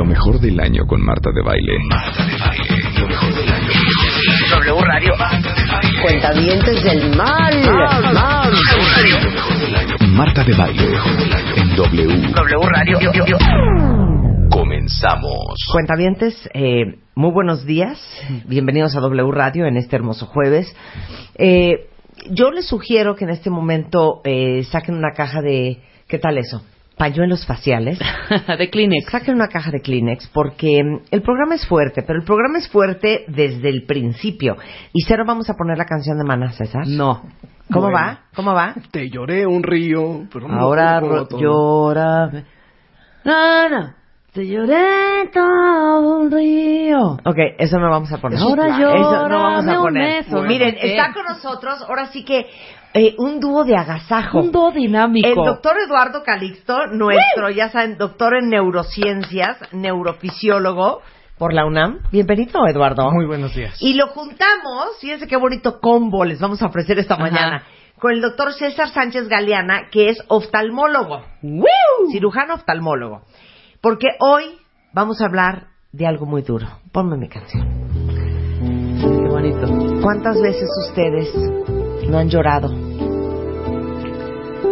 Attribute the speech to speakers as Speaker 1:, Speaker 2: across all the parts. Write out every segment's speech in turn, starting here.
Speaker 1: Lo mejor del año con Marta de Baile. Lo mejor del año.
Speaker 2: W Radio. Cuentavientes del mal. Mal, mal.
Speaker 1: Marta de Baile. En W.
Speaker 2: W Radio.
Speaker 1: Comenzamos.
Speaker 3: Cuentavientes, eh, muy buenos días. Bienvenidos a W Radio en este hermoso jueves. Eh, yo les sugiero que en este momento eh, saquen una caja de... ¿Qué tal eso? Pañuelos faciales.
Speaker 4: de Kleenex.
Speaker 3: Saquen una caja de Kleenex porque mm, el programa es fuerte, pero el programa es fuerte desde el principio. Y cero vamos a poner la canción de Maná, César.
Speaker 4: No.
Speaker 3: ¿Cómo
Speaker 5: Bueno.
Speaker 3: va? ¿Cómo va?
Speaker 5: Te lloré un río, pero no
Speaker 4: Ahora llora. No, no. Te lloré todo un río.
Speaker 3: Ok, eso no vamos a poner.
Speaker 4: Ahora
Speaker 3: Eso no vamos a poner.
Speaker 4: beso.
Speaker 3: Miren, está con nosotros ahora sí que eh, un dúo de agasajo.
Speaker 4: Un dúo dinámico.
Speaker 3: El doctor Eduardo Calixto, nuestro, ya saben, doctor en neurociencias, neurofisiólogo por la UNAM. Bienvenido, Eduardo.
Speaker 5: Muy buenos días.
Speaker 3: Y lo juntamos, fíjense qué bonito combo les vamos a ofrecer esta
Speaker 4: Ajá.
Speaker 3: mañana, con el doctor César Sánchez Galeana, que es oftalmólogo, cirujano oftalmólogo. Porque hoy vamos a hablar de algo muy duro. Ponme mi canción.
Speaker 4: Qué bonito.
Speaker 3: ¿Cuántas veces ustedes no han llorado?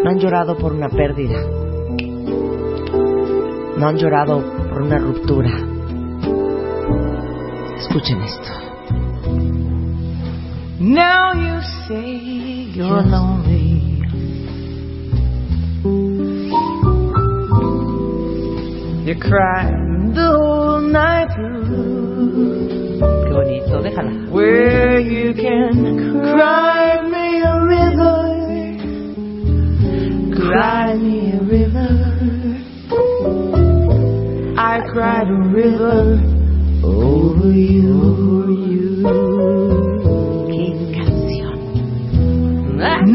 Speaker 3: No han llorado por una pérdida. No han llorado por una ruptura. Escuchen esto.
Speaker 6: Now you say you're lonely. You cried the whole night through.
Speaker 4: Bonito. Déjala.
Speaker 6: Where you can cry me a river. Cry me a river. I cried a river over you.
Speaker 3: ¡Qué canción!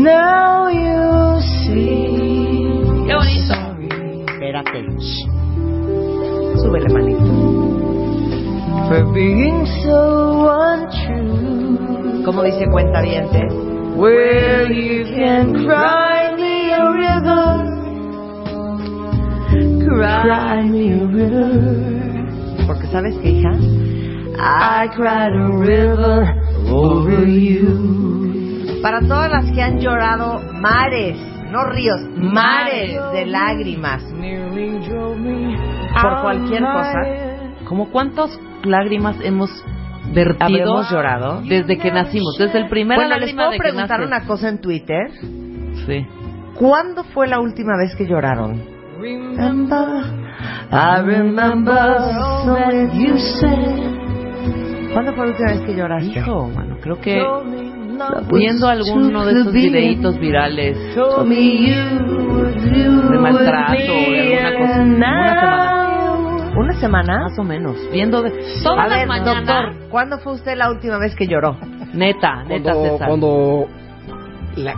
Speaker 6: Now you see.
Speaker 4: Qué bonito.
Speaker 3: Espérate. Súbele, manito.
Speaker 6: For being so untrue.
Speaker 3: ¿Cómo dice cuenta
Speaker 6: Where you can cry me a river. Cry me a river.
Speaker 3: Porque sabes que, hija,
Speaker 6: I cried a river over you.
Speaker 3: para todas las que han llorado mares, no ríos, mares de lágrimas Por cualquier cosa.
Speaker 6: head.
Speaker 4: ¿Cómo cuántas lágrimas hemos vertido
Speaker 3: Habremos llorado.
Speaker 4: desde que nacimos? Desde el primer
Speaker 3: Bueno, les puedo
Speaker 4: de que
Speaker 3: preguntar
Speaker 4: naces.
Speaker 3: una cosa en Twitter.
Speaker 4: Sí.
Speaker 3: ¿Cuándo fue la última vez que lloraron?
Speaker 6: Remember, I remember something you said.
Speaker 3: ¿Cuándo fue la última vez que lloraste?
Speaker 4: Hijo, bueno, creo que viendo alguno de esos videitos virales de maltrato,
Speaker 6: with
Speaker 4: de alguna cosa, una semana.
Speaker 3: ¿Una semana?
Speaker 4: Más o menos. Viendo de...
Speaker 3: A
Speaker 4: Todas
Speaker 3: ver,
Speaker 4: las mañanas.
Speaker 3: doctor, ¿cuándo fue usted la última vez que lloró?
Speaker 4: Neta, neta,
Speaker 5: Cuando,
Speaker 4: César.
Speaker 5: cuando la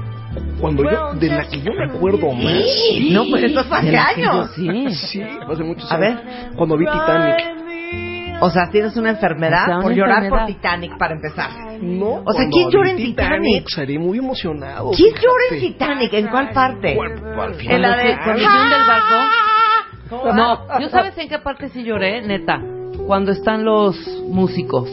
Speaker 5: cuando yo de la que yo me acuerdo más.
Speaker 3: No, pues esto fue hace
Speaker 4: que yo
Speaker 3: años.
Speaker 4: sí.
Speaker 5: Sí, hace muchos
Speaker 3: A
Speaker 5: años. Cuando vi Titanic.
Speaker 3: O sea, tienes una enfermedad
Speaker 4: O sea, una
Speaker 3: por llorar
Speaker 4: enfermedad.
Speaker 3: por Titanic para empezar.
Speaker 5: No.
Speaker 3: O sea, ¿quién llora en Titanic?
Speaker 5: Salí muy emocionado.
Speaker 3: ¿Quién llora en. Titanic? ¿En cuál parte?
Speaker 5: Cuando- al final.
Speaker 3: En la de...
Speaker 4: Cuando se hunde el barco. No, ¿yo sabes en qué parte sí lloré? Neta. Cuando están los músicos.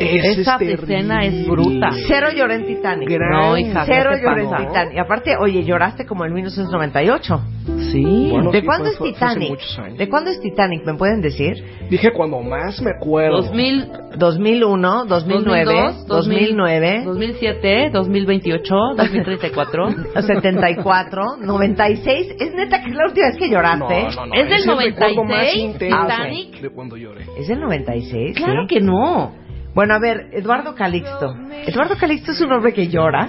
Speaker 5: Ese
Speaker 4: Esa
Speaker 5: es
Speaker 4: escena es bruta.
Speaker 3: Cero lloré en Titanic.
Speaker 5: Gran-
Speaker 4: No, hija,
Speaker 3: Cero
Speaker 4: ¿qué te
Speaker 3: lloré en? Titanic. Y aparte, oye, lloraste como en 1998.
Speaker 4: Sí.
Speaker 5: Bueno,
Speaker 3: ¿De
Speaker 5: sí,
Speaker 3: cuándo
Speaker 5: fue-
Speaker 3: es
Speaker 5: fue- fue hace
Speaker 3: Titanic?
Speaker 5: muchos años.
Speaker 3: ¿De cuándo es Titanic? ¿Me pueden decir?
Speaker 5: Dije cuando más me acuerdo.
Speaker 4: 2000,
Speaker 3: 2001, 2009,
Speaker 4: 2002,
Speaker 3: 2009,
Speaker 4: 2007, 2028, 2034.
Speaker 3: 74, 96. ¿Es neta que es la última vez que lloraste?
Speaker 5: No, no, no.
Speaker 4: ¿Es del
Speaker 5: el recuerdo más
Speaker 4: 96,
Speaker 5: intenso
Speaker 4: Titanic?
Speaker 5: De cuando lloré.
Speaker 3: ¿Es el 96?
Speaker 4: Claro
Speaker 3: sí.
Speaker 4: que no.
Speaker 3: Bueno, a ver, Eduardo Calixto. Eduardo Calixto es un hombre que llora.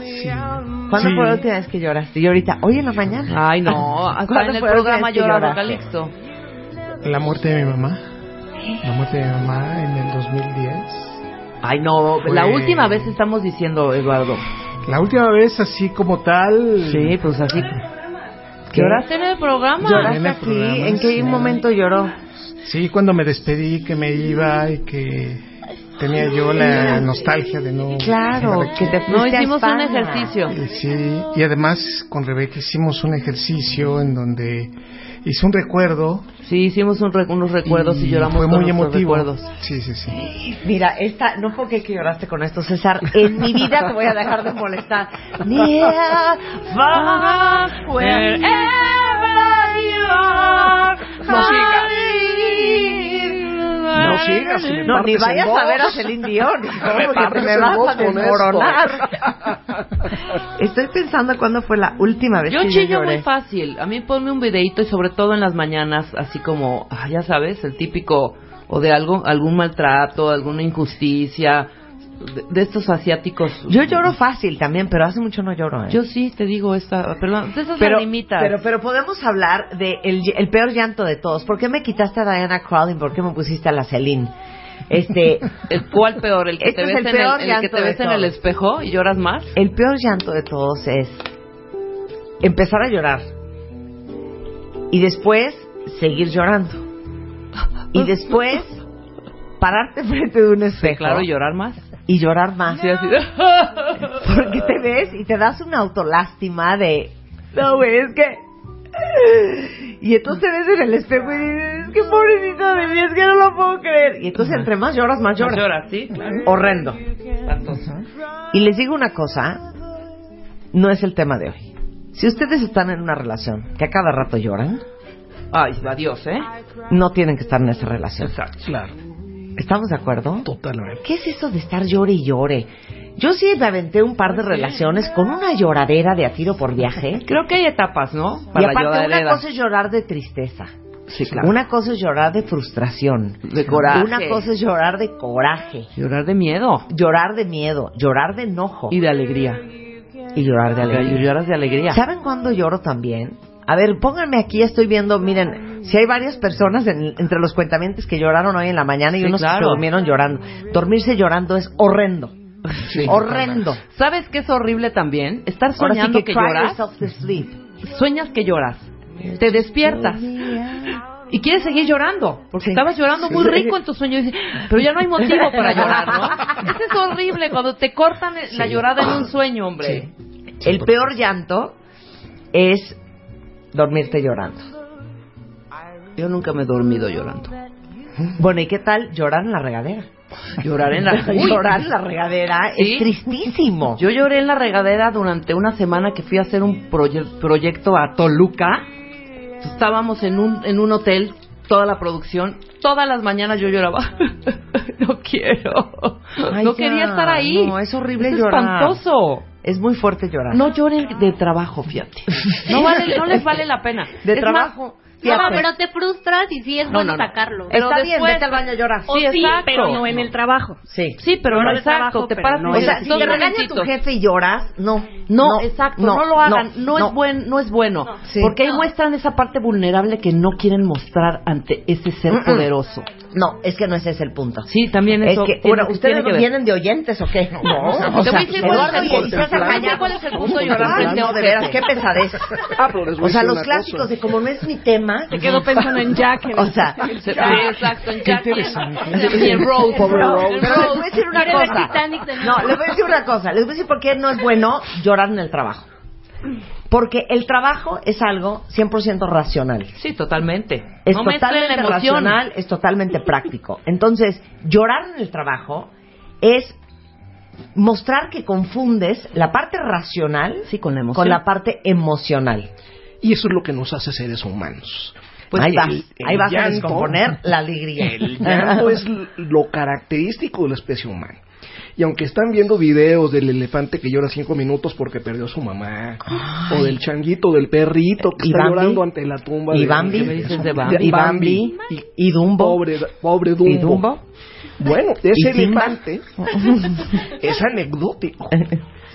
Speaker 3: ¿Cuándo
Speaker 5: Sí.
Speaker 3: fue la última vez que lloraste? Y ahorita, hoy en la mañana.
Speaker 4: Ay, no. Hasta
Speaker 3: ¿Cuándo
Speaker 4: en el programa lloraba
Speaker 3: lloraste?
Speaker 4: Calixto.
Speaker 5: La muerte de mi mamá. La muerte de mi mamá en el 2010.
Speaker 4: Ay, no,
Speaker 5: Fue-
Speaker 4: la última vez estamos diciendo, Eduardo.
Speaker 5: La última vez así como tal.
Speaker 4: Sí, pues así.
Speaker 3: ¿Qué?
Speaker 4: ¿Lloraste en el programa?
Speaker 5: En
Speaker 3: ¿Lloraste
Speaker 5: el
Speaker 3: aquí?
Speaker 5: programa,
Speaker 3: ¿En qué
Speaker 5: sí.
Speaker 3: momento lloró?
Speaker 5: Sí, cuando me despedí que me iba y que tenía yo la nostalgia de no.
Speaker 3: Claro, que te
Speaker 4: No, hicimos un ejercicio.
Speaker 5: Y Sí, y además con Rebeca hicimos un ejercicio en donde hice un recuerdo.
Speaker 4: Sí, hicimos un re- unos recuerdos y, lloramos
Speaker 5: fue muy emotivo.
Speaker 4: recuerdos.
Speaker 5: Sí, sí, sí.
Speaker 3: Mira, esta, no creer que lloraste con esto, César. En mi vida te voy a dejar de molestar. Near,
Speaker 5: No sigas. Si
Speaker 3: No, ni vayas a ver a Celine Dion, porque me vas a desmoronar. Estoy pensando cuándo fue la última vez
Speaker 4: Yo
Speaker 3: que yo
Speaker 4: chillo
Speaker 3: lloré.
Speaker 4: muy fácil. A mí ponme un videito y sobre todo en las mañanas, así como, ah, ya sabes, el típico, o de algo, algún maltrato, alguna injusticia, de, de estos asiáticos.
Speaker 3: Yo lloro fácil también, pero hace mucho no lloro. ¿eh?
Speaker 4: Yo sí, te digo, esta, perdón, esas
Speaker 3: pero, pero, pero podemos hablar de el, el peor llanto de todos. ¿Por qué me quitaste a Diana Crowley? ¿Por qué me pusiste a la Celine? Este,
Speaker 4: ¿El cuál peor? ¿El que
Speaker 3: Este
Speaker 4: te
Speaker 3: es
Speaker 4: ves,
Speaker 3: el
Speaker 4: en el, que te ves en el espejo y lloras más?
Speaker 3: el peor llanto de todos es empezar a llorar y después seguir llorando y después pararte frente de un espejo
Speaker 4: Claro, llorar más.
Speaker 3: Y llorar más
Speaker 4: Sí, así.
Speaker 3: porque te ves y te das una autolástima de no güey es que y entonces te ves en el espejo y dices es que pobrecita de mí es que no lo puedo creer y entonces entre más lloras más lloras.
Speaker 4: Lloras, sí, claro.
Speaker 3: horrendo. Y les digo una cosa no es el tema de hoy. Si ustedes están en una relación que a cada rato lloran
Speaker 4: Ay, adiós, ¿eh?
Speaker 3: no tienen que estar en esa relación.
Speaker 4: Exacto.
Speaker 5: Claro,
Speaker 3: ¿estamos de acuerdo?
Speaker 5: totalmente.
Speaker 3: ¿Qué es eso de estar llore y llore? Yo sí me aventé un par de relaciones con una lloradera de a tiro por viaje.
Speaker 4: Creo que hay etapas, ¿no?
Speaker 3: y
Speaker 4: Para
Speaker 3: aparte, una cosa es llorar de tristeza.
Speaker 4: Sí, claro.
Speaker 3: Una cosa es llorar de frustración.
Speaker 4: De coraje.
Speaker 3: Una cosa es llorar de coraje.
Speaker 4: Llorar de miedo
Speaker 3: Llorar de miedo. Llorar de enojo.
Speaker 4: y de alegría.
Speaker 3: Y llorar de
Speaker 4: Y
Speaker 3: alegría.
Speaker 4: lloras de alegría.
Speaker 3: ¿Saben cuándo lloro también? A ver, pónganme aquí, estoy viendo, miren, si hay varias personas en- entre los cuentamientos que lloraron hoy en la mañana y
Speaker 4: Sí,
Speaker 3: unos que se durmieron llorando. Dormirse llorando es horrendo.
Speaker 5: Sí,
Speaker 3: horrendo.
Speaker 4: ¿Sabes qué es horrible también? Estar
Speaker 3: sí
Speaker 4: soñando
Speaker 3: que
Speaker 4: lloras.
Speaker 3: yourself to sleep.
Speaker 4: Sueñas que lloras. Te despiertas. Y quieres seguir llorando, porque
Speaker 3: Sí.
Speaker 4: estabas llorando muy rico en tu sueño, pero ya no hay motivo para llorar, ¿no? Eso es horrible, cuando te cortan la llorada en un sueño, hombre.
Speaker 3: El peor llanto es dormirte llorando.
Speaker 4: Yo nunca me he dormido llorando.
Speaker 3: Bueno, ¿y qué tal llorar en la regadera?
Speaker 4: Llorar en la... Uy.
Speaker 3: llorar en la regadera
Speaker 4: ¿Sí?
Speaker 3: es tristísimo.
Speaker 4: Yo lloré en la regadera durante una semana que fui a hacer un proye- proyecto a Toluca. Estábamos en un, en un hotel, toda la producción. Todas las mañanas yo lloraba. no quiero.
Speaker 3: Ay,
Speaker 4: no
Speaker 3: ya.
Speaker 4: quería estar ahí.
Speaker 3: No, es horrible
Speaker 4: Es
Speaker 3: llorar.
Speaker 4: espantoso.
Speaker 3: Es muy fuerte llorar.
Speaker 4: No lloren de trabajo, fíjate. No, vale, no les vale la pena.
Speaker 3: de
Speaker 4: Es
Speaker 3: trabajo.
Speaker 4: más,
Speaker 7: No, pero te frustras y sí es
Speaker 4: No,
Speaker 7: bueno
Speaker 4: no, no.
Speaker 7: sacarlo.
Speaker 4: pero
Speaker 3: Está bien,
Speaker 4: después-
Speaker 3: vete al baño a llorar.
Speaker 7: O
Speaker 4: Sí,
Speaker 7: sí,
Speaker 4: exacto.
Speaker 7: pero no en el trabajo.
Speaker 3: Sí.
Speaker 4: Sí, pero
Speaker 7: No
Speaker 4: exacto.
Speaker 7: trabajo,
Speaker 4: te
Speaker 7: pero
Speaker 4: paras
Speaker 3: O sea, si te regaña tu jefe y lloras, no.
Speaker 4: No, exacto, no, lo hagan, no,
Speaker 3: no.
Speaker 4: es buen, no es bueno,
Speaker 3: Sí.
Speaker 4: porque ahí muestran esa parte vulnerable que no quieren mostrar ante ese ser poderoso.
Speaker 3: No, es que no ese es el punto.
Speaker 4: Sí, también
Speaker 3: Es
Speaker 4: eso.
Speaker 3: que,
Speaker 4: tiene-
Speaker 3: bueno, ¿ustedes
Speaker 4: que
Speaker 3: no vienen de oyentes o qué? No, o
Speaker 4: Te
Speaker 3: sea,
Speaker 4: voy a decir cuál es el
Speaker 3: y
Speaker 4: punto.
Speaker 3: César
Speaker 4: Te voy a decir
Speaker 3: Callados.
Speaker 4: cuál es el punto de llorar
Speaker 3: Ay,
Speaker 4: frente a
Speaker 3: no, de veras, qué pesadez.
Speaker 5: Ah, pero les voy
Speaker 3: O sea, los clásicos
Speaker 5: cosa.
Speaker 3: de como no es mi tema.
Speaker 7: Se quedó pensando en Jack. en-
Speaker 3: O sea,
Speaker 4: Sí, exacto, en
Speaker 5: interesante.
Speaker 4: Y en Rose.
Speaker 5: Pobre Rose.
Speaker 3: Pero les voy a decir una cosa. No, les voy a decir una cosa. Les voy a decir por qué no es bueno llorar en el trabajo. Porque el trabajo es algo 100% racional.
Speaker 4: Sí, totalmente.
Speaker 3: Es
Speaker 4: no mezclen la
Speaker 3: totalmente racional, es totalmente práctico. Entonces, llorar en el trabajo es mostrar que confundes la parte racional
Speaker 4: Sí, con la emoción.
Speaker 3: con la parte emocional.
Speaker 5: Y eso es lo que nos hace seres humanos.
Speaker 3: Pues ahí
Speaker 5: el-
Speaker 3: vas,
Speaker 5: el
Speaker 3: ahí vas a descomponer la alegría.
Speaker 5: El llanto es lo característico de la especie humana. Y aunque están viendo videos del elefante que llora cinco minutos porque perdió a su mamá, o del changuito, del perrito que
Speaker 3: ¿Y
Speaker 5: está
Speaker 3: Bambi?
Speaker 5: llorando ante la tumba
Speaker 3: ¿Y
Speaker 5: de,
Speaker 3: Bambi?
Speaker 5: de-
Speaker 4: ¿Qué me dices
Speaker 5: su-
Speaker 4: de Bambi?
Speaker 3: ¿Y Bambi?
Speaker 5: Y,
Speaker 3: ¿Y Dumbo?
Speaker 5: Pobre, pobre Dumbo.
Speaker 3: ¿Y Dumbo?
Speaker 5: Bueno,
Speaker 3: ¿Y
Speaker 5: ese elefante es anecdótico.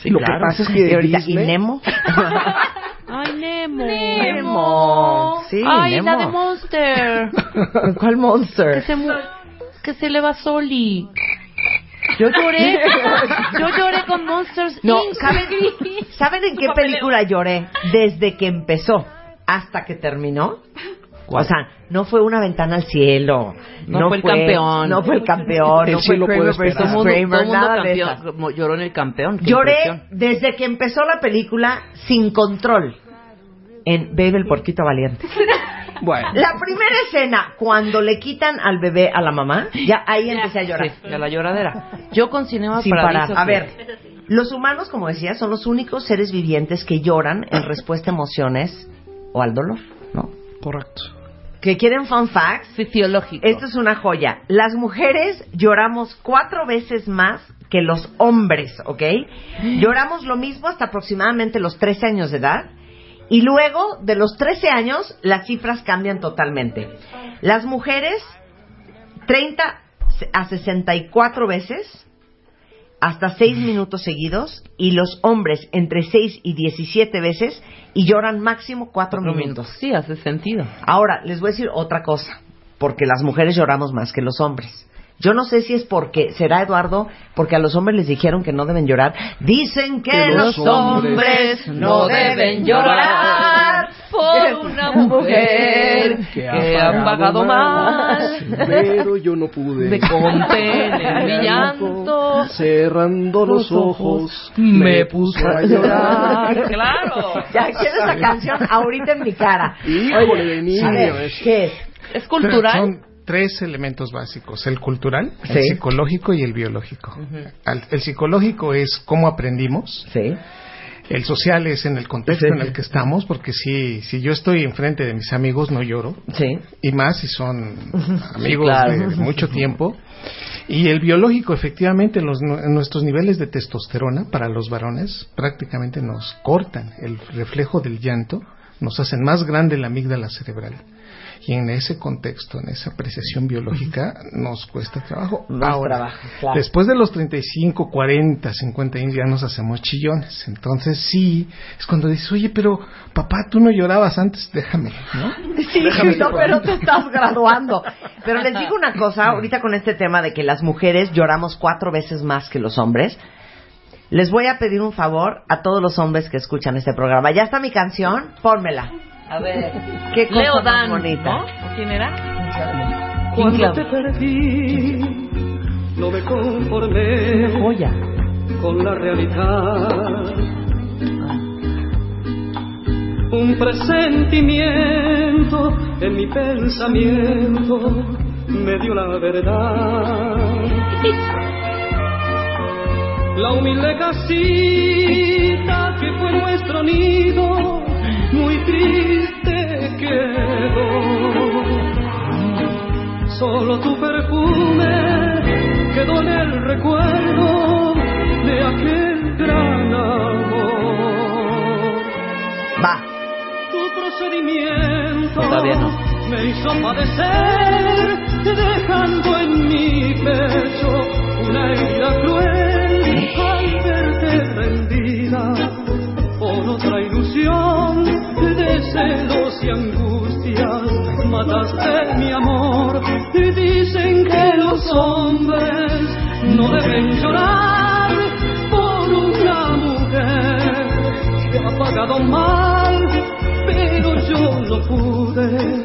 Speaker 3: Sí,
Speaker 5: Lo
Speaker 3: claro.
Speaker 5: que pasa es que
Speaker 3: Y ahorita,
Speaker 5: Disney-
Speaker 3: ¿y Nemo?
Speaker 4: Ay, Nemo.
Speaker 3: Nemo. Sí,
Speaker 4: Ay,
Speaker 3: Nemo.
Speaker 4: la de Monster.
Speaker 3: ¿Cuál
Speaker 4: que,
Speaker 3: monster?
Speaker 4: se mu- que se le va Soli. Yo lloré. Yo lloré con Monsters
Speaker 3: No,
Speaker 4: Inc.
Speaker 3: ¿saben, ¿saben en qué película lloré? Desde que empezó hasta que terminó. O sea, no fue una ventana al cielo.
Speaker 4: No fue el campeón.
Speaker 3: No fue el campeón.
Speaker 5: El
Speaker 3: no fue Kramer versus Kramer,
Speaker 4: mundo
Speaker 3: nada de
Speaker 4: campeón- lloró en el campeón.
Speaker 3: Lloré
Speaker 4: impresión.
Speaker 3: desde que empezó la película sin control en Babe el porquito valiente.
Speaker 5: Bueno,
Speaker 3: La primera escena, cuando le quitan al bebé a la mamá, ya ahí empecé a llorar.
Speaker 4: Sí, de la lloradera. Yo con Cinema
Speaker 3: Sin parar. A ver, los humanos, como decía, son los únicos seres vivientes que lloran en respuesta a emociones o al dolor, ¿no?
Speaker 5: correcto.
Speaker 3: ¿Que quieren fun facts?
Speaker 4: Fisiológico.
Speaker 3: Esto es una joya. Las mujeres lloramos cuatro veces más que los hombres, ¿ok? Lloramos lo mismo hasta aproximadamente los 13 años de edad. Y luego, de los 13 años, las cifras cambian totalmente. Las mujeres, 30 a 64 veces, hasta 6 minutos seguidos. Y los hombres, entre 6 y 17 veces, y lloran máximo 4
Speaker 4: Cuatro
Speaker 3: minutos.
Speaker 4: Sí, hace sentido.
Speaker 3: Ahora, les voy a decir otra cosa, porque las mujeres lloramos más que los hombres. Yo no sé si es porque, será Eduardo, porque a los hombres les dijeron que no deben llorar. Dicen que,
Speaker 5: Que
Speaker 3: los
Speaker 5: los
Speaker 3: hombres no deben llorar
Speaker 4: por una mujer que ha pagado más.
Speaker 5: Pero yo no pude.
Speaker 4: De contener mi llanto.
Speaker 5: Cerrando los ojos,
Speaker 4: Me puso a llorar. Claro.
Speaker 3: Ya quiero esa canción ahorita en mi cara.
Speaker 5: Híjole de niño.
Speaker 3: ¿qué es?
Speaker 4: Es cultural.
Speaker 8: Tres elementos básicos, el cultural,
Speaker 3: Sí.
Speaker 8: el psicológico y el biológico. Al- el psicológico es cómo aprendimos,
Speaker 3: Sí.
Speaker 8: el social es en el contexto
Speaker 3: Sí.
Speaker 8: en el que estamos, porque si, si yo estoy enfrente de mis amigos no lloro,
Speaker 3: Sí.
Speaker 8: y más si son amigos
Speaker 3: claro.
Speaker 8: de mucho tiempo. Y el biológico, efectivamente, los, nuestros niveles de testosterona para los varones prácticamente nos cortan el reflejo del llanto, nos hacen más grande la amígdala cerebral. Y en ese contexto, en esa apreciación biológica, nos cuesta trabajo.
Speaker 3: Más
Speaker 8: Ahora,
Speaker 3: trabajo, claro.
Speaker 8: después de los 35, 40, 50 años ya nos hacemos chillones. Entonces sí, es cuando dices, oye, pero papá, tú no llorabas antes, déjame, ¿no?
Speaker 3: Sí, no, pero te estás graduando. Pero les digo una cosa, ahorita con este tema de que las mujeres lloramos cuatro veces más que los hombres, les voy a pedir un favor a todos los hombres que escuchan este programa. Ya está mi canción, pónmela.
Speaker 4: A ver.
Speaker 3: Qué cosa
Speaker 4: Leo
Speaker 3: más
Speaker 4: Dan,
Speaker 3: bonita.
Speaker 4: ¿no? ¿Quién era?
Speaker 9: Cuando te perdí, no me conformé
Speaker 3: Joya.
Speaker 9: con la realidad. Un presentimiento en mi pensamiento me dio la verdad. La humilde casita que fue nuestro nido, muy triste quedó. Solo tu perfume quedó en el recuerdo de aquel gran amor.
Speaker 3: Va.
Speaker 9: Tu procedimiento
Speaker 4: no.
Speaker 9: me hizo padecer, dejando en mi pecho una herida cruel al verte rendida por otra ilusión celos y angustias. Mataste mi amor y dicen que los hombres no deben llorar por una mujer que ha pagado mal, pero yo no pude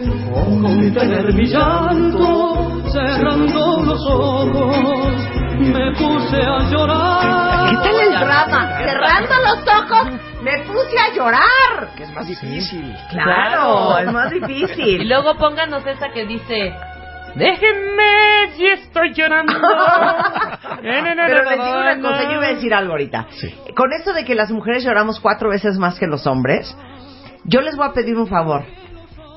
Speaker 9: contener mi llanto, cerrando los ojos, me puse a llorar.
Speaker 3: ¿Qué tal el drama? Cerrando los ojos, me puse a llorar.
Speaker 5: que es más difícil.
Speaker 3: Claro, es más
Speaker 4: Y
Speaker 3: difícil.
Speaker 4: luego pónganos esa que dice... Déjenme si estoy llorando.
Speaker 3: Pero les digo una cosa, yo iba a decir algo ahorita. Con esto de que las mujeres lloramos cuatro veces más que los hombres, yo les voy a pedir un favor.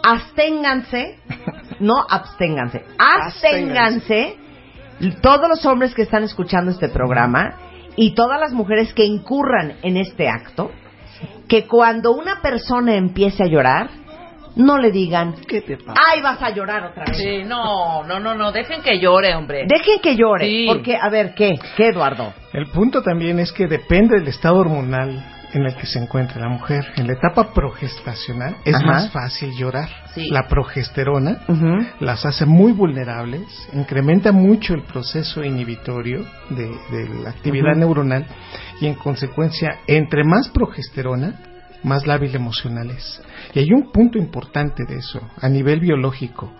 Speaker 3: Absténganse, no absténganse, absténganse todos los hombres que están escuchando este programa y todas las mujeres que incurran en este acto, que cuando una persona empiece a llorar, no le digan,
Speaker 5: ¿Qué te pasa?
Speaker 3: ay, vas a llorar otra vez.
Speaker 4: Sí, no, no, no, no, dejen que llore, hombre.
Speaker 3: Dejen que llore,
Speaker 4: Sí.
Speaker 3: porque, a ver, ¿qué? ¿Qué, Eduardo?
Speaker 8: El punto también es que depende del estado hormonal en el que se encuentra la mujer. En la etapa progestacional es
Speaker 3: Ajá.
Speaker 8: más fácil llorar.
Speaker 4: Sí.
Speaker 8: La progesterona las hace muy vulnerables, incrementa mucho el proceso inhibitorio de, de la actividad neuronal y en consecuencia, entre más progesterona, más lábil emocional es. Y hay un punto importante de eso, a nivel biológico.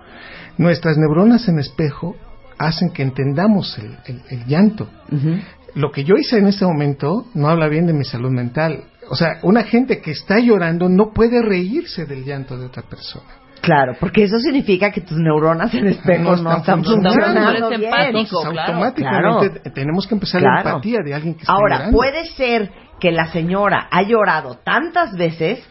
Speaker 8: Nuestras neuronas en espejo hacen que entendamos el, el- el llanto. Lo que yo hice en este momento no habla bien de mi salud mental. O sea, una gente que está llorando no puede reírse del llanto de otra persona.
Speaker 3: Claro, porque eso significa que tus neuronas en espejo
Speaker 8: No
Speaker 3: no,
Speaker 8: están funcionando.
Speaker 3: funcionando
Speaker 4: No eres
Speaker 3: bien.
Speaker 4: empático.
Speaker 8: Entonces,
Speaker 4: claro.
Speaker 8: automáticamente
Speaker 3: Claro.
Speaker 8: tenemos que empezar la
Speaker 3: Claro.
Speaker 8: empatía de alguien que está
Speaker 3: Ahora,
Speaker 8: llorando.
Speaker 3: puede ser que la señora ha llorado tantas veces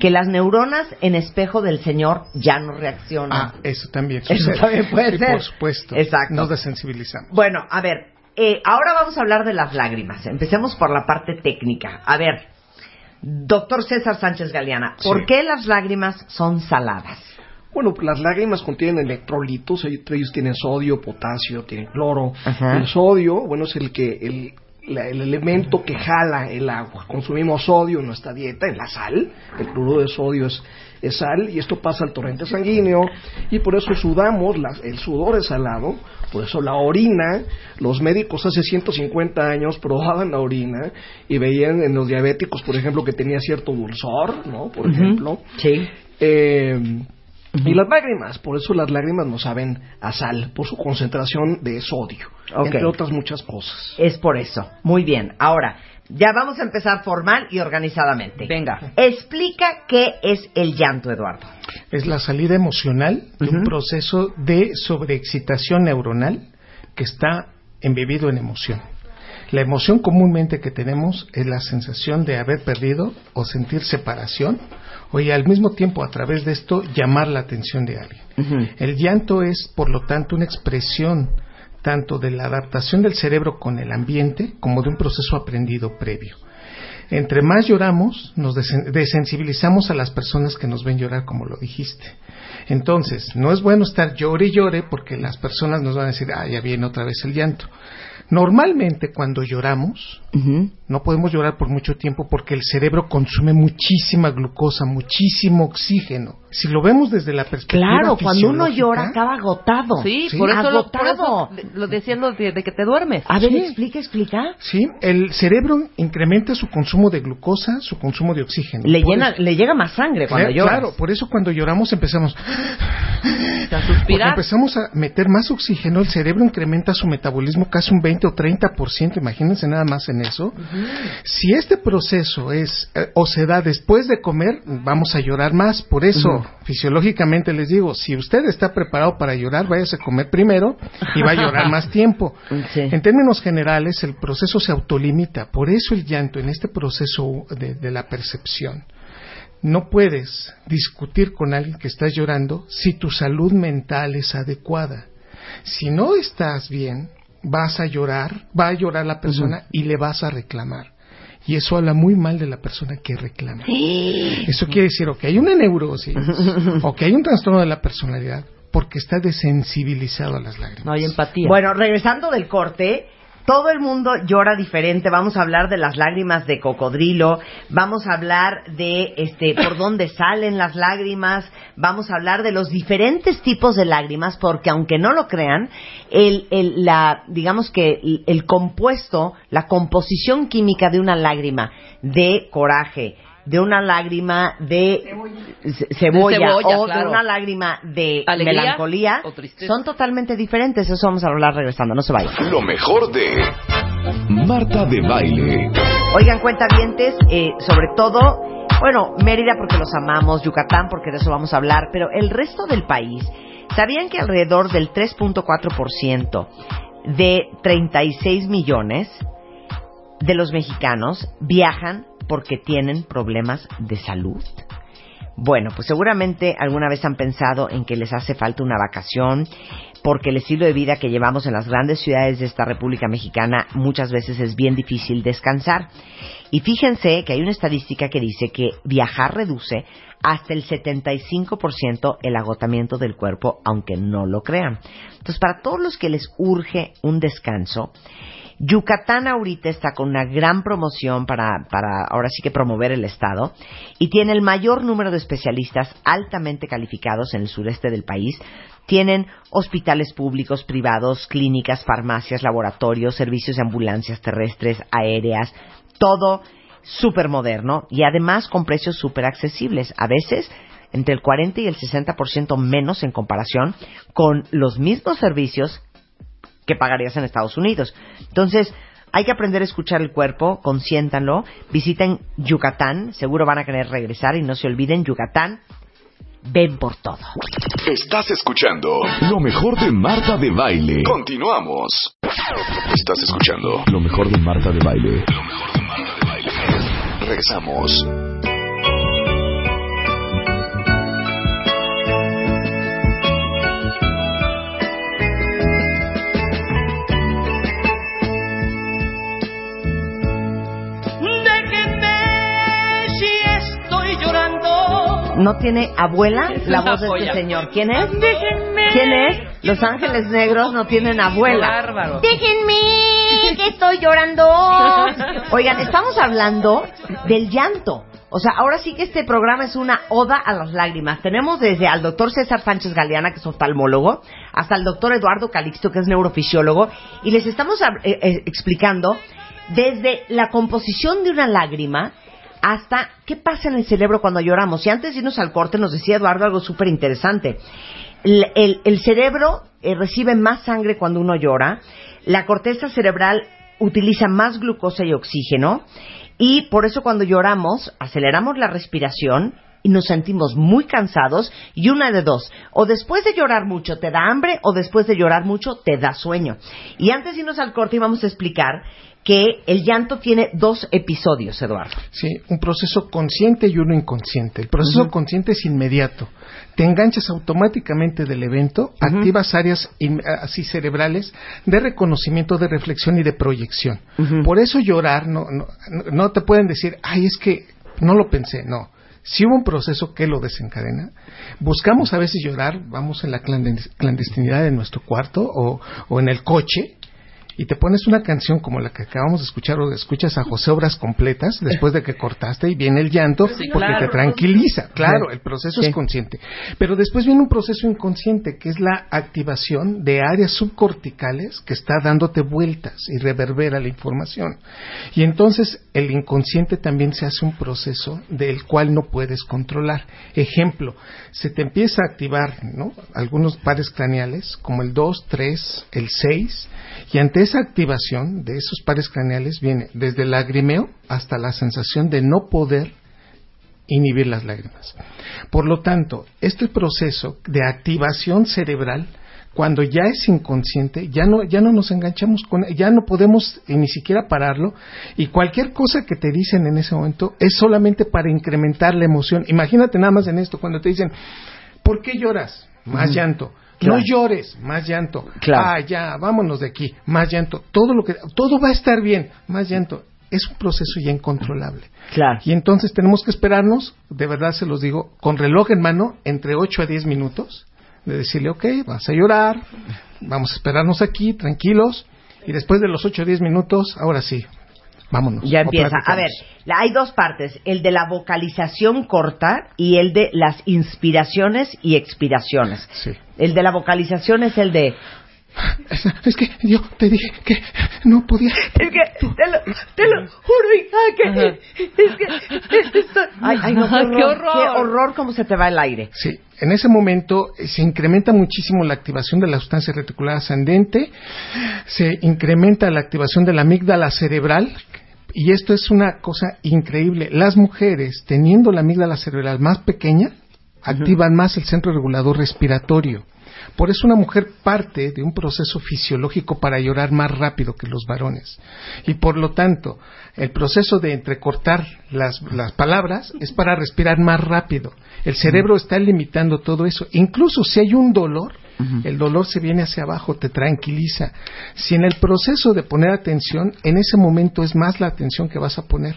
Speaker 3: que las neuronas en espejo del señor ya no reaccionan.
Speaker 8: Ah, eso también
Speaker 3: Eso
Speaker 8: sucede.
Speaker 3: también puede
Speaker 8: Sí,
Speaker 3: ser.
Speaker 8: Por supuesto.
Speaker 3: Exacto.
Speaker 8: Nos desensibilizamos.
Speaker 3: Bueno, a ver, eh, ahora vamos a hablar de las lágrimas. Empecemos por la parte técnica. A ver, doctor César Sánchez Galeana, ¿por
Speaker 5: Sí.
Speaker 3: qué las lágrimas son saladas?
Speaker 5: Bueno, las lágrimas contienen electrolitos, ellos tienen sodio, potasio, tienen cloro.
Speaker 3: Ajá.
Speaker 5: El sodio, bueno, es el que el, la- el elemento que jala el agua. Consumimos sodio en nuestra dieta, en la sal. El cloruro de sodio es, es sal y esto pasa al torrente sanguíneo y por eso sudamos, la- el sudor es salado, por eso la orina, los médicos hace 150 años probaban la orina y veían en los diabéticos, por ejemplo, que tenía cierto dulzor, ¿no? Por ejemplo.
Speaker 3: Sí.
Speaker 5: Eh, Y las lágrimas, por eso las lágrimas no saben a sal, por su concentración de sodio, entre otras muchas cosas.
Speaker 3: Es por eso. Muy bien. Ahora, ya vamos a empezar formal y organizadamente.
Speaker 4: Venga.
Speaker 3: Explica qué es el llanto, Eduardo.
Speaker 8: Es la salida emocional de un proceso de sobreexcitación neuronal que está embebido en emoción. La emoción comúnmente que tenemos es la sensación de haber perdido o sentir separación o y al mismo tiempo a través de esto llamar la atención de alguien. El llanto es, por lo tanto, una expresión tanto de la adaptación del cerebro con el ambiente como de un proceso aprendido previo. Entre más lloramos, nos desen- desensibilizamos a las personas que nos ven llorar, como lo dijiste. Entonces, no es bueno estar llore y llore porque las personas nos van a decir, ah, ya viene otra vez el llanto. Normalmente cuando lloramos, no podemos llorar por mucho tiempo porque el cerebro consume muchísima glucosa, muchísimo oxígeno. Si lo vemos desde la perspectiva
Speaker 3: Claro, cuando uno llora acaba agotado.
Speaker 4: Sí,
Speaker 8: Sí.
Speaker 4: por eso, lo, por eso lo decían lo de, de que te duermes.
Speaker 3: A ver,
Speaker 8: Sí.
Speaker 3: explica, explica.
Speaker 8: Sí, el cerebro incrementa su consumo de glucosa, su consumo de oxígeno.
Speaker 3: Le, llena,
Speaker 8: eso-
Speaker 3: le llega más sangre cuando
Speaker 8: Claro,
Speaker 3: lloras.
Speaker 8: Claro, por eso cuando lloramos empezamos
Speaker 4: a
Speaker 8: Porque
Speaker 4: suspirar.
Speaker 8: empezamos a meter más oxígeno, el cerebro incrementa su metabolismo casi un 20 o 30%, imagínense nada más en eso. Si este proceso es eh, o se da después de comer, vamos a llorar más. Por eso, fisiológicamente les digo, si usted está preparado para llorar, váyase a comer primero y va a llorar más tiempo.
Speaker 3: Sí.
Speaker 8: En términos generales, el proceso se autolimita. Por eso el llanto en este proceso de, de la percepción. No puedes discutir con alguien que está llorando si tu salud mental es adecuada. Si no estás bien, vas a llorar, va a llorar la persona y le vas a reclamar. Y eso habla muy mal de la persona que reclama. Eso quiere decir o que hay una neurosis o que hay un trastorno de la personalidad porque está desensibilizado a las lágrimas.
Speaker 4: No hay empatía.
Speaker 3: Bueno, regresando del corte, todo el mundo llora diferente. Vamos a hablar de las lágrimas de cocodrilo, vamos a hablar de este por dónde salen las lágrimas, vamos a hablar de los diferentes tipos de lágrimas, porque aunque no lo crean, el, el- la digamos que el, el compuesto, la composición química de una lágrima de coraje, de una lágrima de ce- cebolla,
Speaker 4: De cebolla,
Speaker 3: o
Speaker 4: claro.
Speaker 3: de una lágrima de
Speaker 4: Alegría
Speaker 3: melancolía
Speaker 4: o
Speaker 3: son totalmente diferentes. Eso vamos a hablar regresando. No se vayan.
Speaker 1: Lo mejor de Marta de Baile.
Speaker 3: Oigan, cuentavientes, eh, sobre todo, bueno, Mérida porque los amamos, Yucatán porque de eso vamos a hablar, pero el resto del país, ¿sabían que alrededor del 3.4% de 36 millones de los mexicanos viajan porque tienen problemas de salud? Bueno, pues seguramente alguna vez han pensado en que les hace falta una vacación, porque el estilo de vida que llevamos en las grandes ciudades de esta República Mexicana muchas veces es bien difícil descansar. Y fíjense que hay una estadística que dice que viajar reduce hasta el 75% el agotamiento del cuerpo, aunque no lo crean. Entonces, para todos los que les urge un descanso, Yucatán ahorita está con una gran promoción para, para ahora sí que promover el Estado y tiene el mayor número de especialistas altamente calificados en el sureste del país. Tienen hospitales públicos, privados, clínicas, farmacias, laboratorios, servicios de ambulancias terrestres, aéreas, todo súper moderno y además con precios súper accesibles. A veces entre el 40 y el 60% menos en comparación con los mismos servicios que pagarías en Estados Unidos. Entonces, hay que aprender a escuchar el cuerpo, consiéntanlo, visiten Yucatán, seguro van a querer regresar y no se olviden, Yucatán, ven por todo.
Speaker 1: Estás escuchando lo mejor de Marta de Baile. Continuamos. Estás escuchando lo mejor de Marta de Baile. Lo mejor de Marta de Baile. Regresamos.
Speaker 3: ¿No tiene abuela
Speaker 4: Es
Speaker 3: la voz de este señor? ¿Quién es?
Speaker 10: Déjenme.
Speaker 3: ¿Quién es? Los Ángeles Negros no tienen abuela.
Speaker 4: Bárbaro.
Speaker 3: Déjenme que estoy llorando. Oigan, estamos hablando del llanto. O sea, ahora sí que este programa es una oda a las lágrimas. Tenemos desde al doctor César Sánchez Galeana, que es oftalmólogo, hasta el doctor Eduardo Calixto, que es neurofisiólogo, y les estamos eh, eh, explicando desde la composición de una lágrima hasta qué pasa en el cerebro cuando lloramos. Y antes de irnos al corte nos decía Eduardo algo súper interesante. El, cerebro eh, recibe más sangre cuando uno llora, la corteza cerebral utiliza más glucosa y oxígeno y por eso cuando lloramos aceleramos la respiración y nos sentimos muy cansados y una de dos, o después de llorar mucho te da hambre o después de llorar mucho te da sueño. Y antes de irnos al corte íbamos a explicar que el llanto tiene dos episodios, Eduardo.
Speaker 8: Sí, un proceso consciente y uno inconsciente. El proceso consciente es inmediato. Te enganchas automáticamente del evento, activas áreas in- así cerebrales de reconocimiento, de reflexión y de proyección. Por eso llorar, no, no, no- te pueden decir, ay, es que no lo pensé, no. Si hubo un proceso que lo desencadena, buscamos a veces llorar, vamos en la clandes- clandestinidad de nuestro cuarto o, o en el coche, y te pones una canción como la que acabamos de escuchar o escuchas a José Obras completas después de que cortaste y viene el llanto
Speaker 4: Sí,
Speaker 8: porque
Speaker 4: claro.
Speaker 8: te tranquiliza. Claro, el proceso
Speaker 3: Sí.
Speaker 8: es consciente. Pero después viene un proceso inconsciente que es la activación de áreas subcorticales que está dándote vueltas y reverbera la información. Y entonces el inconsciente también se hace un proceso del cual no puedes controlar. Ejemplo, se te empieza a activar ¿no? algunos pares craneales como el 2, 3, el 6 y ante esa activación de esos pares craneales viene desde el lagrimeo hasta la sensación de no poder inhibir las lágrimas. Por lo tanto, este proceso de activación cerebral, cuando ya es inconsciente, ya no, ya no nos enganchamos con, ya no podemos eh, ni siquiera pararlo, y cualquier cosa que te dicen en ese momento es solamente para incrementar la emoción. Imagínate nada más en esto, cuando te dicen, ¿por qué lloras? Más llanto.
Speaker 3: Claro.
Speaker 8: No llores, más llanto.
Speaker 3: Claro.
Speaker 8: Ah, ya, vámonos de aquí, más llanto. Todo lo que, todo va a estar bien, más llanto. Es un proceso ya incontrolable.
Speaker 3: Claro.
Speaker 8: Y entonces tenemos que esperarnos, de verdad se los digo, con reloj en mano, entre 8 a 10 minutos, de decirle, ok, vas a llorar, vamos a esperarnos aquí, tranquilos, y después de los 8 o 10 minutos, ahora sí, vámonos.
Speaker 3: Ya empieza. A ver, la- hay dos partes, el de la vocalización corta y el de las inspiraciones y expiraciones.
Speaker 8: Sí.
Speaker 3: El de la vocalización es el de...
Speaker 8: Es, es que yo te dije que no podía.
Speaker 3: Es que, te lo, te lo juro, hija, que... Es que... esto- ay, ay, no, qué horror,
Speaker 4: ¡Qué horror!
Speaker 3: Qué horror cómo se te va el aire.
Speaker 8: Sí, en ese momento eh, se incrementa muchísimo la activación de la sustancia reticular ascendente, se incrementa la activación de la amígdala cerebral, y esto es una cosa increíble. Las mujeres, teniendo la amígdala cerebral más pequeña, activan más el centro regulador respiratorio. Por eso una mujer parte de un proceso fisiológico para llorar más rápido que los varones. Y por lo tanto, el proceso de entrecortar las, las palabras es para respirar más rápido. El cerebro está limitando todo eso. Incluso si hay un dolor, el dolor se viene hacia abajo, te tranquiliza. Si en el proceso de poner atención, en ese momento es más la atención que vas a poner.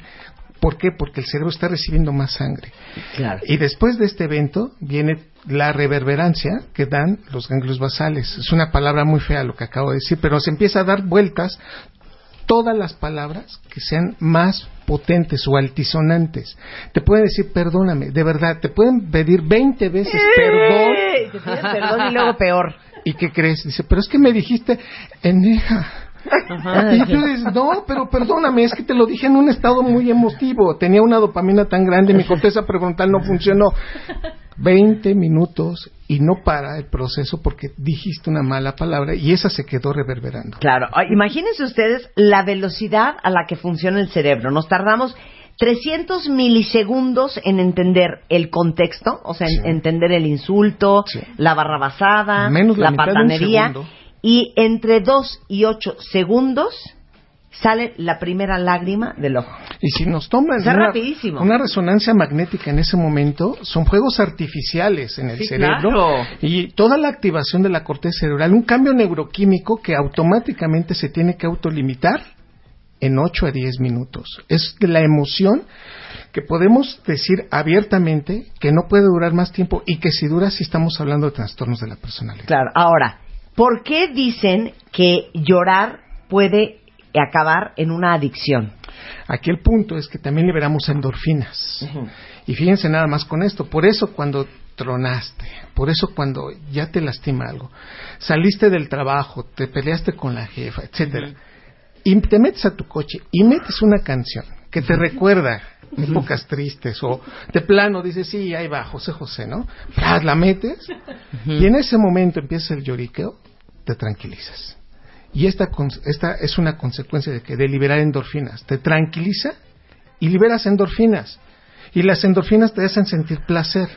Speaker 8: ¿Por qué? Porque el cerebro está recibiendo más sangre.
Speaker 3: Claro.
Speaker 8: Y después de este evento viene la reverberancia que dan los ganglios basales. Es una palabra muy fea lo que acabo de decir, pero se empieza a dar vueltas todas las palabras que sean más potentes o altisonantes. Te pueden decir perdóname, de verdad, te pueden pedir 20 veces perdón.
Speaker 3: ¡Eh! Te piden perdón y luego peor.
Speaker 8: ¿Y qué crees? Dice, pero es que me dijiste, eneja. Y tú dices, no, pero perdóname, es que te lo dije en un estado muy emotivo. Tenía una dopamina tan grande, mi corteza prefrontal no funcionó. 20 minutos y no para el proceso porque dijiste una mala palabra y esa se quedó reverberando.
Speaker 3: Claro, imagínense ustedes la velocidad a la que funciona el cerebro. Nos tardamos 300 milisegundos en entender el contexto, o sea, en entender el insulto,
Speaker 8: Sí.
Speaker 3: la barrabasada,
Speaker 8: Menos la
Speaker 3: la
Speaker 8: mitad de un
Speaker 3: patanería. Y entre 2 y 8 segundos sale la primera lágrima del ojo.
Speaker 8: Y si nos toman una, resonancia magnética en ese momento, son juegos artificiales en el
Speaker 4: Sí,
Speaker 8: cerebro
Speaker 4: claro.
Speaker 8: y toda la activación de la corteza cerebral, un cambio neuroquímico que automáticamente se tiene que autolimitar en 8 a 10 minutos. Es de la emoción que podemos decir abiertamente que no puede durar más tiempo y que si dura si estamos hablando de trastornos de la personalidad.
Speaker 3: Claro, ahora, ¿por qué dicen que llorar puede acabar en una adicción?
Speaker 8: Aquí el punto es que también liberamos endorfinas. Y fíjense nada más con esto. Por eso cuando tronaste, por eso cuando ya te lastima algo, saliste del trabajo, te peleaste con la jefa, etcétera, y te metes a tu coche y metes una canción que te recuerda épocas tristes o de plano dices, sí, ahí va, José José, ¿no? La metes y en ese momento empieza el lloriqueo, te tranquilizas. Y esta, esta es una consecuencia de que de liberar endorfinas. Te tranquiliza y liberas endorfinas. Y las endorfinas te hacen sentir placer.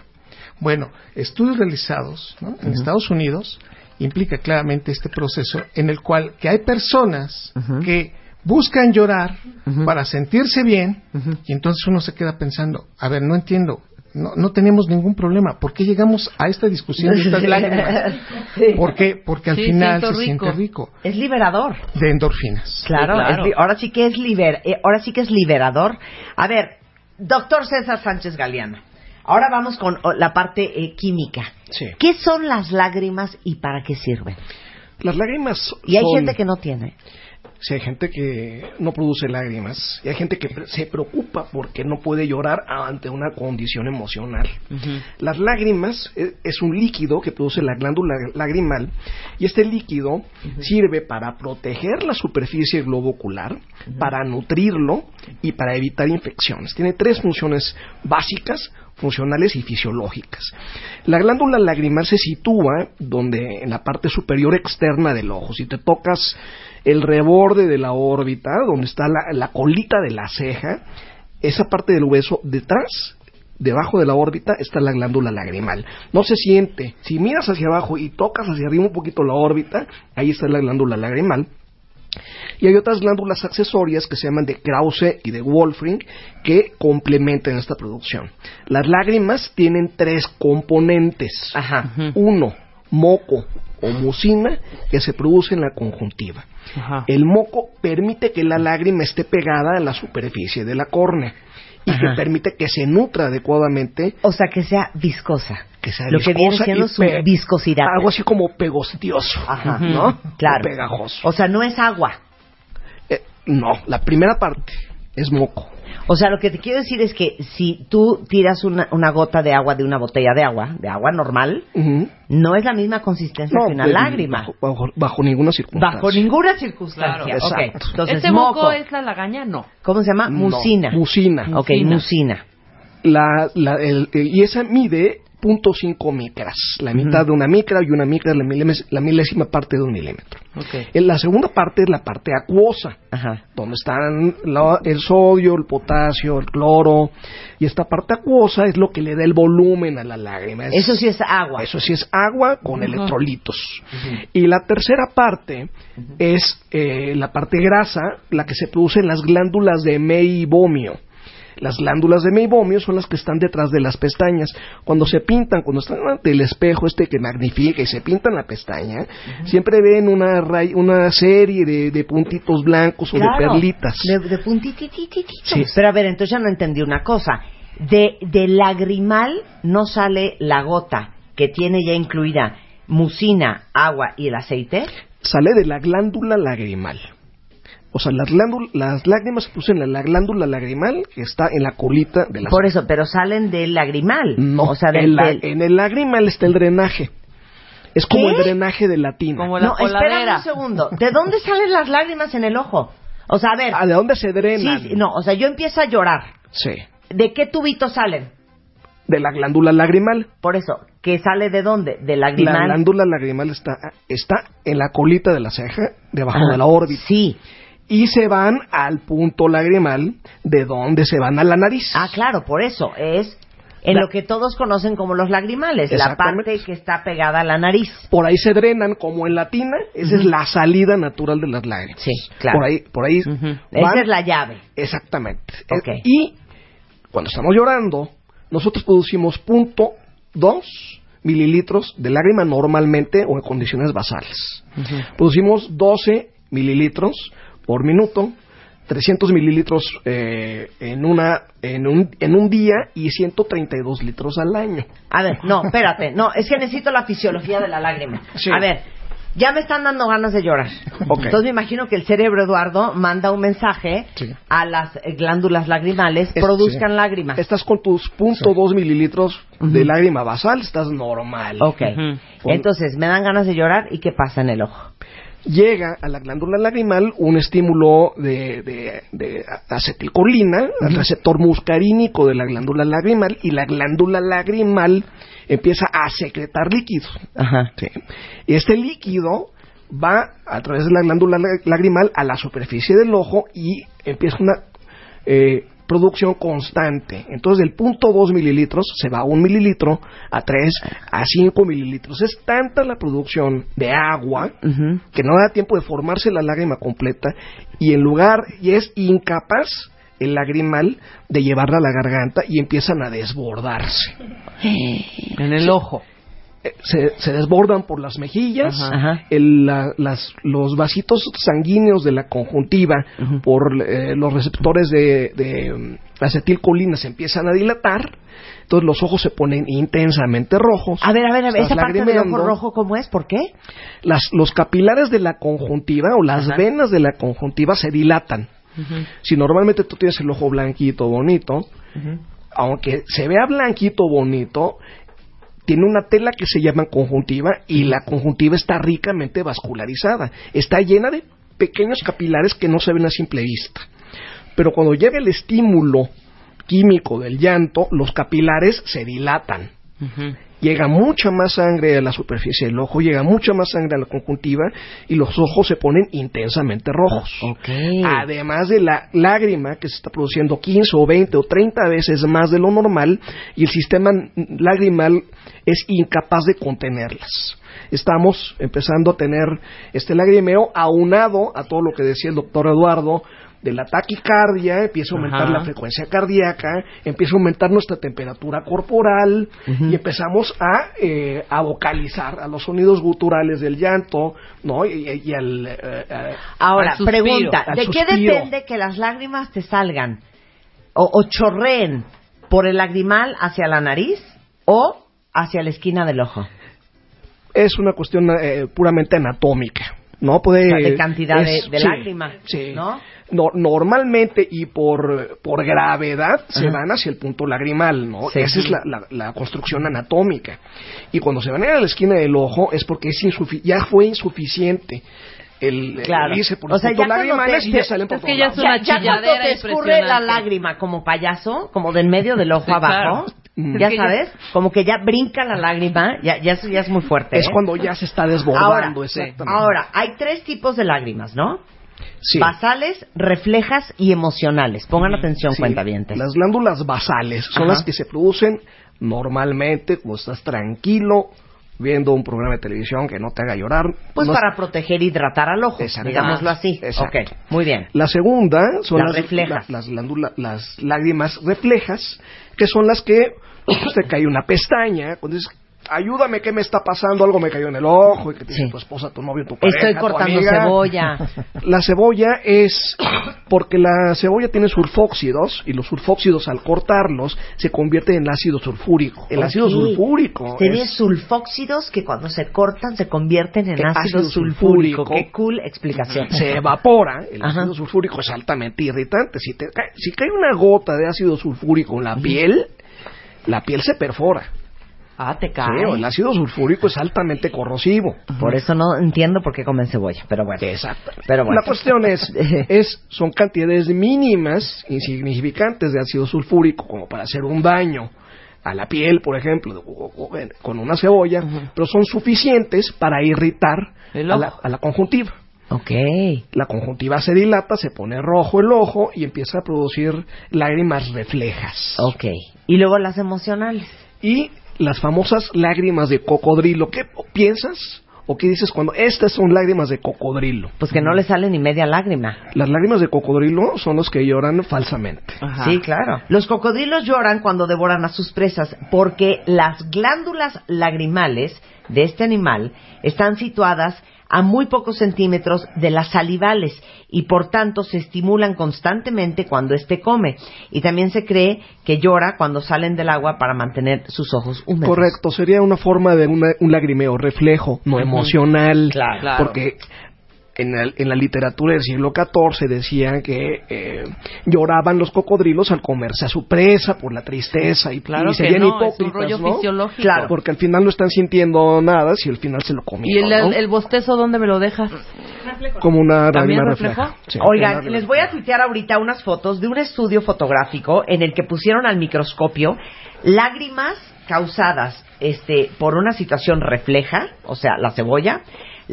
Speaker 8: Bueno, estudios realizados ¿no? en Estados Unidos implica claramente este proceso en el cual que hay personas que buscan llorar para sentirse bien y entonces uno se queda pensando, a ver, no entiendo, no, no tenemos ningún problema, ¿por qué llegamos a esta discusión de estas lágrimas?
Speaker 3: Sí.
Speaker 8: ¿Por qué? Porque al
Speaker 4: Sí,
Speaker 8: final se
Speaker 4: rico.
Speaker 8: siente rico
Speaker 3: Es liberador.
Speaker 8: de endorfinas.
Speaker 3: Claro,
Speaker 4: Sí, claro.
Speaker 3: es li- ahora sí que es liber, eh, ahora sí que es liberador. A ver, doctor César Sánchez Galeano. Ahora vamos con oh, la parte eh, química.
Speaker 5: Sí.
Speaker 3: ¿Qué son las lágrimas y para qué sirven?
Speaker 5: Las lágrimas
Speaker 3: Y hay
Speaker 5: son-
Speaker 3: gente que no tiene.
Speaker 5: Sí, hay gente que no produce lágrimas y hay gente que se preocupa porque no puede llorar ante una condición emocional. Las lágrimas eh, es un líquido que produce la glándula lagrimal y este líquido sirve para proteger la superficie del globo ocular, para nutrirlo y para evitar infecciones. Tiene tres funciones básicas, funcionales y fisiológicas. La glándula lagrimal se sitúa donde en la parte superior externa del ojo. Si te tocas el reborde de la órbita, donde está la, la colita de la ceja, esa parte del hueso detrás, debajo de la órbita, está la glándula lagrimal. No se siente. Si miras hacia abajo y tocas hacia arriba un poquito la órbita, ahí está la glándula lagrimal. Y hay otras glándulas accesorias que se llaman de Krause y de Wolfring que complementan esta producción. Las lágrimas tienen tres componentes.
Speaker 3: Ajá.
Speaker 5: Uno, moco o mucina que se produce en la conjuntiva.
Speaker 4: Ajá.
Speaker 5: El moco permite que la lágrima esté pegada a la superficie de la córnea y que permite que se nutra adecuadamente,
Speaker 3: O sea, que sea viscosa.
Speaker 5: que sea
Speaker 3: Lo que viene
Speaker 5: viscosa
Speaker 3: siendo
Speaker 5: y
Speaker 3: su viscosidad.
Speaker 5: Algo así como pegostioso,
Speaker 3: Ajá.
Speaker 5: ¿no?
Speaker 3: Claro.
Speaker 5: O pegajoso.
Speaker 3: O sea, no es agua.
Speaker 5: Eh, no, la primera parte es moco.
Speaker 3: O sea, lo que te quiero decir es que si tú tiras una, una gota de agua de una botella de agua, de agua normal,
Speaker 5: Ujú.
Speaker 3: no es la misma consistencia
Speaker 5: No,
Speaker 3: que una
Speaker 5: pues,
Speaker 3: lágrima.
Speaker 5: Bajo, bajo- bajo ninguna circunstancia.
Speaker 3: Bajo ninguna circunstancia.
Speaker 5: Claro.
Speaker 3: Ok,
Speaker 5: Exacto.
Speaker 3: Entonces,
Speaker 4: ¿Este moco es la lagaña? No.
Speaker 3: ¿Cómo se llama?
Speaker 5: No,
Speaker 3: Mucina.
Speaker 5: mucina.
Speaker 3: Ok,
Speaker 4: Mucina.
Speaker 3: mucina.
Speaker 5: La, la- el- el- y esa mide .5 micras. La mitad de una micra y una micra es la, milés- la milésima parte de un milímetro.
Speaker 4: Ok.
Speaker 5: En la segunda parte es la parte acuosa,
Speaker 3: Ajá.
Speaker 5: donde están la- el sodio, el potasio, el cloro. Y esta parte acuosa es lo que le da el volumen a la lágrima. Es-
Speaker 3: Eso sí es agua.
Speaker 5: Eso sí es agua con electrolitos. Y la tercera parte es eh, la parte grasa, la que se produce en las glándulas de meibomio. Las glándulas de meibomio son las que están detrás de las pestañas. Cuando se pintan, cuando están ante el espejo este que magnifica y se pintan la pestaña, siempre ven una, ray- una serie de, de puntitos blancos o de
Speaker 3: Claro,
Speaker 5: perlitas.
Speaker 3: De, de puntitititito.
Speaker 5: Sí.
Speaker 3: Pero a ver, entonces ya no entendí una cosa. De, de lagrimal no sale la gota que tiene ya incluida mucina, agua y el aceite.
Speaker 5: Sale de la glándula lagrimal. O sea, las, las lágrimas se producen en la glándula lagrimal que está en la colita de la
Speaker 3: Por eso, pero salen del lagrimal.
Speaker 5: No,
Speaker 3: o sea, del,
Speaker 5: en, la-
Speaker 3: del-
Speaker 5: en el lagrimal está el drenaje. Es como
Speaker 3: ¿Qué?
Speaker 5: el drenaje de la tina.
Speaker 4: Como la
Speaker 3: No,
Speaker 4: coladera.
Speaker 3: un segundo. ¿De dónde salen las lágrimas en el ojo? O sea, a ver.
Speaker 5: Ah, ¿De dónde se drenan?
Speaker 3: Sí, no, o sea, yo empiezo a llorar.
Speaker 5: Sí.
Speaker 3: ¿De qué tubito salen?
Speaker 5: De la glándula lagrimal.
Speaker 3: Por eso, ¿que sale de dónde? De
Speaker 5: La
Speaker 3: lagrimal.
Speaker 5: glándula lagrimal está, está en la colita de la ceja, debajo
Speaker 3: Ajá.
Speaker 5: de la órbita.
Speaker 3: Sí.
Speaker 5: Y se van al punto lagrimal, de donde se van a la nariz.
Speaker 3: Ah, claro, por eso. Es en
Speaker 5: La-
Speaker 3: lo que todos conocen como los lagrimales, la parte que está pegada a la nariz.
Speaker 5: Por ahí se drenan como en la tina. Esa es la salida natural de las lágrimas.
Speaker 3: Sí, claro.
Speaker 5: Por ahí, por ahí
Speaker 3: Esa es la llave.
Speaker 5: Exactamente. Y cuando estamos llorando, nosotros producimos punto dos mililitros de lágrima normalmente o en condiciones basales. Producimos 12 mililitros por minuto, 300 mililitros eh, en, una, en, un, en un día y 132 litros al año.
Speaker 3: A ver, no, espérate. No, es que necesito la fisiología de la lágrima.
Speaker 5: Sí.
Speaker 3: A ver, ya me están dando ganas de llorar.
Speaker 5: Ok.
Speaker 3: Entonces me imagino que el cerebro, Eduardo, manda un mensaje
Speaker 5: Sí.
Speaker 3: a las glándulas lagrimales,
Speaker 5: Es-
Speaker 3: produzcan
Speaker 5: sí.
Speaker 3: lágrimas.
Speaker 5: Estás con tus punto dos mililitros de lágrima basal, estás normal.
Speaker 3: Ok. Entonces, me dan ganas de llorar y ¿qué pasa en el ojo?
Speaker 5: Llega a la glándula lagrimal un estímulo de, de- de acetilcolina, al receptor muscarínico de la glándula lagrimal, y la glándula lagrimal empieza a secretar líquido.
Speaker 3: Ajá.
Speaker 5: este líquido va a través de la glándula la- lagrimal a la superficie del ojo y empieza una eh, producción constante. Entonces, del punto 2 mililitros se va a 1 mililitro, a 3, a 5 mililitros. Es tanta la producción de agua que no da tiempo de formarse la lágrima completa y en lugar, y es incapaz el lagrimal de llevarla a la garganta y empiezan a desbordarse.
Speaker 4: En el ojo.
Speaker 5: Eh, Se, se desbordan por las mejillas,
Speaker 4: Ajá.
Speaker 5: El- la- las- los vasitos sanguíneos de la conjuntiva por eh, los receptores de, de, mm, acetilcolina se empiezan a dilatar, entonces los ojos se ponen intensamente rojos.
Speaker 3: A ver, a ver, a ver, esa parte del ojo rojo, ¿cómo es? ¿Por qué?
Speaker 5: Las- los capilares de la conjuntiva o las
Speaker 3: Ajá.
Speaker 5: venas de la conjuntiva se dilatan. Si normalmente tú tienes el ojo blanquito, bonito, aunque se vea blanquito, bonito, tiene una tela que se llama conjuntiva y la conjuntiva está ricamente vascularizada. Está llena de pequeños capilares que no se ven a simple vista. Pero cuando llega el estímulo químico del llanto, los capilares se dilatan. Llega mucha más sangre a la superficie del ojo, llega mucha más sangre a la conjuntiva y los ojos se ponen intensamente rojos. Además de la lágrima que se está produciendo 15 o 20 o 30 veces más de lo normal y el sistema lagrimal es incapaz de contenerlas. Estamos empezando a tener este lagrimeo aunado a todo lo que decía el doctor Eduardo de la taquicardia, empieza a aumentar
Speaker 4: Ajá.
Speaker 5: la frecuencia cardíaca, empieza a aumentar nuestra temperatura corporal y empezamos a, eh, a vocalizar a los sonidos guturales del llanto, ¿no? Y, y- y al... eh, eh,
Speaker 3: Ahora,
Speaker 4: Al suspiro,
Speaker 3: pregunta,
Speaker 5: al
Speaker 3: ¿de qué
Speaker 5: suspiro.
Speaker 3: depende que las lágrimas te salgan o, o chorreen por el lagrimal hacia la nariz o hacia la esquina del ojo?
Speaker 5: es una cuestión eh, puramente anatómica. No puede
Speaker 3: O sea, de cantidad de-
Speaker 5: es-
Speaker 3: de
Speaker 5: sí,
Speaker 3: lágrima,
Speaker 5: sí.
Speaker 3: ¿no?
Speaker 5: No- normalmente y por, por gravedad se van hacia el punto lagrimal, ¿no?
Speaker 3: Sí.
Speaker 5: Esa es la, la- la construcción anatómica. Y cuando se van a ir a la esquina del ojo es porque es insufi- ya fue insuficiente el, el
Speaker 3: Claro.
Speaker 5: irse por
Speaker 3: O sea, ya cuando
Speaker 5: lagrimales
Speaker 3: te-
Speaker 5: y ya salen por
Speaker 4: es que
Speaker 5: todos
Speaker 4: ya
Speaker 5: lados.
Speaker 4: es una
Speaker 3: ya, ya cuando te escurre la lágrima como payaso, como del medio del ojo
Speaker 4: Sí,
Speaker 3: abajo,
Speaker 4: claro.
Speaker 5: Mm.
Speaker 3: ya sabes, como que ya brinca la lágrima, ya, ya eso ya es muy fuerte.
Speaker 5: Es
Speaker 3: ¿eh?
Speaker 5: cuando ya se está
Speaker 3: ahora,
Speaker 5: desbordando, exactamente.
Speaker 3: ahora, hay tres tipos de lágrimas, ¿no?
Speaker 5: Sí.
Speaker 3: Basales, reflejas y emocionales. Pongan atención,
Speaker 5: Sí,
Speaker 3: cuentavientes.
Speaker 5: Las glándulas basales son
Speaker 3: Ajá.
Speaker 5: las que se producen normalmente cuando estás tranquilo, viendo un programa de televisión que no te haga llorar.
Speaker 3: Pues
Speaker 5: no-
Speaker 3: para proteger e hidratar al ojo,
Speaker 5: Exacto.
Speaker 3: digámoslo así.
Speaker 5: Exacto.
Speaker 3: Ok, muy bien.
Speaker 5: La segunda son
Speaker 3: Las
Speaker 5: las,
Speaker 3: reflejas.
Speaker 5: la- las, glándula- las lágrimas reflejas, que son las que pues, te cae una pestaña, cuando dices, ayúdame, ¿qué me está pasando? Algo me cayó en el ojo, y que
Speaker 3: Sí.
Speaker 5: tu esposa, tu novio, tu pareja,
Speaker 3: Estoy
Speaker 5: tu
Speaker 3: cortando
Speaker 5: amiga.
Speaker 3: cebolla.
Speaker 5: La cebolla es porque la cebolla tiene sulfóxidos y los sulfóxidos al cortarlos se convierten en ácido sulfúrico. El ácido sulfúrico
Speaker 3: Tiene
Speaker 5: es-
Speaker 3: sulfóxidos que cuando se cortan se convierten en ácido,
Speaker 5: ácido
Speaker 3: sulfúrico.
Speaker 5: sulfúrico.
Speaker 3: Qué cool explicación.
Speaker 5: se evapora, el
Speaker 3: Ajá.
Speaker 5: ácido sulfúrico es altamente irritante. Si, te cae, si cae una gota de ácido sulfúrico en la piel, la piel se perfora.
Speaker 4: Ah, te
Speaker 5: Sí,
Speaker 4: cae.
Speaker 5: el ácido sulfúrico es altamente corrosivo.
Speaker 3: Por eso no entiendo por qué comen cebolla, pero bueno.
Speaker 5: Exacto.
Speaker 3: Pero bueno.
Speaker 5: La cuestión es, es, son cantidades mínimas, insignificantes de ácido sulfúrico como para hacer un daño a la piel, por ejemplo, con una cebolla, pero son suficientes para irritar a la, a la conjuntiva.
Speaker 3: Ok.
Speaker 5: La conjuntiva se dilata, se pone rojo el ojo y empieza a producir lágrimas reflejas.
Speaker 3: Ok. Y luego las emocionales.
Speaker 5: Y las famosas lágrimas de cocodrilo. ¿Qué piensas o qué dices cuando estas son lágrimas de cocodrilo?
Speaker 3: Pues que no le sale ni media lágrima.
Speaker 5: Las lágrimas de cocodrilo son los que lloran falsamente.
Speaker 4: Ajá.
Speaker 3: Sí, claro. Los cocodrilos lloran cuando devoran a sus presas porque las glándulas lagrimales de este animal están situadas a muy pocos centímetros de las salivales y por tanto se estimulan constantemente cuando éste come. Y también se cree que llora cuando salen del agua para mantener sus ojos húmedos.
Speaker 5: Correcto, sería una forma de una- un lagrimeo, reflejo, no emocional.
Speaker 3: Claro.
Speaker 4: Claro.
Speaker 5: Porque en la, en la literatura del siglo XIV decían que eh, lloraban los cocodrilos al comerse a su presa por la tristeza y,
Speaker 4: Claro
Speaker 5: y serían
Speaker 4: no, es un
Speaker 5: hipócritas,
Speaker 4: rollo
Speaker 5: ¿no?
Speaker 4: fisiológico.
Speaker 3: Claro.
Speaker 5: Porque al final no están sintiendo nada si al final se lo
Speaker 4: ¿Y
Speaker 5: comieron,
Speaker 4: el,
Speaker 5: ¿no?
Speaker 4: el bostezo dónde me lo dejas?
Speaker 5: Como una
Speaker 4: ¿También
Speaker 5: refleja. Sí,
Speaker 3: Oigan,
Speaker 5: una
Speaker 3: les voy a tuitear ahorita unas fotos de un estudio fotográfico en el que pusieron al microscopio lágrimas causadas este, por una situación refleja, o sea, la cebolla,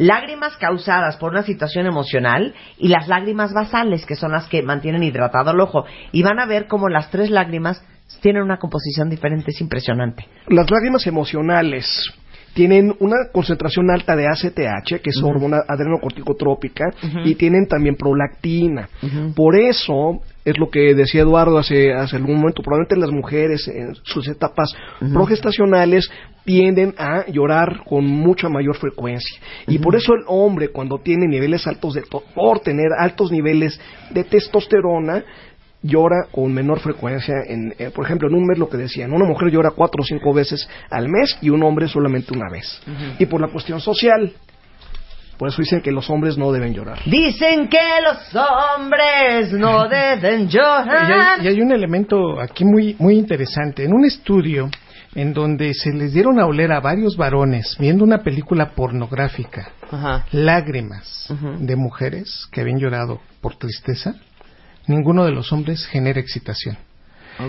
Speaker 3: lágrimas causadas por una situación emocional y las lágrimas basales, que son las que mantienen hidratado el ojo. Y van a ver cómo las tres lágrimas tienen una composición diferente, es impresionante.
Speaker 5: Las lágrimas emocionales tienen una concentración alta de ACTH, que es hormona adrenocorticotrópica, y tienen también prolactina. Por eso es lo que decía Eduardo hace, hace algún momento, probablemente las mujeres en sus etapas progestacionales tienden a llorar con mucha mayor frecuencia. Y por eso el hombre cuando tiene niveles altos de, por tener altos niveles de testosterona, llora con menor frecuencia. En, eh, por ejemplo, en un mes lo que decían, una mujer llora cuatro o cinco veces al mes y un hombre solamente una vez. Y por la cuestión social, por eso dicen que los hombres no deben llorar.
Speaker 3: Dicen que los hombres no deben
Speaker 8: Y
Speaker 3: llorar.
Speaker 8: hay, y hay un elemento aquí muy, muy interesante. En un estudio en donde se les dieron a oler a varios varones viendo una película pornográfica,
Speaker 4: Ajá.
Speaker 8: lágrimas de mujeres que habían llorado por tristeza, ninguno de los hombres genera excitación.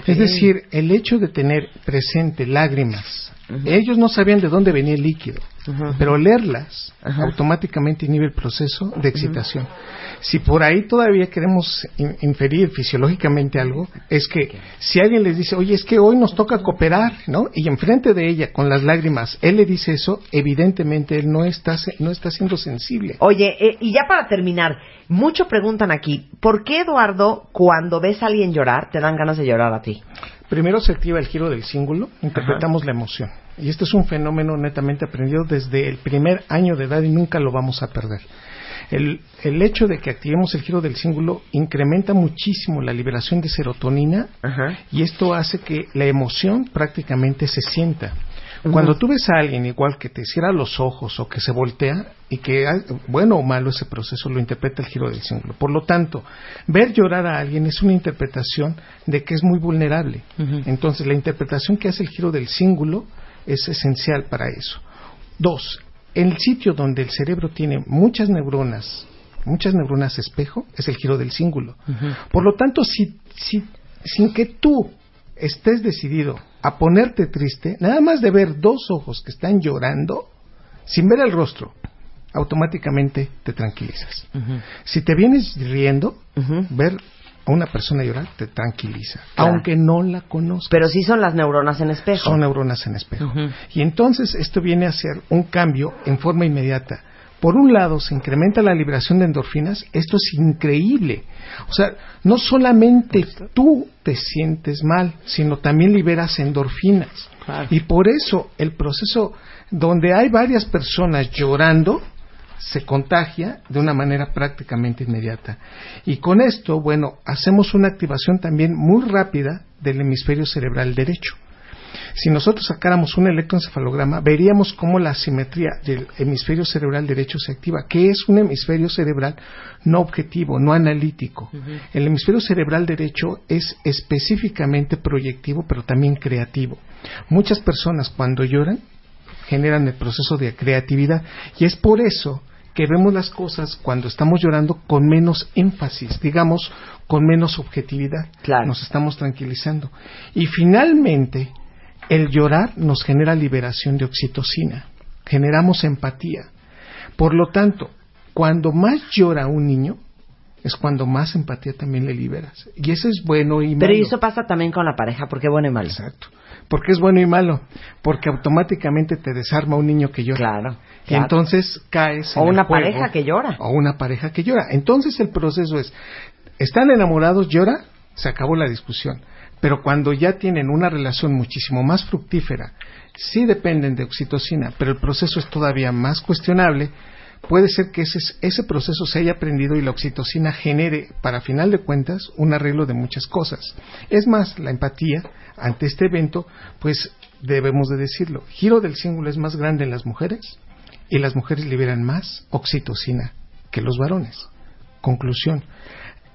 Speaker 8: Es decir, el hecho de tener presente lágrimas, ellos no sabían de dónde venía el líquido, pero leerlas automáticamente inhibe el proceso de excitación. Si por ahí todavía queremos in- inferir fisiológicamente algo, es que si alguien les dice, oye, es que hoy nos toca cooperar, ¿no? Y enfrente de ella, con las lágrimas, él le dice eso, evidentemente él no está, se- no está siendo sensible.
Speaker 3: Oye, eh, y ya para terminar, mucho preguntan aquí, ¿por qué Eduardo, cuando ves a alguien llorar, te dan ganas de llorar a ti?
Speaker 8: Primero se activa el giro del cíngulo, interpretamos la emoción. Y este es un fenómeno netamente aprendido desde el primer año de edad y nunca lo vamos a perder. El, el hecho de que activemos el giro del cíngulo incrementa muchísimo la liberación de serotonina y esto hace que la emoción prácticamente se sienta. Cuando tú ves a alguien igual que te cierra los ojos o que se voltea y que bueno o malo ese proceso lo interpreta el giro del cíngulo. Por lo tanto, ver llorar a alguien es una interpretación de que es muy vulnerable. Entonces, la interpretación que hace el giro del cíngulo es esencial para eso. Dos, el sitio donde el cerebro tiene muchas neuronas, muchas neuronas espejo, es el giro del cíngulo. Por lo tanto, si, si, sin que tú estés decidido a ponerte triste, nada más de ver dos ojos que están llorando, sin ver el rostro, automáticamente te tranquilizas. Si te vienes riendo, ver a una persona llorar te tranquiliza, aunque no la conozcas.
Speaker 3: Pero sí son las neuronas en espejo.
Speaker 8: Son neuronas en espejo. Y entonces esto viene a ser un cambio en forma inmediata. Por un lado, se incrementa la liberación de endorfinas. Esto es increíble. O sea, no solamente tú te sientes mal, sino también liberas endorfinas. Y por eso el proceso donde hay varias personas llorando se contagia de una manera prácticamente inmediata. Y con esto, bueno, hacemos una activación también muy rápida del hemisferio cerebral derecho. Si nosotros sacáramos un electroencefalograma, veríamos cómo la simetría del hemisferio cerebral derecho se activa, que es un hemisferio cerebral no objetivo, no analítico. El hemisferio cerebral derecho es específicamente proyectivo, pero también creativo. Muchas personas cuando lloran generan el proceso de creatividad y es por eso que vemos las cosas cuando estamos llorando con menos énfasis, digamos, con menos objetividad. Nos estamos tranquilizando. Y finalmente, el llorar nos genera liberación de oxitocina, generamos empatía. Por lo tanto, cuando más llora un niño, es cuando más empatía también le liberas. Y eso es bueno y malo.
Speaker 3: Pero eso pasa también con la pareja, porque es bueno y malo.
Speaker 8: Exacto. Porque es bueno y malo. Porque automáticamente te desarma un niño que llora.
Speaker 3: Claro.
Speaker 8: Y entonces caes.
Speaker 3: O
Speaker 8: en el
Speaker 3: una
Speaker 8: juego.
Speaker 3: pareja que llora.
Speaker 8: O una pareja que llora. Entonces el proceso es: están enamorados, llora, se acabó la discusión. Pero cuando ya tienen una relación muchísimo más fructífera, sí dependen de oxitocina, pero el proceso es todavía más cuestionable. Puede ser que ese, ese proceso se haya aprendido y la oxitocina genere, para final de cuentas, un arreglo de muchas cosas. Es más, la empatía ante este evento, pues debemos de decirlo, giro del cíngulo es más grande en las mujeres y las mujeres liberan más oxitocina que los varones. Conclusión,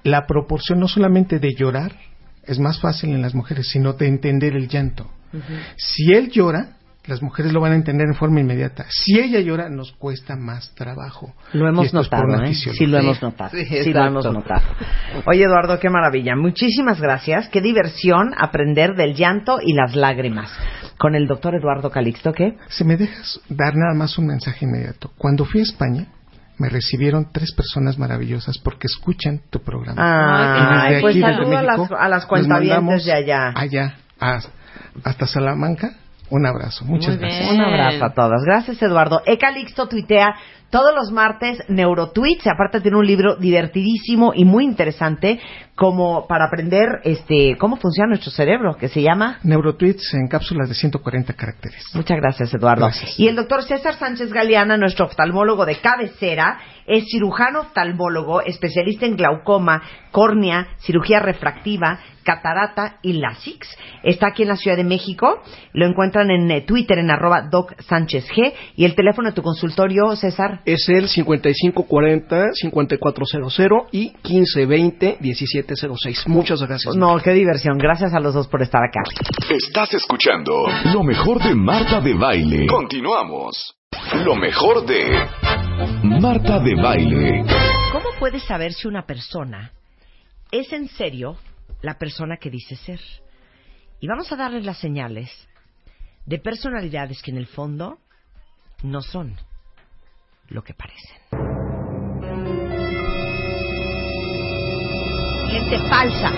Speaker 8: la proporción no solamente de llorar es más fácil en las mujeres, sino de entender el llanto. Si él llora, las mujeres lo van a entender en forma inmediata. Si ella llora, nos cuesta más trabajo.
Speaker 3: Lo hemos notado, ¿eh? Sí, lo hemos notado.
Speaker 4: Sí,
Speaker 3: Sí, lo hemos notado. Oye, Eduardo, qué maravilla. Muchísimas gracias. Qué diversión aprender del llanto y las lágrimas. Con el doctor Eduardo Calixto, ¿qué?
Speaker 8: Si me dejas dar nada más un mensaje inmediato. Cuando fui a España, me recibieron tres personas maravillosas porque escuchan tu programa. Y desde
Speaker 3: pues
Speaker 8: aquí, desde
Speaker 3: a las, a las cuentavientes de allá.
Speaker 8: Allá, a- hasta Salamanca, un abrazo. Muchas
Speaker 4: Muy
Speaker 8: gracias.
Speaker 4: bien.
Speaker 3: Un abrazo a todas. Gracias, Eduardo. E Calixto tuitea todos los martes neurotweets. Aparte tiene un libro divertidísimo y muy interesante como para aprender este cómo funciona nuestro cerebro, que se llama
Speaker 8: Neurotweets en cápsulas de 140 caracteres.
Speaker 3: Muchas gracias, Eduardo.
Speaker 8: Gracias.
Speaker 3: Y el doctor César Sánchez Galeana, nuestro oftalmólogo de cabecera, es cirujano oftalmólogo, especialista en glaucoma, córnea, cirugía refractiva, catarata y LASIX. Está aquí en la Ciudad de México. Lo encuentran en eh, Twitter en arroba Doc Sánchez G. Y el teléfono de tu consultorio, César.
Speaker 5: Es el 5540-5400 y 1520-1706. Muchas gracias.
Speaker 3: No, qué diversión. Gracias a los dos por estar acá.
Speaker 1: Estás escuchando lo mejor de Marta de Baile. Continuamos. Lo mejor de Marta de Baile.
Speaker 3: ¿Cómo puedes saber si una persona es en serio la persona que dice ser? Y vamos a darles las señales de personalidades que en el fondo no son lo que parecen. Gente falsa.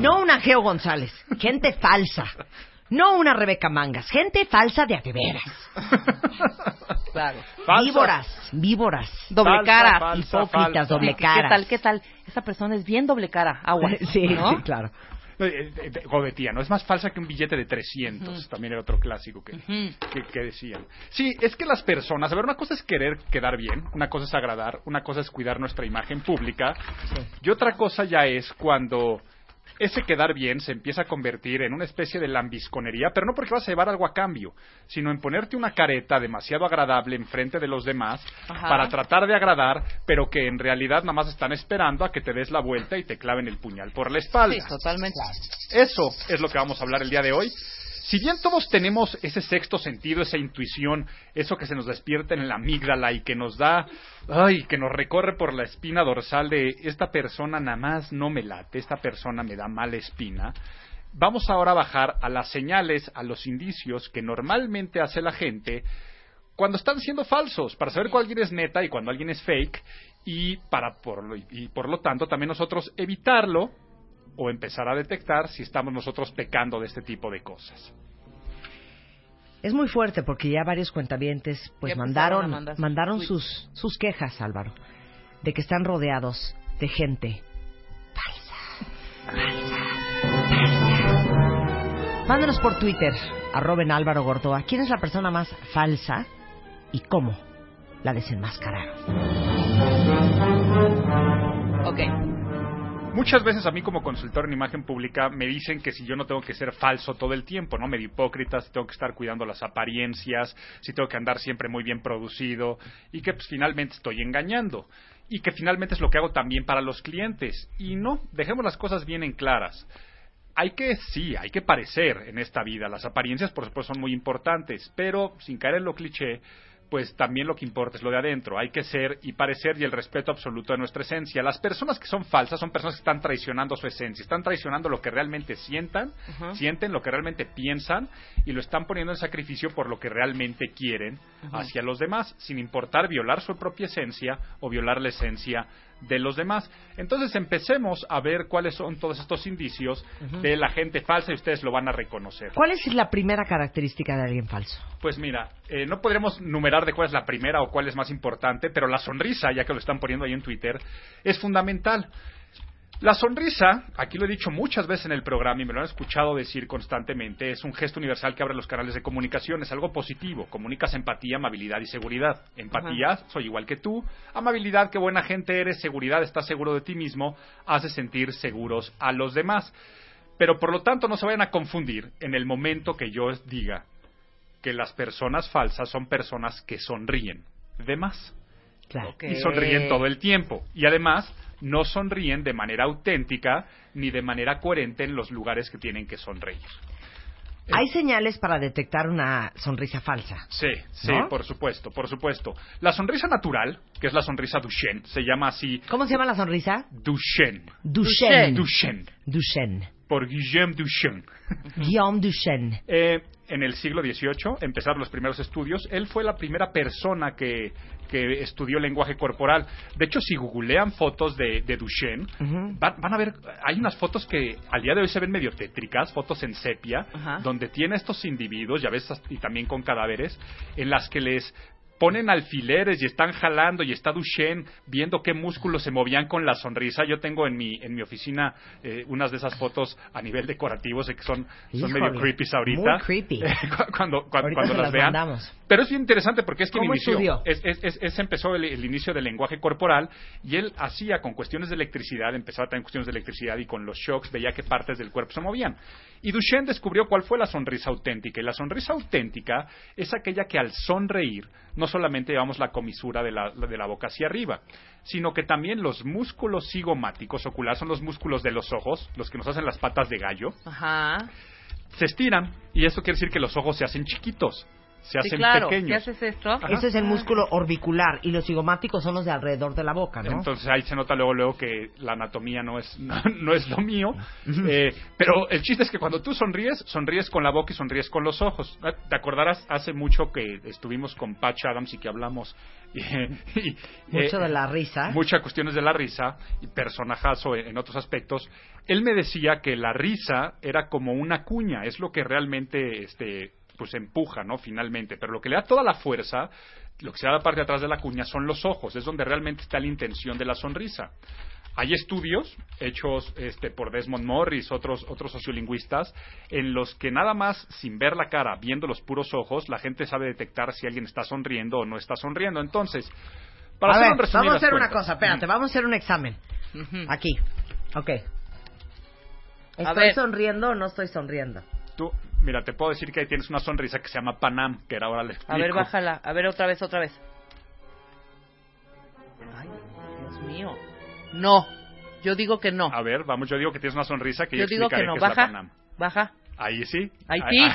Speaker 3: No una Geo González. Gente falsa. No una Rebeca Mangas. Gente falsa de a de veras.
Speaker 4: Claro.
Speaker 3: Víboras. Víboras.
Speaker 4: Doble
Speaker 11: Falsa,
Speaker 4: cara.
Speaker 11: falsa,
Speaker 3: Hipócritas,
Speaker 11: falsa.
Speaker 3: doble
Speaker 4: ¿Qué
Speaker 3: cara.
Speaker 4: tal? ¿Qué tal? Esa persona es bien doble cara. Agua.
Speaker 3: Sí,
Speaker 4: ¿no?
Speaker 3: sí, claro.
Speaker 11: No, eh, eh, eh, no es más falsa que un billete de 300. También era otro clásico que, que, que decían. Sí, es que las personas, a ver, una cosa es querer quedar bien, una cosa es agradar, una cosa es cuidar nuestra imagen pública, y otra cosa ya es cuando ese quedar bien se empieza a convertir en una especie de lambisconería, pero no porque vas a llevar algo a cambio, sino en ponerte una careta demasiado agradable enfrente de los demás
Speaker 4: Ajá.
Speaker 11: para tratar de agradar, pero que en realidad nada más están esperando a que te des la vuelta y te claven el puñal por la espalda.
Speaker 4: Sí, totalmente.
Speaker 11: Eso es lo que vamos a hablar el día de hoy. Si bien todos tenemos ese sexto sentido, esa intuición, eso que se nos despierta en la amígdala y que nos da, ay, que nos recorre por la espina dorsal de esta persona nada más no me late, esta persona me da mala espina, vamos ahora a bajar a las señales, a los indicios que normalmente hace la gente cuando están siendo falsos, para saber cuál alguien es neta y cuando alguien es fake, y para por lo, y por lo tanto también nosotros evitarlo o empezar a detectar si estamos nosotros pecando de este tipo de cosas.
Speaker 3: Es muy fuerte porque ya varios cuentavientes pues mandaron
Speaker 4: a
Speaker 3: mandaron
Speaker 4: tweets.
Speaker 3: sus sus quejas, Álvaro, de que están rodeados de gente falsa. Mándenos por Twitter, arroba en Álvaro Gordoa. ¿Quién es la persona más falsa y cómo la desenmascararon?
Speaker 4: Ok.
Speaker 11: Muchas veces a mí como consultor en imagen pública me dicen que si yo no tengo que ser falso todo el tiempo, ¿no? Medio hipócrita, si tengo que estar cuidando las apariencias, si tengo que andar siempre muy bien producido y que pues finalmente estoy engañando y que finalmente es lo que hago también para los clientes. Y no, dejemos las cosas bien en claras. Hay que, sí, hay que parecer en esta vida. Las apariencias, por supuesto, son muy importantes, pero sin caer en lo cliché, pues también lo que importa es lo de adentro. Hay que ser y parecer y el respeto absoluto de nuestra esencia. Las personas que son falsas son personas que están traicionando su esencia, están traicionando lo que realmente sientan, sienten lo que realmente piensan y lo están poniendo en sacrificio por lo que realmente quieren hacia los demás, sin importar violar su propia esencia o violar la esencia de los demás. Entonces empecemos a ver cuáles son todos estos indicios de la gente falsa y ustedes lo van a reconocer.
Speaker 3: ¿Cuál es la primera característica de alguien falso?
Speaker 11: Pues mira, eh, no podremos numerar de cuál es la primera o cuál es más importante, pero la sonrisa, ya que lo están poniendo ahí en Twitter, es fundamental. La sonrisa, aquí lo he dicho muchas veces en el programa y me lo han escuchado decir constantemente, es un gesto universal que abre los canales de comunicación, es algo positivo, comunicas empatía, amabilidad y seguridad. Empatía, soy igual que tú, amabilidad, qué buena gente eres, seguridad, estás seguro de ti mismo, hace sentir seguros a los demás. Pero por lo tanto no se vayan a confundir en el momento que yo diga que las personas falsas son personas que sonríen de más.
Speaker 3: Claro.
Speaker 11: Y sonríen todo el tiempo. Y además no sonríen de manera auténtica ni de manera coherente en los lugares que tienen que sonreír.
Speaker 3: Hay señales para detectar una sonrisa falsa.
Speaker 11: Sí, sí,
Speaker 3: ¿No?
Speaker 11: por supuesto, por supuesto. La sonrisa natural, que es la sonrisa Duchenne, se llama así
Speaker 3: ¿Cómo se llama la sonrisa?
Speaker 11: Duchenne.
Speaker 3: Duchenne.
Speaker 11: Duchenne.
Speaker 3: Duchenne.
Speaker 11: Por Guillaume Duchenne.
Speaker 3: Guillaume Duchenne.
Speaker 11: Eh, en el siglo XVIII empezaron los primeros estudios. Él fue la primera persona que, que estudió lenguaje corporal. De hecho, si googlean fotos de, de Duchenne, van, van a ver, hay unas fotos que al día de hoy se ven medio tétricas, fotos en sepia,
Speaker 4: Ajá.
Speaker 11: donde tiene estos individuos, ya ves, y también con cadáveres, en las que les ponen alfileres y están jalando y está Duchenne viendo qué músculos se movían con la sonrisa. Yo tengo en mi en mi oficina eh, unas de esas fotos a nivel decorativo, sé que son, son
Speaker 3: Híjole,
Speaker 11: medio creepy ahorita.
Speaker 3: muy creepy.
Speaker 11: Cu- cuando cuando, cuando las vean. Pero es interesante porque es quien
Speaker 3: ¿Cómo
Speaker 11: inició. Es, es, empezó el, el inicio del lenguaje corporal y él hacía con cuestiones de electricidad, empezaba también cuestiones de electricidad y con los shocks veía qué partes del cuerpo se movían. Y Duchenne descubrió cuál fue la sonrisa auténtica. Y la sonrisa auténtica es aquella que al sonreír no solamente llevamos la comisura de la, de la boca hacia arriba, sino que también los músculos cigomáticos oculares son los músculos de los ojos, los que nos hacen las patas de gallo,
Speaker 4: Ajá.
Speaker 11: se estiran y eso quiere decir que los ojos se hacen chiquitos, se
Speaker 4: Sí,
Speaker 11: hacen
Speaker 4: claro.
Speaker 11: pequeños.
Speaker 4: ¿Qué haces esto?
Speaker 11: Ajá.
Speaker 3: Ese es el músculo orbicular y los cigomáticos son los de alrededor de la boca, ¿no?
Speaker 11: Entonces ahí se nota luego luego que la anatomía no es no, no es lo mío, Eh, pero el chiste es que cuando tú sonríes, sonríes con la boca y sonríes con los ojos. Eh, Te acordarás hace mucho que estuvimos con Patch Adams y que hablamos y, y,
Speaker 3: Mucho
Speaker 11: eh,
Speaker 3: de la risa.
Speaker 11: muchas cuestiones de la risa y personajazo en en otros aspectos. Él me decía que la risa era como una cuña, es lo que realmente este pues empuja, ¿no? Finalmente, pero lo que le da toda la fuerza, lo que se da la parte de atrás de la cuña son los ojos, es donde realmente está la intención de la sonrisa. Hay estudios hechos este, por Desmond Morris, otros, otros sociolingüistas, en los que nada más sin ver la cara, viendo los puros ojos, la gente sabe detectar si alguien está sonriendo o no está sonriendo. Entonces, para
Speaker 3: a
Speaker 11: hacer
Speaker 3: ver,
Speaker 11: un
Speaker 3: vamos a hacer una cosa, espérate, vamos a hacer un examen. Aquí. Ok. ¿Estoy sonriendo o no estoy sonriendo?
Speaker 11: Tú, mira, te puedo decir que ahí tienes una sonrisa que se llama Panam, que era ahora le explico.
Speaker 4: A ver, bájala. A ver, otra vez, otra vez. Ay, Dios mío. No. Yo digo que no.
Speaker 11: A ver, vamos, yo digo que tienes una sonrisa que
Speaker 4: Yo
Speaker 11: yo
Speaker 4: digo que no.
Speaker 11: es la
Speaker 4: Baja.
Speaker 11: Panam.
Speaker 4: Baja.
Speaker 11: Ahí sí.
Speaker 4: Ahí
Speaker 11: Ahí-
Speaker 4: sí.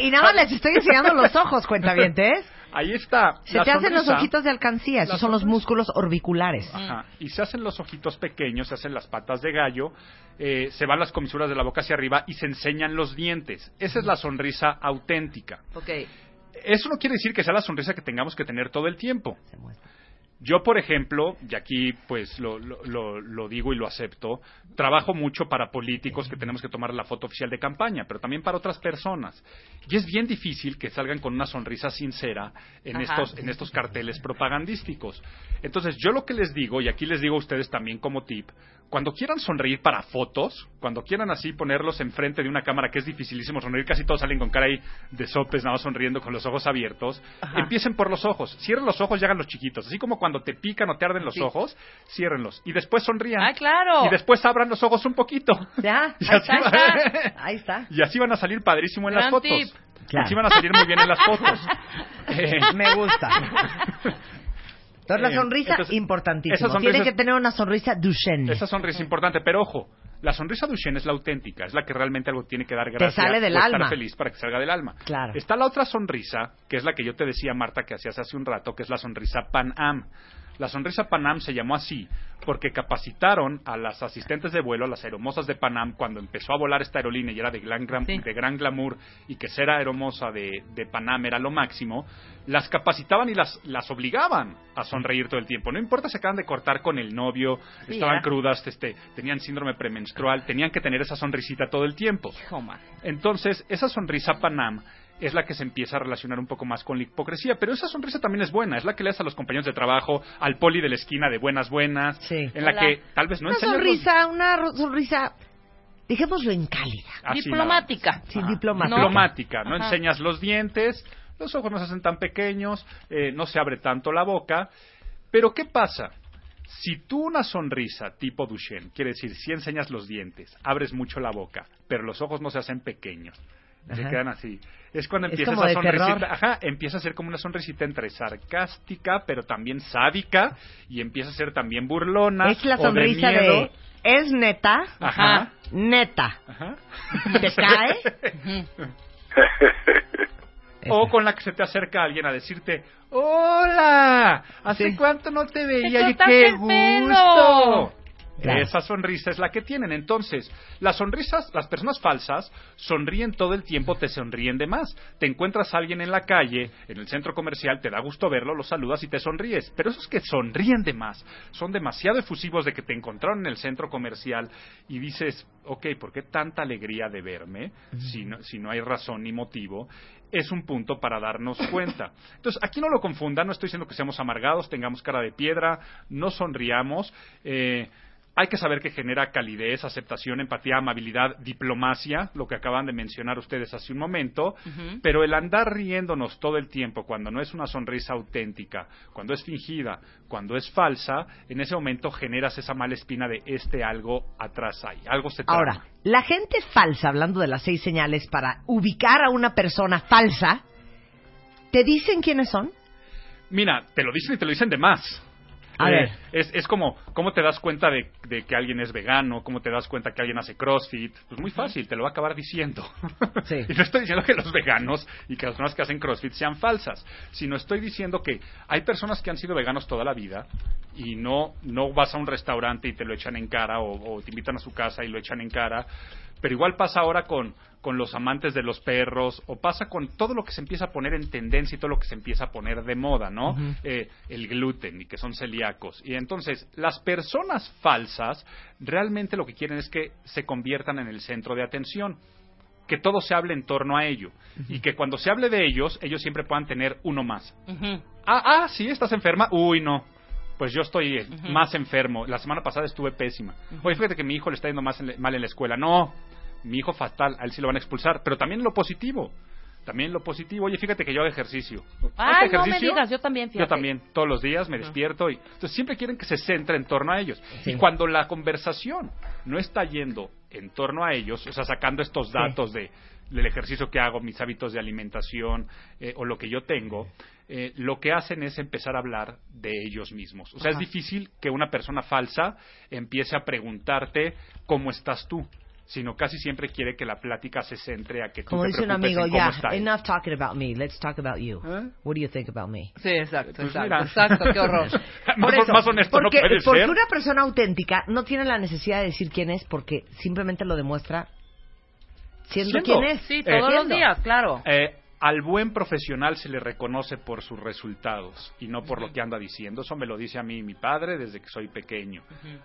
Speaker 11: ahí
Speaker 3: y nada más les estoy enseñando los ojos, cuentavientes.
Speaker 11: Ahí está.
Speaker 3: Se
Speaker 11: La
Speaker 3: te hacen los ojitos de alcancía, esos son los músculos orbiculares.
Speaker 11: Ajá. Y se hacen los ojitos pequeños, se hacen las patas de gallo, eh, se van las comisuras de la boca hacia arriba y se enseñan los dientes. Esa es la sonrisa auténtica.
Speaker 4: Ok.
Speaker 11: Eso no quiere decir que sea la sonrisa que tengamos que tener todo el tiempo.
Speaker 3: Se muestra.
Speaker 11: Yo, por ejemplo, y aquí pues lo, lo- lo- digo y lo acepto, trabajo mucho para políticos que tenemos que tomar la foto oficial de campaña, pero también para otras personas. Y es bien difícil que salgan con una sonrisa sincera en
Speaker 4: Ajá.
Speaker 11: estos, en estos carteles propagandísticos. Entonces, yo lo que les digo, y aquí les digo a ustedes también como tip, cuando quieran sonreír para fotos, cuando quieran así ponerlos enfrente de una cámara que es dificilísimo sonreír, casi todos salen con cara ahí de sopes, nada más sonriendo con los ojos abiertos,
Speaker 4: Ajá.
Speaker 11: empiecen por los ojos, cierren los ojos y hagan los chiquitos, así como cuando te pican o te arden los
Speaker 4: Sí.
Speaker 11: ojos, ciérrenlos y después sonrían.
Speaker 4: ¡Ah, claro!
Speaker 11: Y después abran los ojos un poquito.
Speaker 3: Ya,
Speaker 11: Y
Speaker 3: ahí
Speaker 11: así,
Speaker 3: está,
Speaker 11: va-
Speaker 3: ahí está. Ahí está.
Speaker 11: y así van a salir padrísimo en las fotos.
Speaker 4: tip.
Speaker 3: Claro.
Speaker 11: Así van a salir muy bien en las fotos. Eh,
Speaker 3: Me gusta. Entonces, la
Speaker 11: Eh,
Speaker 3: sonrisa,
Speaker 11: entonces,
Speaker 3: importantísimo.
Speaker 11: sonrisa
Speaker 3: Tiene que tener una sonrisa Duchenne.
Speaker 11: Esa sonrisa es importante, pero ojo, la sonrisa Duchenne es la auténtica, es la que realmente algo tiene que dar gracias
Speaker 3: sale del
Speaker 11: o estar feliz para que salga del alma.
Speaker 3: Claro.
Speaker 11: Está la otra sonrisa, que es la que yo te decía, Marta, que hacías hace un rato, que es la sonrisa Pan Am. La sonrisa Pan Am se llamó así porque capacitaron a las asistentes de vuelo, a las aeromosas de Pan Am, cuando empezó a volar esta aerolínea y era de gran, gran-
Speaker 4: Sí.
Speaker 11: de gran glamour y que ser aeromosa de, de Pan Am era lo máximo, las capacitaban y las, las obligaban a sonreír todo el tiempo. No importa si acaban de cortar con el novio,
Speaker 4: Sí,
Speaker 11: estaban crudas, este, tenían síndrome premenstrual, tenían que tener esa sonrisita todo el tiempo. Entonces, esa sonrisa Panam es la que se empieza a relacionar un poco más con la hipocresía, pero esa sonrisa también es buena, es la que le das a los compañeros de trabajo, al poli de la esquina de buenas buenas,
Speaker 3: Sí.
Speaker 11: en la
Speaker 4: Hola.
Speaker 11: que tal vez no
Speaker 3: una
Speaker 11: los-
Speaker 3: sonrisa, una sonrisa, dejémoslo en cálida.
Speaker 11: Así
Speaker 4: Diplomática.
Speaker 3: Sí,
Speaker 11: Ajá.
Speaker 3: diplomática.
Speaker 11: Diplomática, no
Speaker 4: Ajá.
Speaker 11: enseñas los dientes, los ojos no se hacen tan pequeños, eh, no se abre tanto la boca. Pero ¿qué pasa? Si tú una sonrisa tipo Duchenne, quiere decir, si enseñas los dientes, abres mucho la boca, pero los ojos no se hacen pequeños, se
Speaker 3: Ajá.
Speaker 11: quedan así. Es cuando empieza esa sonrisita, ajá, empieza a ser como una sonrisita entre sarcástica, pero también sádica, y empieza a ser también burlona.
Speaker 3: Es la
Speaker 11: o
Speaker 3: sonrisa de,
Speaker 11: miedo.
Speaker 3: es neta,
Speaker 11: Ajá.
Speaker 3: neta.
Speaker 11: Ajá.
Speaker 3: ¿Te cae?
Speaker 11: O con la que se te acerca alguien a decirte, ¡Hola! ¿Hace
Speaker 3: Sí.
Speaker 11: cuánto no te veía?
Speaker 4: ¡Te
Speaker 11: ¡Y qué gusto!
Speaker 3: Claro.
Speaker 11: Esa sonrisa es la que tienen. Entonces, las sonrisas, las personas falsas sonríen todo el tiempo, te sonríen de más. Te encuentras a alguien en la calle, en el centro comercial, te da gusto verlo, lo saludas y te sonríes. Pero esos que sonríen de más son demasiado efusivos de que te encontraron en el centro comercial y dices, ok, ¿por qué tanta alegría de verme si no, si no hay razón ni motivo? es un punto para darnos cuenta. Entonces, aquí no lo confundan, no estoy diciendo que seamos amargados, tengamos cara de piedra, no sonriamos. eh, hay que saber que genera calidez, aceptación, empatía, amabilidad, diplomacia, lo que acaban de mencionar ustedes hace un momento, pero el andar riéndonos todo el tiempo, cuando no es una sonrisa auténtica, cuando es fingida, cuando es falsa, en ese momento generas esa mala espina de este algo atrás hay, algo se trama.
Speaker 3: Ahora, la gente falsa, hablando de las seis señales para ubicar a una persona falsa, ¿te dicen quiénes son?
Speaker 11: Mira, te lo dicen y te lo dicen de más.
Speaker 3: A
Speaker 11: Eh,
Speaker 3: ver.
Speaker 11: Es, es como, ¿cómo te das cuenta de, de que alguien es vegano? ¿Cómo te das cuenta que alguien hace CrossFit? Pues muy fácil, te lo va a acabar diciendo.
Speaker 3: Sí.
Speaker 11: y no estoy diciendo que los veganos y que las personas que hacen CrossFit sean falsas, sino estoy diciendo que hay personas que han sido veganos toda la vida y no, no vas a un restaurante y te lo echan en cara o, o te invitan a su casa y lo echan en cara. Pero igual pasa ahora con, con los amantes de los perros o pasa con todo lo que se empieza a poner en tendencia y todo lo que se empieza a poner de moda, ¿no? Eh, el gluten y que son celíacos. Y entonces, las personas falsas realmente lo que quieren es que se conviertan en el centro de atención que todo se hable en torno a ello y que cuando se hable de ellos, ellos siempre puedan tener uno más. Ah, ah, sí, estás enferma. Uy, no. Pues yo estoy
Speaker 4: Ujú.
Speaker 11: más enfermo. La semana pasada estuve pésima. Oye, fíjate que mi hijo le está yendo más en la- mal en la escuela. No, mi hijo fatal, a él sí lo van a expulsar. Pero también lo positivo. También lo positivo. Oye, fíjate que yo hago ejercicio.
Speaker 4: Ah,
Speaker 11: ¿Haces
Speaker 4: no me digas, yo también,
Speaker 11: Yo
Speaker 4: fíjate.
Speaker 11: también, todos los días me despierto y entonces siempre quieren que se centre en torno a ellos.
Speaker 3: Sí.
Speaker 11: Y cuando la conversación no está yendo en torno a ellos, o sea, sacando estos datos de del ejercicio que hago, mis hábitos de alimentación eh, o lo que yo tengo, eh, lo que hacen es empezar a hablar de ellos mismos. O sea,
Speaker 4: Ajá.
Speaker 11: es difícil que una persona falsa empiece a preguntarte cómo estás tú, sino casi siempre quiere que la plática se centre a que tú
Speaker 3: Como
Speaker 11: te
Speaker 3: dice un amigo,
Speaker 11: en
Speaker 3: ya,
Speaker 11: él.
Speaker 3: enough talking about me, let's talk about you.
Speaker 11: ¿Eh?
Speaker 3: What do you think about me?
Speaker 4: Sí, exacto,
Speaker 11: Pues
Speaker 4: exacto,
Speaker 11: mira.
Speaker 4: exacto, qué horror.
Speaker 3: Por eso,
Speaker 11: más honesto
Speaker 3: porque,
Speaker 11: no puede
Speaker 3: porque
Speaker 11: ser.
Speaker 3: una persona auténtica no tiene la necesidad de decir quién es porque simplemente lo demuestra siendo
Speaker 11: Siendo.
Speaker 3: quién es.
Speaker 4: Sí, todos
Speaker 11: Eh,
Speaker 4: los días, claro.
Speaker 11: Eh, al buen profesional se le reconoce por sus resultados y no por lo que anda diciendo. Eso me lo dice a mí mi padre desde que soy pequeño.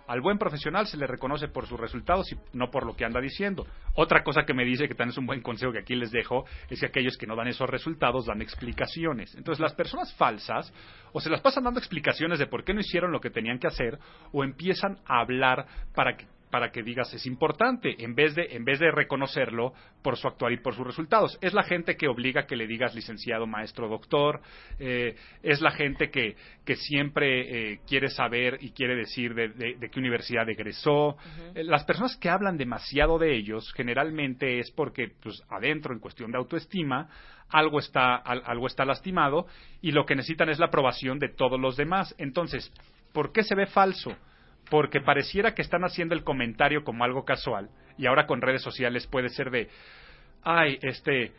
Speaker 11: Al buen profesional se le reconoce por sus resultados y no por lo que anda diciendo. Otra cosa que me dice, que también es un buen consejo que aquí les dejo, es que aquellos que no dan esos resultados dan explicaciones. Entonces las personas falsas o se las pasan dando explicaciones de por qué no hicieron lo que tenían que hacer o empiezan a hablar para que para que digas es importante, en vez de, en vez de reconocerlo por su actuar y por sus resultados. Es la gente que obliga que le digas licenciado, maestro, doctor, eh, es la gente que, que siempre eh, quiere saber y quiere decir de, de- de qué universidad egresó. Eh, las personas que hablan demasiado de ellos generalmente es porque pues, adentro, en cuestión de autoestima, algo está, al- algo está lastimado y lo que necesitan es la aprobación de todos los demás. Entonces, ¿por qué se ve falso? Porque pareciera que están haciendo el comentario como algo casual y ahora con redes sociales puede ser de ay este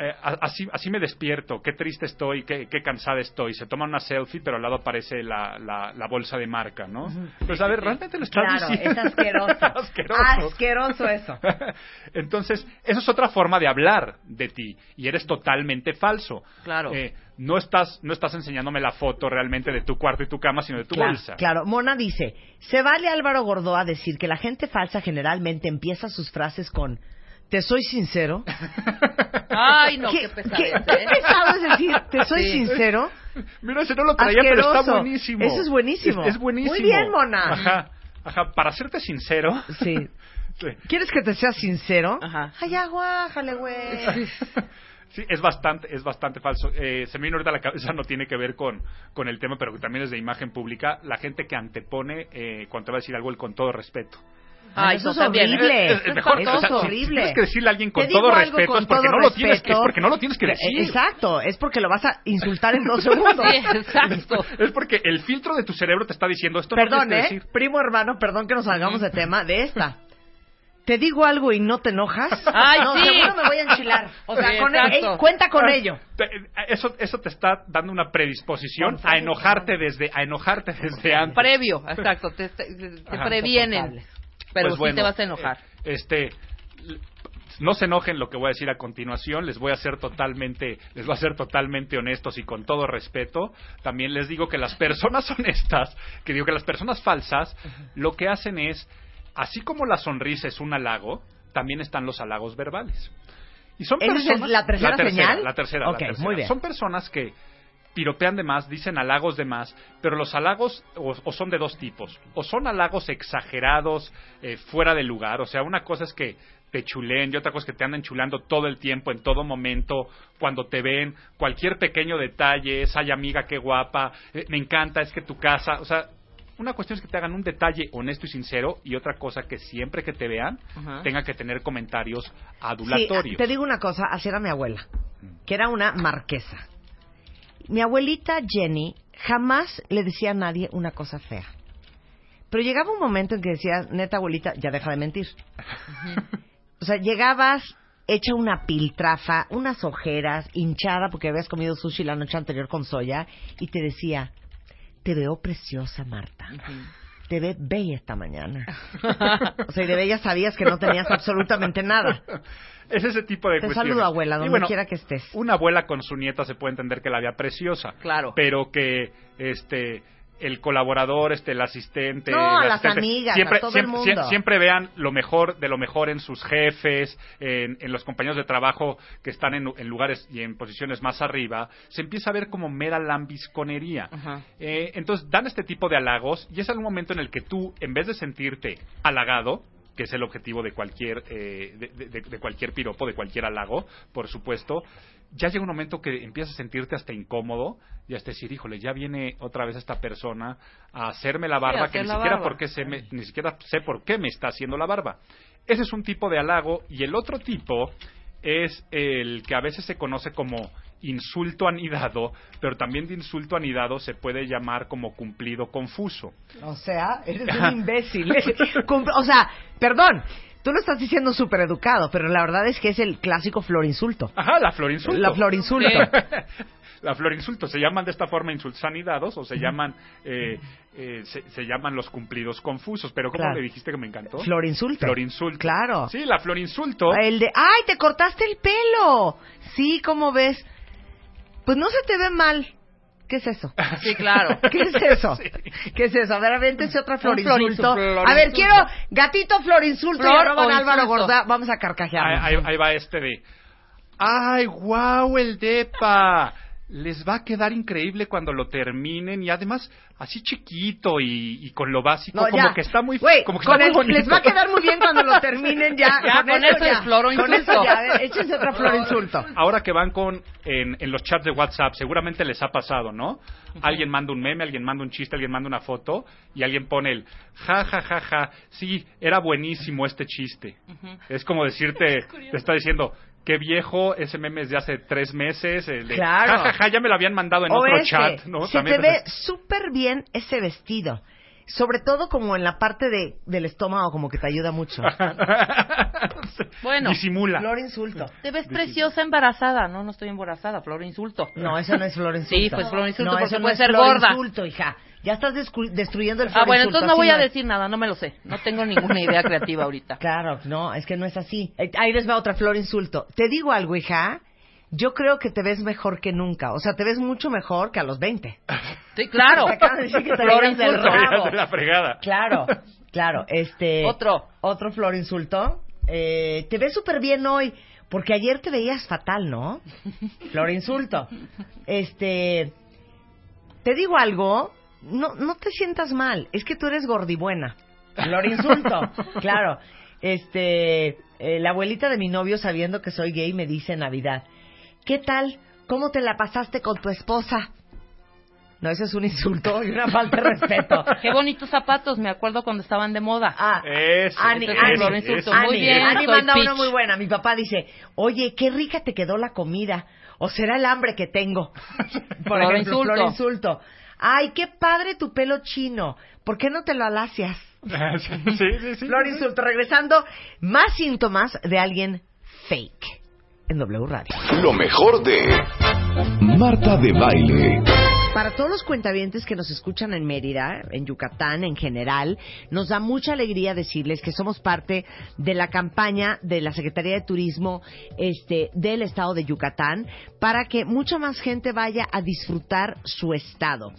Speaker 11: eh, así, así me despierto, qué triste estoy, qué, qué cansada estoy. Se toma una selfie, pero al lado aparece la, la, la bolsa de marca, ¿no? Pues a ver, realmente lo estás
Speaker 3: Claro,
Speaker 11: diciendo.
Speaker 3: es asqueroso.
Speaker 11: asqueroso.
Speaker 3: Asqueroso eso.
Speaker 11: Entonces, eso es otra forma de hablar de ti y eres totalmente falso.
Speaker 4: Claro.
Speaker 11: Eh, no estás no estás enseñándome la foto realmente de tu cuarto y tu cama, sino de tu
Speaker 3: Claro,
Speaker 11: bolsa.
Speaker 3: claro. Mona dice, se vale Álvaro Gordoa decir que la gente falsa generalmente empieza sus frases con te soy sincero.
Speaker 4: Ay, no, qué,
Speaker 3: ¿Qué,
Speaker 4: pesadez,
Speaker 3: qué-
Speaker 4: ¿eh?
Speaker 3: qué pesado es decir te soy
Speaker 4: Sí.
Speaker 3: sincero?
Speaker 11: Mira, ese no lo traía, pero está
Speaker 3: Asqueroso.
Speaker 11: buenísimo.
Speaker 3: Eso es buenísimo.
Speaker 11: Es, es buenísimo.
Speaker 3: Muy bien, Mona.
Speaker 11: Ajá, ajá. Para serte sincero.
Speaker 3: Sí.
Speaker 11: Sí.
Speaker 3: ¿Quieres que te sea sincero?
Speaker 4: Ajá.
Speaker 3: Ay, aguájale, güey.
Speaker 11: Sí, es bastante, es bastante falso. Eh, se me vino ahorita a la cabeza, no tiene que ver con, con el tema, pero que también es de imagen pública. La gente que antepone, eh, cuando te va a decir algo, el con todo respeto.
Speaker 4: Ay,
Speaker 3: eso
Speaker 4: no,
Speaker 3: es
Speaker 4: también, ¿eh?
Speaker 3: horrible.
Speaker 11: Es- es mejor,
Speaker 3: eso
Speaker 11: o sea,
Speaker 3: es
Speaker 11: si- si
Speaker 3: horrible.
Speaker 11: tienes que decirle a alguien con todo respeto,
Speaker 3: con
Speaker 11: es porque
Speaker 3: todo
Speaker 11: no lo tienes- es
Speaker 3: respeto.
Speaker 11: porque no lo tienes que decir.
Speaker 3: Exacto, es porque lo vas a insultar en dos segundos.
Speaker 4: Sí, exacto.
Speaker 11: Es porque el filtro de tu cerebro te está diciendo esto. no
Speaker 3: Perdón,
Speaker 11: tienes
Speaker 3: ¿eh?
Speaker 11: que decir.
Speaker 3: Primo hermano, perdón que nos salgamos de tema de esta. ¿Te digo algo y no te enojas?
Speaker 4: Ay,
Speaker 3: no,
Speaker 4: sí.
Speaker 3: seguro me voy a enchilar. O sea,
Speaker 4: Sí,
Speaker 3: con
Speaker 4: exacto.
Speaker 3: eh, cuenta con ello.
Speaker 11: Te- Eso, eso te está dando una predisposición a enojarte desde, a enojarte desde antes.
Speaker 4: Previo, exacto, te, te- te
Speaker 11: Ajá.
Speaker 4: previenen. Pero
Speaker 11: Pues
Speaker 4: sí
Speaker 11: bueno,
Speaker 4: te vas a enojar.
Speaker 11: eh, Este, no se enojen lo que voy a decir a continuación. Les voy a ser totalmente, les voy a ser totalmente honestos y con todo respeto. También les digo que las personas honestas, que digo que las personas falsas, lo que hacen es, así como la sonrisa es un halago, también están los halagos verbales. Y son
Speaker 3: ¿Esa es
Speaker 11: personas,
Speaker 3: la tercera señal?
Speaker 11: La tercera, la
Speaker 3: Ok,
Speaker 11: tercera.
Speaker 3: muy bien.
Speaker 11: Son personas que piropean de más, dicen halagos de más, pero los halagos o, o son de dos tipos. O son halagos exagerados, eh, fuera de lugar. O sea, una cosa es que te chuleen y otra cosa es que te andan chulando todo el tiempo, en todo momento, cuando te ven, cualquier pequeño detalle, es, ay amiga, qué guapa, eh, me encanta, es que tu casa, o sea, una cuestión es que te hagan un detalle honesto y sincero y otra cosa que siempre que te vean tenga que tener comentarios
Speaker 3: Sí,
Speaker 11: adulatorios.
Speaker 3: te digo una cosa, así era mi abuela, que era una marquesa. Mi abuelita Jenny jamás le decía a nadie una cosa fea. Pero llegaba un momento en que decía, neta abuelita, ya deja de mentir. o sea, llegabas hecha una piltrafa, unas ojeras, hinchada porque habías comido sushi la noche anterior con soya, y te decía, te veo preciosa, Marta. Te ve bella esta mañana. o sea, y de bella sabías que no tenías absolutamente nada.
Speaker 11: Es ese tipo de
Speaker 3: Te
Speaker 11: cuestiones.
Speaker 3: saludo, abuela, donde
Speaker 11: bueno,
Speaker 3: quiera que estés.
Speaker 11: Una abuela con su nieta se puede entender que la vea preciosa.
Speaker 4: Claro.
Speaker 11: Pero que este el colaborador, este el asistente,
Speaker 3: No,
Speaker 11: el
Speaker 3: las
Speaker 11: asistente,
Speaker 3: amigas,
Speaker 11: siempre,
Speaker 3: a todo el
Speaker 11: siempre,
Speaker 3: mundo.
Speaker 11: siempre vean lo mejor de lo mejor en sus jefes, en, en los compañeros de trabajo que están en, en lugares y en posiciones más arriba, se empieza a ver como mera lambisconería. Eh, entonces dan este tipo de halagos y es algún momento en el que tú, en vez de sentirte halagado, que es el objetivo de cualquier eh, de, de- de cualquier piropo, de cualquier halago, por supuesto, ya llega un momento que empiezas a sentirte hasta incómodo y hasta decir, híjole, ya viene otra vez esta persona a hacerme la barba que ni siquiera
Speaker 4: barba.
Speaker 11: se me- ni siquiera sé por qué me está haciendo la barba. Ese es un tipo de halago y el otro tipo es el que a veces se conoce como insulto anidado, pero también de insulto anidado se puede llamar como cumplido confuso.
Speaker 3: O sea, eres un imbécil. Cum- o sea, perdón, tú lo estás diciendo súper educado, pero la verdad es que es el clásico florinsulto.
Speaker 11: Ajá, la florinsulto.
Speaker 3: La florinsulto.
Speaker 11: la florinsulto. Se llaman de esta forma insulsanidados o se llaman eh, eh, se, se llaman los cumplidos confusos. Pero ¿cómo
Speaker 3: Claro.
Speaker 11: le dijiste que me encantó?
Speaker 3: Florinsulto.
Speaker 11: Florinsulto.
Speaker 3: Claro.
Speaker 11: Sí, la florinsulto.
Speaker 3: El de, ¡ay, te cortaste el pelo! Sí, ¿cómo ves? Pues no se te ve mal. ¿Qué es eso?
Speaker 4: Sí, claro.
Speaker 3: ¿Qué es eso? ¿Qué es eso? A ver, avéntese otra
Speaker 4: Un
Speaker 3: florinsulto.
Speaker 4: florinsulto.
Speaker 3: A ver, quiero gatito florinsulto y
Speaker 4: Flor
Speaker 3: arroban
Speaker 4: o
Speaker 3: Álvaro. Gorda. Vamos a carcajear.
Speaker 11: Ahí, ahí- ahí va este de. ¡Ay, wow, el depa! Les va a quedar increíble cuando lo terminen y además así chiquito y, y con lo básico,
Speaker 3: No,
Speaker 11: como que está muy,
Speaker 3: Güey,
Speaker 11: como que
Speaker 3: con
Speaker 11: está muy bonito.
Speaker 3: les va a quedar muy bien cuando lo terminen ya.
Speaker 4: Ya, con eso es
Speaker 3: Con eso ya, a ver, échense otra flor insulto.
Speaker 11: Ahora que van con en, en los chats de WhatsApp, seguramente les ha pasado, ¿no? Alguien manda un meme, alguien manda un chiste, alguien manda una foto y alguien pone el ja ja ja ja, sí, era buenísimo este chiste. Es como decirte, te está diciendo qué viejo ese meme es de hace tres meses, el de
Speaker 3: Claro.
Speaker 11: ja ja ja, ya me lo habían mandado en
Speaker 3: O
Speaker 11: otro
Speaker 3: ese,
Speaker 11: chat, ¿no?
Speaker 3: Se
Speaker 11: También
Speaker 3: te ve súper bien ese vestido. Sobre todo como en la parte de, del estómago, como que te ayuda mucho.
Speaker 4: Bueno,
Speaker 11: disimula.
Speaker 3: Flor insulto.
Speaker 4: te ves preciosa embarazada. No, no estoy embarazada, flor insulto.
Speaker 3: No, eso no es flor insulto.
Speaker 4: Sí, pues flor insulto
Speaker 3: no,
Speaker 4: porque
Speaker 3: eso no
Speaker 4: puede
Speaker 3: es
Speaker 4: ser
Speaker 3: flor
Speaker 4: gorda.
Speaker 3: insulto, hija. Ya estás destruyendo el flor
Speaker 4: Ah, bueno, entonces no voy a decir nada, no me lo sé. No tengo ninguna idea creativa ahorita.
Speaker 3: Claro, no, es que no es así. Eh, Ahí les va otra flor insulto. Te digo algo, hija. Yo creo que te ves mejor que nunca. O sea, te ves mucho mejor que a los 20.
Speaker 4: Sí, claro.
Speaker 3: Te acabas de decir que te
Speaker 4: Flor insulto.
Speaker 3: rabo.
Speaker 11: de la fregada.
Speaker 3: Claro, claro. Este.
Speaker 4: Otro.
Speaker 3: Otro flor insulto. Eh, te ves súper bien hoy, porque ayer te veías fatal, ¿no? Flor insulto. Este. Te digo algo, no, no te sientas mal, es que tú eres gordibuena. Flor insulto, claro. Este. eh, la abuelita de mi novio, sabiendo que soy gay, me dice en Navidad: ¿Qué tal? ¿Cómo te la pasaste con tu esposa? No, eso es un insulto y una falta de respeto.
Speaker 4: Qué bonitos zapatos, me acuerdo cuando estaban de moda.
Speaker 3: Ah,
Speaker 11: Ese,
Speaker 3: Ani,
Speaker 4: ese es
Speaker 3: Ani,
Speaker 4: un flor insulto.
Speaker 3: Ani,
Speaker 4: Muy bien,
Speaker 3: Ani manda
Speaker 4: Peach.
Speaker 3: una muy buena. Mi papá dice, oye, qué rica te quedó la comida. O será el hambre que tengo. Por ejemplo,
Speaker 4: insulto.
Speaker 3: flor insulto. Ay, qué padre tu pelo chino. ¿Por qué no te lo alacias?
Speaker 11: sí, sí, sí.
Speaker 3: Flor insulto. Regresando, más síntomas de alguien fake en W Radio.
Speaker 1: Lo mejor de Marta de Baile.
Speaker 3: Para todos los cuentavientes que nos escuchan en Mérida, en Yucatán en general, nos da mucha alegría decirles que somos parte de la campaña de la Secretaría de Turismo este, del Estado de Yucatán para que mucha más gente vaya a disfrutar su estado.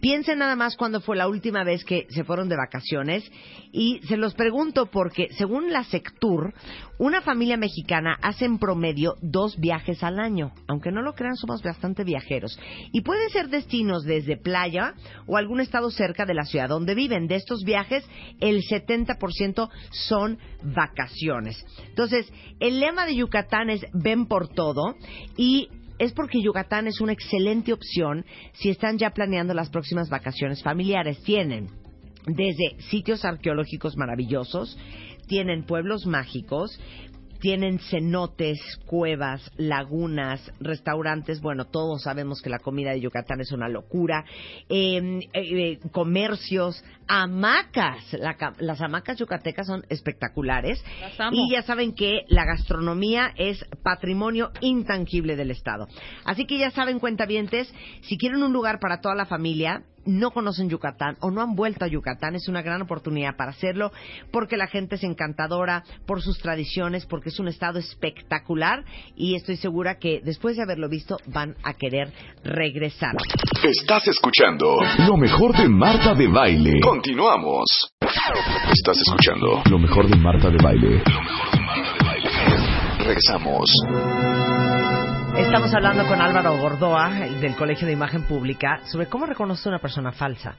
Speaker 3: Piensen nada más cuándo fue la última vez que se fueron de vacaciones y se los pregunto porque según la Sectur, una familia mexicana hace en promedio dos viajes al año. Aunque no lo crean, somos bastante viajeros. Y pueden ser destinos desde playa o algún estado cerca de la ciudad donde viven. De estos viajes, el 70% son vacaciones. Entonces, el lema de Yucatán es ven por todo y es porque Yucatán es una excelente opción si están ya planeando las próximas vacaciones familiares. Tienen desde sitios arqueológicos maravillosos, tienen pueblos mágicos, tienen cenotes, cuevas, lagunas, restaurantes. Bueno, todos sabemos que la comida de Yucatán es una locura. Eh, eh, eh, comercios, hamacas. La las hamacas yucatecas son espectaculares. Y ya saben que la gastronomía es patrimonio intangible del Estado. Así que ya saben, cuentavientes, si quieren un lugar para toda la familia, no conocen Yucatán o no han vuelto a Yucatán, es una gran oportunidad para hacerlo porque la gente es encantadora, por sus tradiciones, porque es un estado espectacular y estoy segura que después de haberlo visto van a querer regresar.
Speaker 1: Estás escuchando lo mejor de Marta de Baile. Continuamos. Estás escuchando lo mejor de Marta de Baile. Lo mejor de Marta de Baile. Regresamos.
Speaker 3: Estamos hablando con Álvaro Gordoa el del Colegio de Imagen Pública sobre cómo reconocer una persona falsa.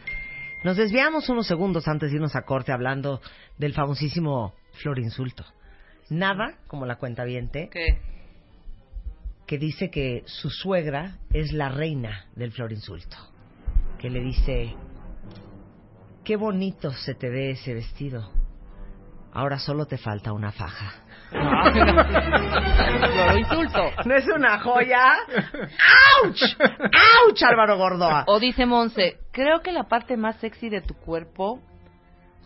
Speaker 3: Nos desviamos unos segundos antes de irnos a corte hablando del famosísimo florinsulto. Nada como la cuenta
Speaker 4: ¿Qué?
Speaker 3: que dice que su suegra es la reina del florinsulto. Que le dice, qué bonito se te ve ese vestido. Ahora solo te falta una faja.
Speaker 4: Lo insulto.
Speaker 3: ¿No es una joya? ¡Auch! ¡Auch, Álvaro Gordoa!
Speaker 4: O dice Monse, creo que la parte más sexy de tu cuerpo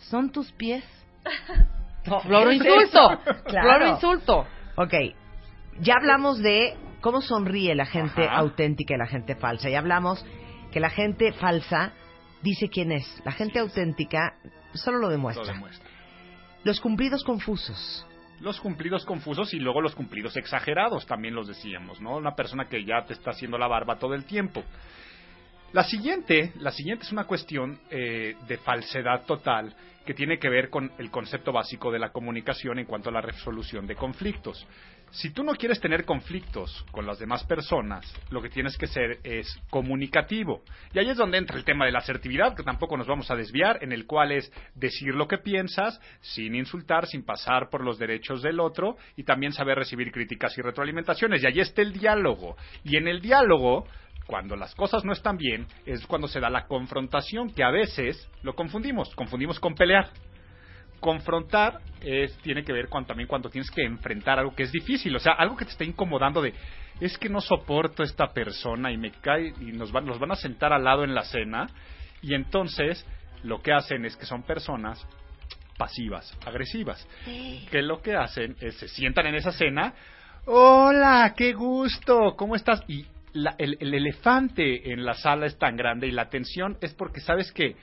Speaker 4: son tus pies. Floro
Speaker 3: ¿Qué es
Speaker 4: insulto.
Speaker 3: Claro.
Speaker 4: Floro insulto.
Speaker 3: Ok, ya hablamos de cómo sonríe la gente
Speaker 11: Ajá.
Speaker 3: auténtica y la gente falsa. Ya hablamos que la gente falsa dice quién es. La gente auténtica solo lo
Speaker 11: Lo
Speaker 3: demuestra.
Speaker 11: demuestra.
Speaker 3: Los cumplidos confusos.
Speaker 11: Los cumplidos confusos y luego los cumplidos exagerados, también los decíamos, ¿no? Una persona que ya te está haciendo la barba todo el tiempo. La siguiente, la siguiente es una cuestión eh, de falsedad total que tiene que ver con el concepto básico de la comunicación en cuanto a la resolución de conflictos. Si tú no quieres tener conflictos con las demás personas, lo que tienes que ser es comunicativo. Y ahí es donde entra el tema de la asertividad, que tampoco nos vamos a desviar, en el cual es decir lo que piensas sin insultar, sin pasar por los derechos del otro y también saber recibir críticas y retroalimentaciones. Y ahí está el diálogo. Y en el diálogo, cuando las cosas no están bien, es cuando se da la confrontación, que a veces lo confundimos, confundimos con pelear. Confrontar es, tiene que ver con, también cuando tienes que enfrentar algo que es difícil, o sea, algo que te está incomodando de, es que no soporto esta persona y me cae y nos van, nos van a sentar al lado en la cena y entonces lo que hacen es que son personas pasivas, agresivas, que lo que hacen es se sientan en esa cena, hola, qué gusto, ¿cómo estás? Y la- el, el elefante en la sala es tan grande y la tensión es porque sabes que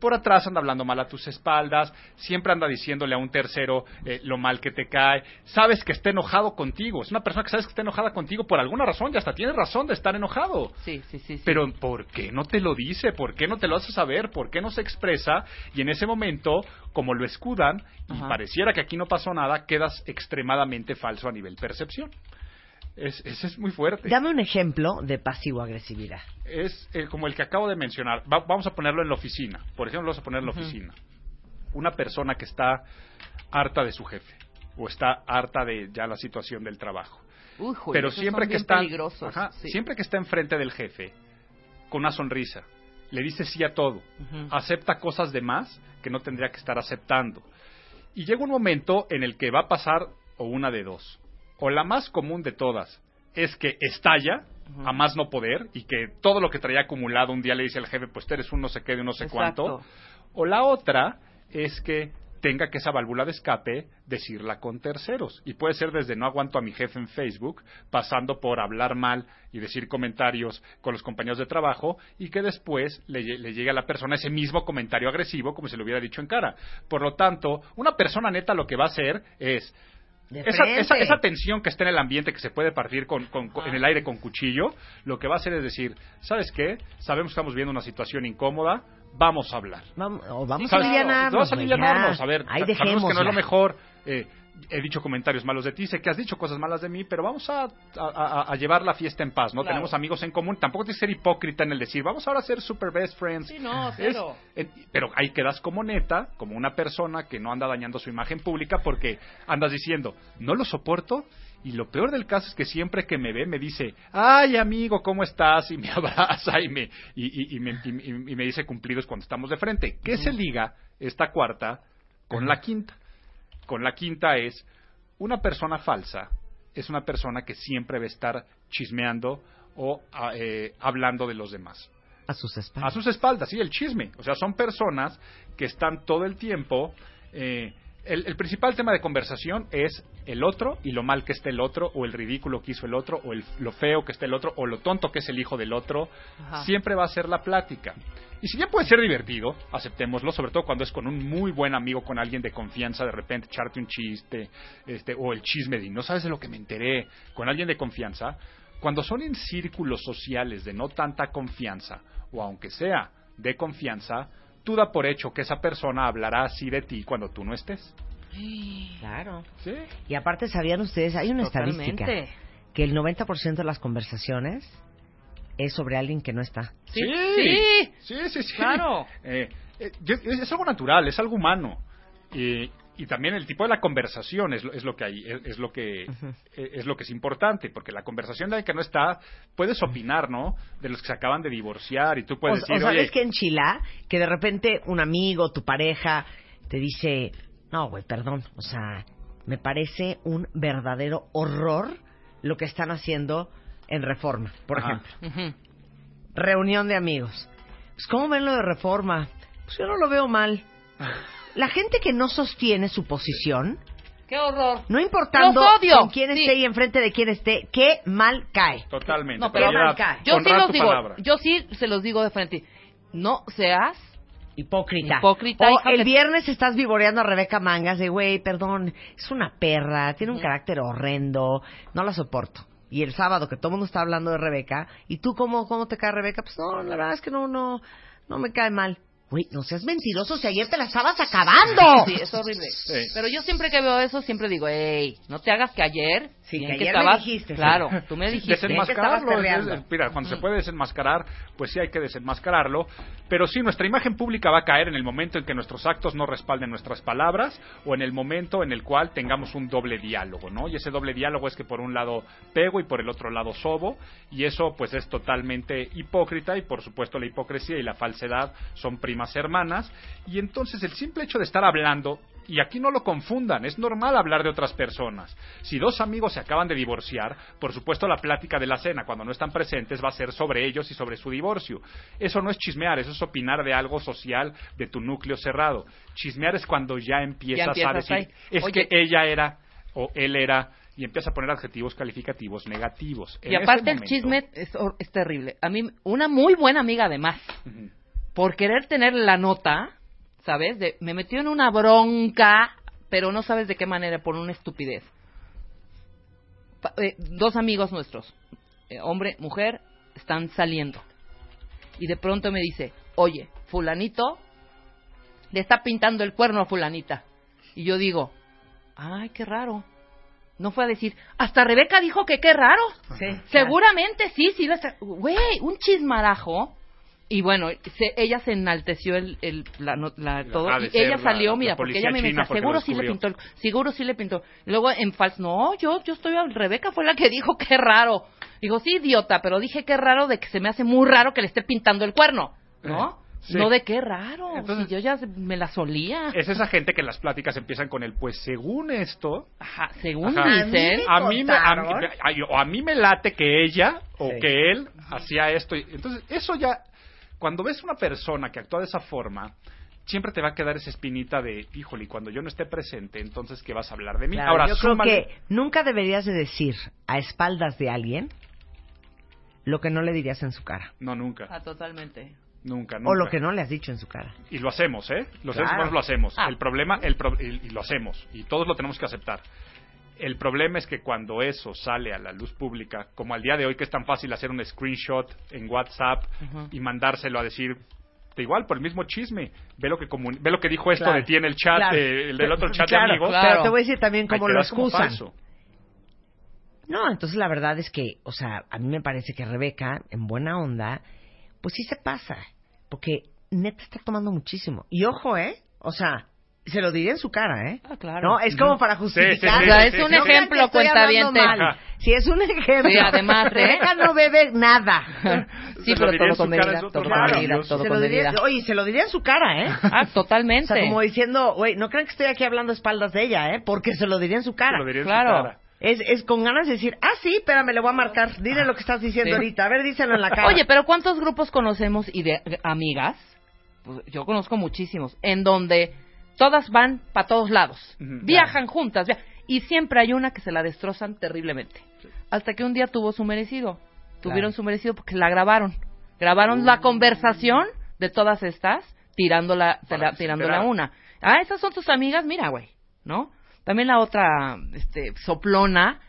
Speaker 11: por atrás anda hablando mal a tus espaldas, siempre anda diciéndole a un tercero eh, lo mal que te cae, sabes que está enojado contigo, es una persona que sabes que está enojada contigo por alguna razón y hasta tiene razón de estar enojado.
Speaker 4: Sí, sí, sí. sí.
Speaker 11: Pero ¿por qué no te lo dice? ¿Por qué no te lo hace saber? ¿Por qué no se expresa? Y en ese momento, como lo escudan y
Speaker 4: Ajá.
Speaker 11: pareciera que aquí no pasó nada, quedas extremadamente falso a nivel percepción. Es, ese es muy fuerte.
Speaker 3: Dame un ejemplo de pasivo-agresividad.
Speaker 11: Es eh, como el que acabo de mencionar. Va- vamos a ponerlo en la oficina. Por ejemplo, vamos a ponerlo en la oficina. Una persona que está harta de su jefe o está harta de ya la situación del trabajo.
Speaker 4: Uy,
Speaker 11: Pero siempre que está ajá,
Speaker 4: sí.
Speaker 11: siempre que está enfrente del jefe con una sonrisa, le dice sí a todo, acepta cosas de más que no tendría que estar aceptando. Y llega un momento en el que va a pasar o una de dos. O la más común de todas es que estalla a más no poder y que todo lo que traía acumulado un día le dice al jefe, pues tú eres un no sé qué de un no sé
Speaker 4: Exacto.
Speaker 11: cuánto. O la otra es que tenga que esa válvula de escape decirla con terceros. Y puede ser desde no aguanto a mi jefe en Facebook, pasando por hablar mal y decir comentarios con los compañeros de trabajo y que después le, lle- le llegue a la persona ese mismo comentario agresivo como si lo hubiera dicho en cara. Por lo tanto, una persona neta lo que va a hacer es esa, esa, esa tensión que está en el ambiente que se puede partir con, con- con- en el aire con cuchillo, lo que va a hacer es decir, ¿sabes qué? Sabemos que estamos viviendo una situación incómoda, vamos a hablar.
Speaker 3: Vamos, o vamos a
Speaker 11: ¿Sabes?
Speaker 3: alivianarnos.
Speaker 11: Vamos a. A ver,
Speaker 3: Ahí
Speaker 11: sabemos que no es lo mejor. eh, he dicho comentarios malos de ti, sé que has dicho cosas malas de mí, pero vamos a, a- a- a llevar la fiesta en paz, ¿no?
Speaker 4: Claro.
Speaker 11: Tenemos amigos en común. Tampoco tienes que ser hipócrita en el decir, vamos ahora a ser super best friends.
Speaker 4: Sí, no,
Speaker 11: Es-
Speaker 4: cero.
Speaker 11: eh, pero ahí quedas como neta, como una persona que no anda dañando su imagen pública porque andas diciendo, no lo soporto. Y lo peor del caso es que siempre que me ve me dice, ay amigo, ¿cómo estás? Y me abraza y me, y, y- y me, y- y me dice cumplidos cuando estamos de frente. ¿Qué se liga esta cuarta con la quinta? Con la quinta es, una persona falsa es una persona que siempre va a estar chismeando o ah, eh, hablando de los demás.
Speaker 3: A sus
Speaker 11: A
Speaker 3: espaldas.
Speaker 11: sus espaldas, sí, el chisme. O sea, son personas que están todo el tiempo. eh, el, el principal tema de conversación es el otro y lo mal que está el otro, o el ridículo que hizo el otro, o el- lo feo que está el otro, o lo tonto que es el hijo del otro.
Speaker 4: Ajá.
Speaker 11: Siempre va a ser la plática. Y si bien puede ser divertido, aceptémoslo, sobre todo cuando es con un muy buen amigo, con alguien de confianza, de repente echarte un chiste, este, o el chisme de no sabes de lo que me enteré, con alguien de confianza, cuando son en círculos sociales de no tanta confianza, o aunque sea de confianza, tú da por hecho que esa persona hablará así de ti cuando tú no estés.
Speaker 3: Claro.
Speaker 11: ¿Sí?
Speaker 3: Y aparte, ¿sabían ustedes? Hay una estadística
Speaker 4: Totalmente.
Speaker 3: que el 90% de las conversaciones es sobre alguien que no está.
Speaker 4: Sí,
Speaker 11: sí, sí, sí, sí.
Speaker 4: Claro.
Speaker 11: Eh, eh, es algo natural, es algo humano. Y, y también el tipo de la conversación es lo, es lo que hay, es, es lo que eh, es lo que es importante, porque la conversación de alguien que no está, puedes opinar, ¿no? De los que se acaban de divorciar y tú
Speaker 3: O,
Speaker 11: puedes
Speaker 3: o
Speaker 11: decir,
Speaker 3: sabes
Speaker 11: oye,
Speaker 3: que en Chila, que de repente un amigo, tu pareja, te dice, no, güey, perdón, o sea, me parece un verdadero horror lo que están haciendo en Reforma, por
Speaker 11: Ajá.
Speaker 3: ejemplo. Reunión de amigos. Pues, ¿cómo ven lo de Reforma? Pues yo no lo veo mal. la gente que no sostiene su posición,
Speaker 4: ¡Qué horror!
Speaker 3: no importando
Speaker 4: Los odio.
Speaker 3: con quién
Speaker 4: Sí.
Speaker 3: esté y enfrente de quién esté, qué mal cae.
Speaker 11: Totalmente.
Speaker 4: No, pero
Speaker 11: Prioridad,
Speaker 3: marca.
Speaker 4: Yo sí los digo,
Speaker 11: palabra.
Speaker 4: yo sí se los digo de frente. No seas
Speaker 3: Hipócrita.
Speaker 4: Hipócrita,
Speaker 3: O el
Speaker 4: que-
Speaker 3: viernes estás vivoreando a Rebeca Mangas de, güey, perdón, es una perra, tiene un carácter horrendo, no la soporto. Y el sábado que todo el mundo está hablando de Rebeca, ¿y tú cómo, cómo te cae Rebeca? Pues no, la verdad es que no, no, no me cae mal. Güey, no seas mentiroso si ayer te la estabas acabando.
Speaker 4: Sí, es horrible.
Speaker 11: Sí.
Speaker 4: Pero yo siempre que veo eso, siempre digo, hey, no te hagas que ayer...
Speaker 3: Sí, que ayer me
Speaker 4: estabas-
Speaker 3: dijiste, sí.
Speaker 4: Claro, tú me dijiste.
Speaker 11: Desenmascararlo. es- mira, cuando se puede desenmascarar, pues sí hay que desenmascararlo. Pero sí, nuestra imagen pública va a caer en el momento en que nuestros actos no respalden nuestras palabras o en el momento en el cual tengamos un doble diálogo, ¿no? Y ese doble diálogo es que por un lado pego y por el otro lado sobo. Y eso, pues, es totalmente hipócrita. Y por supuesto, la hipocresía y la falsedad son primas hermanas. Y entonces, el simple hecho de estar hablando y aquí no lo confundan, es normal hablar de otras personas. Si dos amigos se acaban de divorciar, por supuesto la plática de la cena, cuando no están presentes, va a ser sobre ellos y sobre su divorcio. Eso no es chismear, eso es opinar de algo social de tu núcleo cerrado. Chismear es cuando ya empiezas,
Speaker 4: Ya
Speaker 11: a
Speaker 4: empiezas
Speaker 11: decir,
Speaker 4: ahí.
Speaker 11: es
Speaker 4: Oye.
Speaker 11: que ella era o él era, y empieza a poner adjetivos calificativos negativos.
Speaker 4: Y aparte el chisme es, es terrible. A mí, una muy buena amiga además. Por querer tener la nota, ¿sabes? De, me metió en una bronca, pero no sabes de qué manera, por una estupidez. Pa- eh, dos amigos nuestros, eh, hombre, mujer, están saliendo. Y de pronto me dice, oye, fulanito le está pintando el cuerno a fulanita. Y yo digo, ay, qué raro. No fue a decir, hasta Rebeca dijo que qué raro.
Speaker 3: Sí,
Speaker 4: Seguramente sí, sí. Güey, un chismarajo. Y bueno, se- ella se enalteció el, el, la, no- la- todo.
Speaker 11: de
Speaker 4: Y ella
Speaker 11: la-
Speaker 4: salió,
Speaker 11: la
Speaker 4: mira, porque ella me decía, seguro sí le
Speaker 11: descubrió".
Speaker 4: pintó, el- seguro sí le pintó. Luego en falso, no, yo, yo estoy, Rebeca fue la que dijo qué raro. Digo, sí, idiota, pero dije qué raro de que se me hace muy raro que le esté pintando el cuerno, ¿no?
Speaker 11: Sí.
Speaker 4: No de qué raro,
Speaker 11: Entonces-
Speaker 4: si yo ya me la solía.
Speaker 11: Es esa gente que las pláticas empiezan con el, pues según esto,
Speaker 4: Ajá, según
Speaker 11: Ajá.
Speaker 4: dicen,
Speaker 11: a mí me, a mí, ay, o a mí me late que ella o
Speaker 3: Sí.
Speaker 11: que él hacía esto. y- Entonces, eso ya, cuando ves una persona que actúa de esa forma, siempre te va a quedar esa espinita de, híjole, y cuando yo no esté presente, entonces, ¿qué vas a hablar de mí?
Speaker 3: Claro,
Speaker 11: Ahora,
Speaker 3: yo creo
Speaker 11: súmale-
Speaker 3: que nunca deberías de decir a espaldas de alguien lo que no le dirías en su cara.
Speaker 11: No, nunca,
Speaker 4: ah, totalmente.
Speaker 11: nunca, nunca.
Speaker 3: O lo que no le has dicho en su cara.
Speaker 11: Y lo hacemos, ¿eh? Los
Speaker 3: Claro.
Speaker 11: seres humanos lo hacemos.
Speaker 4: Ah.
Speaker 11: El problema, el pro- y, y lo hacemos. Y todos lo tenemos que aceptar. El problema es que cuando eso sale a la luz pública, como al día de hoy que es tan fácil hacer un screenshot en WhatsApp y mandárselo a decir, da igual, por el mismo chisme, ve lo que, comun- ve lo que dijo esto
Speaker 3: Claro.
Speaker 11: de ti en el chat,
Speaker 3: Claro.
Speaker 11: eh, el del otro chat
Speaker 3: Claro,
Speaker 11: de amigos.
Speaker 4: claro.
Speaker 3: Pero te voy a decir también cómo lo
Speaker 11: como
Speaker 3: excusan. No, entonces la verdad es que, o sea, a mí me parece que Rebeca, en buena onda, pues sí se pasa. Porque neta está tomando muchísimo. Y ojo, ¿eh? O sea, se lo diría en su cara, ¿eh?
Speaker 4: Ah, claro.
Speaker 3: No, es como para justificar.
Speaker 11: Sí, sí,
Speaker 4: O sea, es un ejemplo, cuentaviente.
Speaker 3: mal. Si es un ejemplo.
Speaker 4: Sí, además.
Speaker 3: Rebeca no bebe nada.
Speaker 4: Sí,
Speaker 11: Se lo
Speaker 4: pero todo con medida, todo con medida, todo con medida.
Speaker 3: oye, se lo diría en su cara, ¿eh?
Speaker 4: Ah,
Speaker 3: O
Speaker 4: totalmente.
Speaker 3: sea, como diciendo, güey, no crean que estoy aquí hablando a espaldas de ella, ¿eh? Porque se lo diría en su
Speaker 11: Se
Speaker 3: cara.
Speaker 11: lo diría en
Speaker 4: Claro.
Speaker 11: su cara.
Speaker 3: Es, es con ganas de decir, ah, sí, espérame, le voy a marcar. Dile lo que estás diciendo
Speaker 4: Sí.
Speaker 3: ahorita. A ver, díselo en la cara.
Speaker 4: Oye, pero ¿cuántos grupos conocemos y de de amigas? Pues yo conozco muchísimos, en donde todas van para todos lados, viajan juntas, via- y siempre hay una que se la destrozan terriblemente. Hasta que un día tuvo su merecido. Tuvieron su merecido porque la grabaron. Grabaron la conversación de todas estas, tirándola,
Speaker 11: enterara.
Speaker 4: una. Ah, esas son tus amigas, mira, güey, ¿no? También la otra, este, soplona.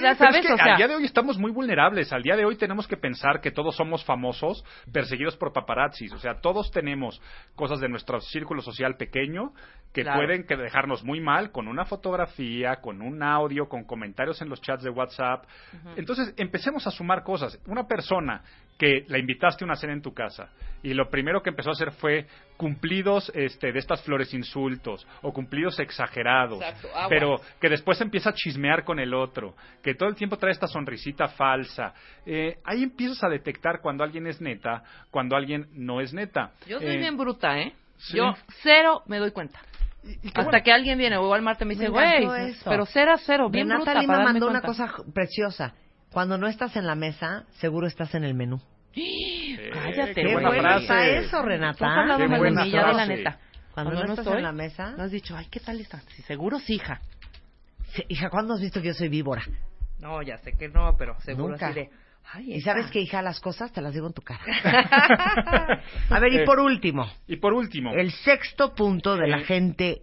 Speaker 4: Ya sabes,
Speaker 11: es que
Speaker 4: o sea,
Speaker 11: al día de hoy estamos muy vulnerables. Al día de hoy tenemos que pensar que todos somos famosos, perseguidos por paparazzis. O sea, todos tenemos cosas de nuestro círculo social pequeño que
Speaker 4: Claro.
Speaker 11: pueden que dejarnos muy mal con una fotografía, con un audio, con comentarios en los chats de WhatsApp. Entonces, empecemos a sumar cosas. Una persona que la invitaste a una cena en tu casa y lo primero que empezó a hacer fue cumplidos este, de estas flores insultos o cumplidos exagerados, pero que después empieza a chismear con el otro, que todo el tiempo trae esta sonrisita falsa. Eh, ahí empiezas a detectar cuando alguien es neta, cuando alguien no es neta.
Speaker 4: Yo soy
Speaker 11: Eh,
Speaker 4: bien bruta, ¿eh?
Speaker 11: sí.
Speaker 4: Yo cero me doy cuenta.
Speaker 11: y- y qué
Speaker 4: Hasta
Speaker 11: bueno.
Speaker 4: que alguien viene, o al martes me dice, güey, pero cero a cero, bien
Speaker 3: Renata
Speaker 4: bruta
Speaker 3: Lima mandó una cosa preciosa. Cuando no estás en la mesa, seguro estás en el menú.
Speaker 4: Cállate,
Speaker 11: qué buena
Speaker 3: bueno
Speaker 11: frase.
Speaker 3: está eso,
Speaker 4: Estás
Speaker 3: Renata.
Speaker 4: hablando
Speaker 11: Qué
Speaker 4: de
Speaker 11: buena
Speaker 4: ya de la
Speaker 11: frase.
Speaker 4: neta.
Speaker 3: Cuando, no, estás
Speaker 4: estoy,
Speaker 3: en la mesa.
Speaker 4: No has dicho, ay, ¿qué tal está? Sí, seguro sí, hija.
Speaker 3: Hija, ¿cuándo has visto que yo soy víbora?
Speaker 4: No, ya sé que no, pero seguro
Speaker 3: Nunca.
Speaker 4: así de, ay,
Speaker 3: Y sabes que, hija, las cosas te las digo en tu cara. A ver, y
Speaker 11: Eh,
Speaker 3: por último,
Speaker 11: Y por último,
Speaker 3: el sexto punto de la
Speaker 11: Eh,
Speaker 3: gente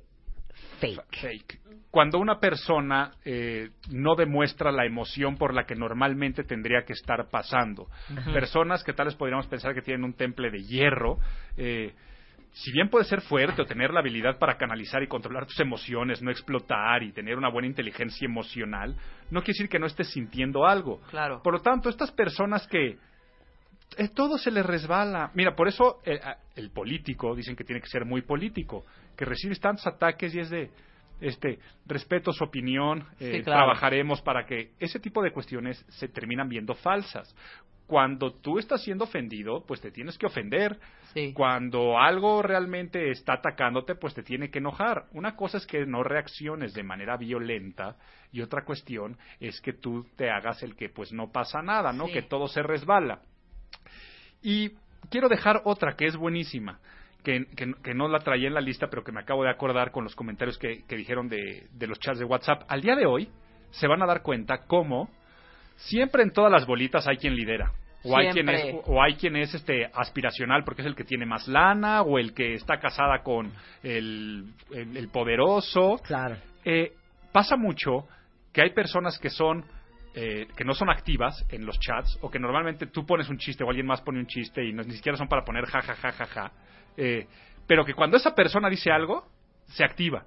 Speaker 3: fake.
Speaker 11: fake. Cuando una persona eh, no demuestra la emoción por la que normalmente tendría que estar pasando. Personas que tal vez podríamos pensar que tienen un temple de hierro, eh, si bien puede ser fuerte o tener la habilidad para canalizar y controlar tus emociones, no explotar y tener una buena inteligencia emocional, no quiere decir que no estés sintiendo algo.
Speaker 4: Claro.
Speaker 11: Por lo tanto, estas personas que eh, todo se les resbala. Mira, por eso eh, el político, dicen que tiene que ser muy político, que recibes tantos ataques y es de, este, respeto su opinión, eh,
Speaker 4: Sí, claro.
Speaker 11: trabajaremos para que ese tipo de cuestiones se terminan viendo falsas. Cuando tú estás siendo ofendido, pues te tienes que ofender.
Speaker 4: Sí.
Speaker 11: Cuando algo realmente está atacándote, pues te tiene que enojar. Una cosa es que no reacciones de manera violenta y otra cuestión es que tú te hagas el que pues no pasa nada, ¿no?
Speaker 4: Sí.
Speaker 11: Que todo se resbala. Y quiero dejar otra que es buenísima, que, que- que no la traía en la lista, pero que me acabo de acordar con los comentarios que, que dijeron de, de los chats de WhatsApp. Al día de hoy se van a dar cuenta cómo siempre en todas las bolitas hay quien lidera. O hay, quien es, o hay quien es este aspiracional porque es el que tiene más lana o el que está casada con el, el- el poderoso.
Speaker 3: Claro.
Speaker 11: Eh, pasa mucho que hay personas que son eh, que no son activas en los chats o que normalmente tú pones un chiste o alguien más pone un chiste y no, ni siquiera son para poner ja ja ja ja ja eh, pero que cuando esa persona dice algo se activa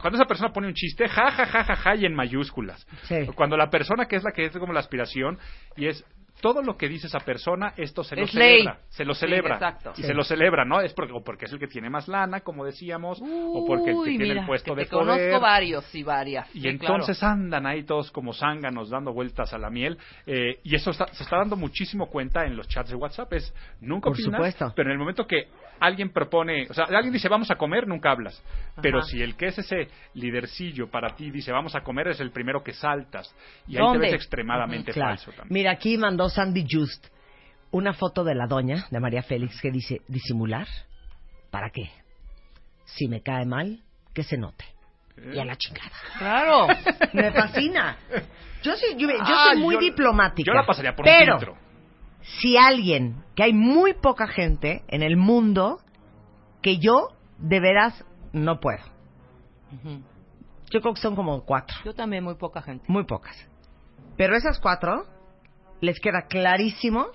Speaker 11: Cuando esa persona pone un chiste, ja, ja, ja, ja, ja, y en mayúsculas.
Speaker 3: Sí.
Speaker 11: Cuando la persona que es la que es como la aspiración, y es todo lo que dice esa persona, esto se lo
Speaker 4: Es ley.
Speaker 11: celebra. Se lo
Speaker 4: Sí,
Speaker 11: celebra.
Speaker 4: exacto.
Speaker 11: Y
Speaker 4: Sí.
Speaker 11: se lo celebra, ¿no? Es porque, o porque es el que tiene más lana, como decíamos, o porque el que tiene el puesto
Speaker 4: que
Speaker 11: de
Speaker 4: te
Speaker 11: poder.
Speaker 4: conozco varios y varias.
Speaker 11: Y
Speaker 4: Sí,
Speaker 11: entonces
Speaker 4: claro.
Speaker 11: andan ahí todos como zánganos dando vueltas a la miel. eh, y eso está- se está dando muchísimo cuenta en los chats de WhatsApp. Es nunca
Speaker 3: Por
Speaker 11: opinas,
Speaker 3: supuesto.
Speaker 11: pero en el momento que alguien propone, o sea, alguien dice vamos a comer, nunca hablas. Pero
Speaker 4: Ajá.
Speaker 11: si el que es ese lidercillo para ti dice vamos a comer, es el primero que saltas. Y ahí
Speaker 4: ¿Dónde?
Speaker 11: te ves extremadamente
Speaker 3: Claro.
Speaker 11: falso también.
Speaker 3: Mira, aquí mandó Sandy Just una foto de la doña, de María Félix, que dice, ¿disimular? ¿Para qué? Si me cae mal, que se note. Y a la chingada.
Speaker 4: Claro.
Speaker 3: Me fascina. Yo, sí, yo, yo
Speaker 11: Ah,
Speaker 3: soy muy
Speaker 11: yo-
Speaker 3: diplomática.
Speaker 11: Yo la pasaría por un
Speaker 3: pero,
Speaker 11: filtro.
Speaker 3: Si alguien, que hay muy poca gente en el mundo, que yo de veras no puedo. Yo creo que son como cuatro,
Speaker 4: Yo también, muy poca gente.
Speaker 3: muy pocas. Pero esas cuatro, les queda clarísimo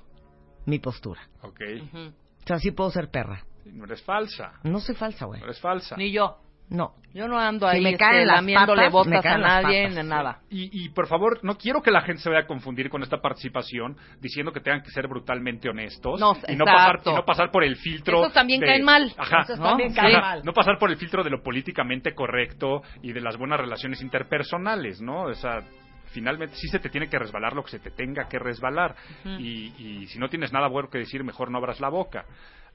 Speaker 3: mi postura.
Speaker 11: Ok.
Speaker 3: O sea, sí puedo ser perra.
Speaker 11: No eres falsa.
Speaker 3: No soy falsa, güey.
Speaker 11: No eres falsa.
Speaker 4: Ni yo.
Speaker 3: No.
Speaker 4: Yo no ando
Speaker 3: Si
Speaker 4: ahí
Speaker 3: me
Speaker 4: este,
Speaker 3: caen las
Speaker 4: lamiéndole botas a
Speaker 3: caen
Speaker 4: nadie, ni nada.
Speaker 11: Y, y por favor, no quiero que la gente se vaya a confundir con esta participación diciendo que tengan que ser brutalmente honestos
Speaker 4: No,
Speaker 11: y, no pasar, y no pasar por el filtro.
Speaker 4: Esos también
Speaker 11: de-
Speaker 4: caen mal.
Speaker 11: Ajá,
Speaker 4: Esos
Speaker 11: ¿no?
Speaker 4: también
Speaker 11: Ajá,
Speaker 4: caen mal.
Speaker 11: No pasar por el filtro de lo políticamente correcto y de las buenas relaciones interpersonales, ¿no? O sea, finalmente sí se te tiene que resbalar lo que se te tenga que resbalar. y, y si no tienes nada bueno que decir, mejor no abras la boca.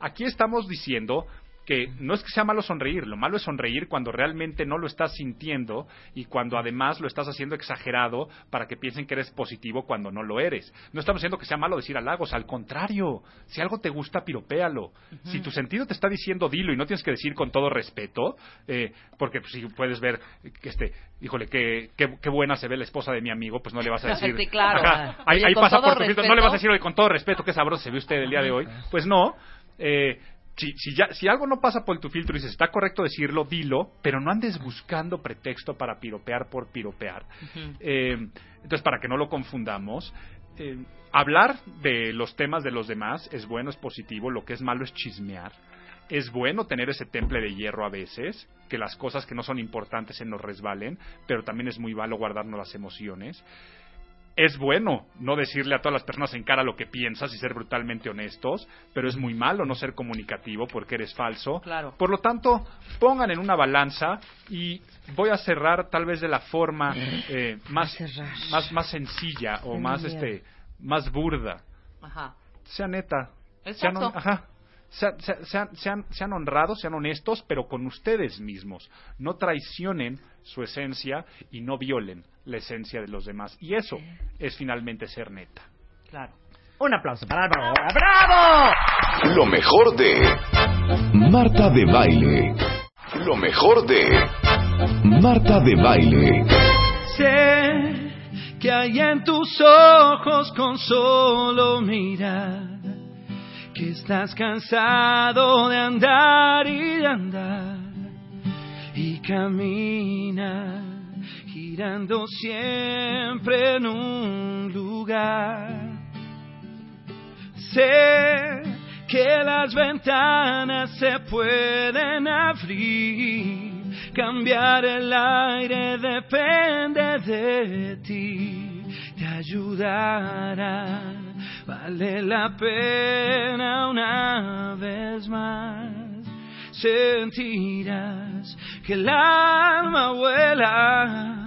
Speaker 11: Aquí estamos diciendo que no es que sea malo sonreír, lo malo es sonreír cuando realmente no lo estás sintiendo y cuando además lo estás haciendo exagerado para que piensen que eres positivo cuando no lo eres. No estamos diciendo que sea malo decir halagos, al contrario, si algo te gusta, piropéalo. Si tu sentido te está diciendo, dilo y no tienes que decir con todo respeto, eh, porque pues, si puedes ver que este, híjole, qué, qué, qué buena se ve la esposa de mi amigo, pues no le vas a decir.
Speaker 4: Sí, claro.
Speaker 11: Ajá, ahí,
Speaker 4: Oye,
Speaker 11: ahí
Speaker 4: con
Speaker 11: pasa por tu no le vas a decir, oye, con todo respeto, qué sabroso se ve usted el día de hoy. Pues no. Eh, si, si, ya, si algo no pasa por tu filtro y dices, está correcto decirlo, dilo, pero no andes buscando pretexto para piropear por piropear. Eh, entonces, para que no lo confundamos, eh, hablar de los temas de los demás es bueno, es positivo, lo que es malo es chismear. Es bueno tener ese temple de hierro a veces, que las cosas que no son importantes se nos resbalen, pero también es muy malo guardarnos las emociones es bueno no decirle a todas las personas en cara lo que piensas y ser brutalmente honestos, pero es muy malo no ser comunicativo porque eres falso.
Speaker 4: Claro.
Speaker 11: Por lo tanto, pongan en una balanza y voy a cerrar tal vez de la forma eh, más,
Speaker 3: cerrar.
Speaker 11: más más sencilla o más
Speaker 3: miedo.
Speaker 11: este más burda.
Speaker 4: Ajá.
Speaker 11: Sea neta. Sean,
Speaker 4: Exacto.
Speaker 11: ajá. Sea- sea- sean, sean, sean honrados, sean honestos, pero con ustedes mismos. No traicionen su esencia y no violen la esencia de los demás. Y eso es finalmente ser neta.
Speaker 4: Claro.
Speaker 3: Un aplauso para Álvaro. ¡Bravo!
Speaker 1: Lo mejor de Marta de Baile. Lo mejor de Marta de Baile.
Speaker 10: Sé que hay en tus ojos con solo mirar que estás cansado de andar y de andar y camina girando siempre en un lugar. Sé que las ventanas se pueden abrir, cambiar el aire depende de ti, te ayudará, vale la pena una vez más. Sentirás que el alma vuela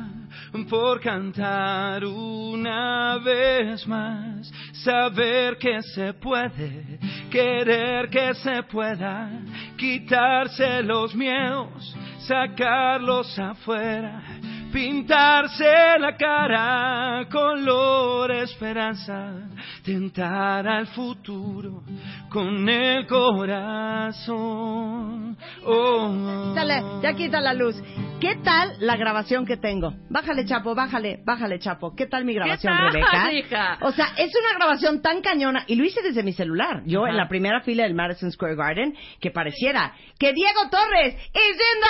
Speaker 10: por cantar una vez más, saber que se puede, querer que se pueda, quitarse los miedos, sacarlos afuera, pintarse la cara, color esperanza, tentar al futuro con el corazón. Oh.
Speaker 3: Dale, ya quita la luz. ¿Qué tal la grabación que tengo? Bájale, Chapo, bájale, bájale, Chapo. ¿Qué tal mi grabación,
Speaker 4: tal,
Speaker 3: Rebeca?
Speaker 4: hija?
Speaker 3: O sea, es una grabación tan cañona y lo hice desde mi celular. Yo
Speaker 4: Ajá.
Speaker 3: en la primera fila del Madison Square Garden, que pareciera que Diego Torres is in the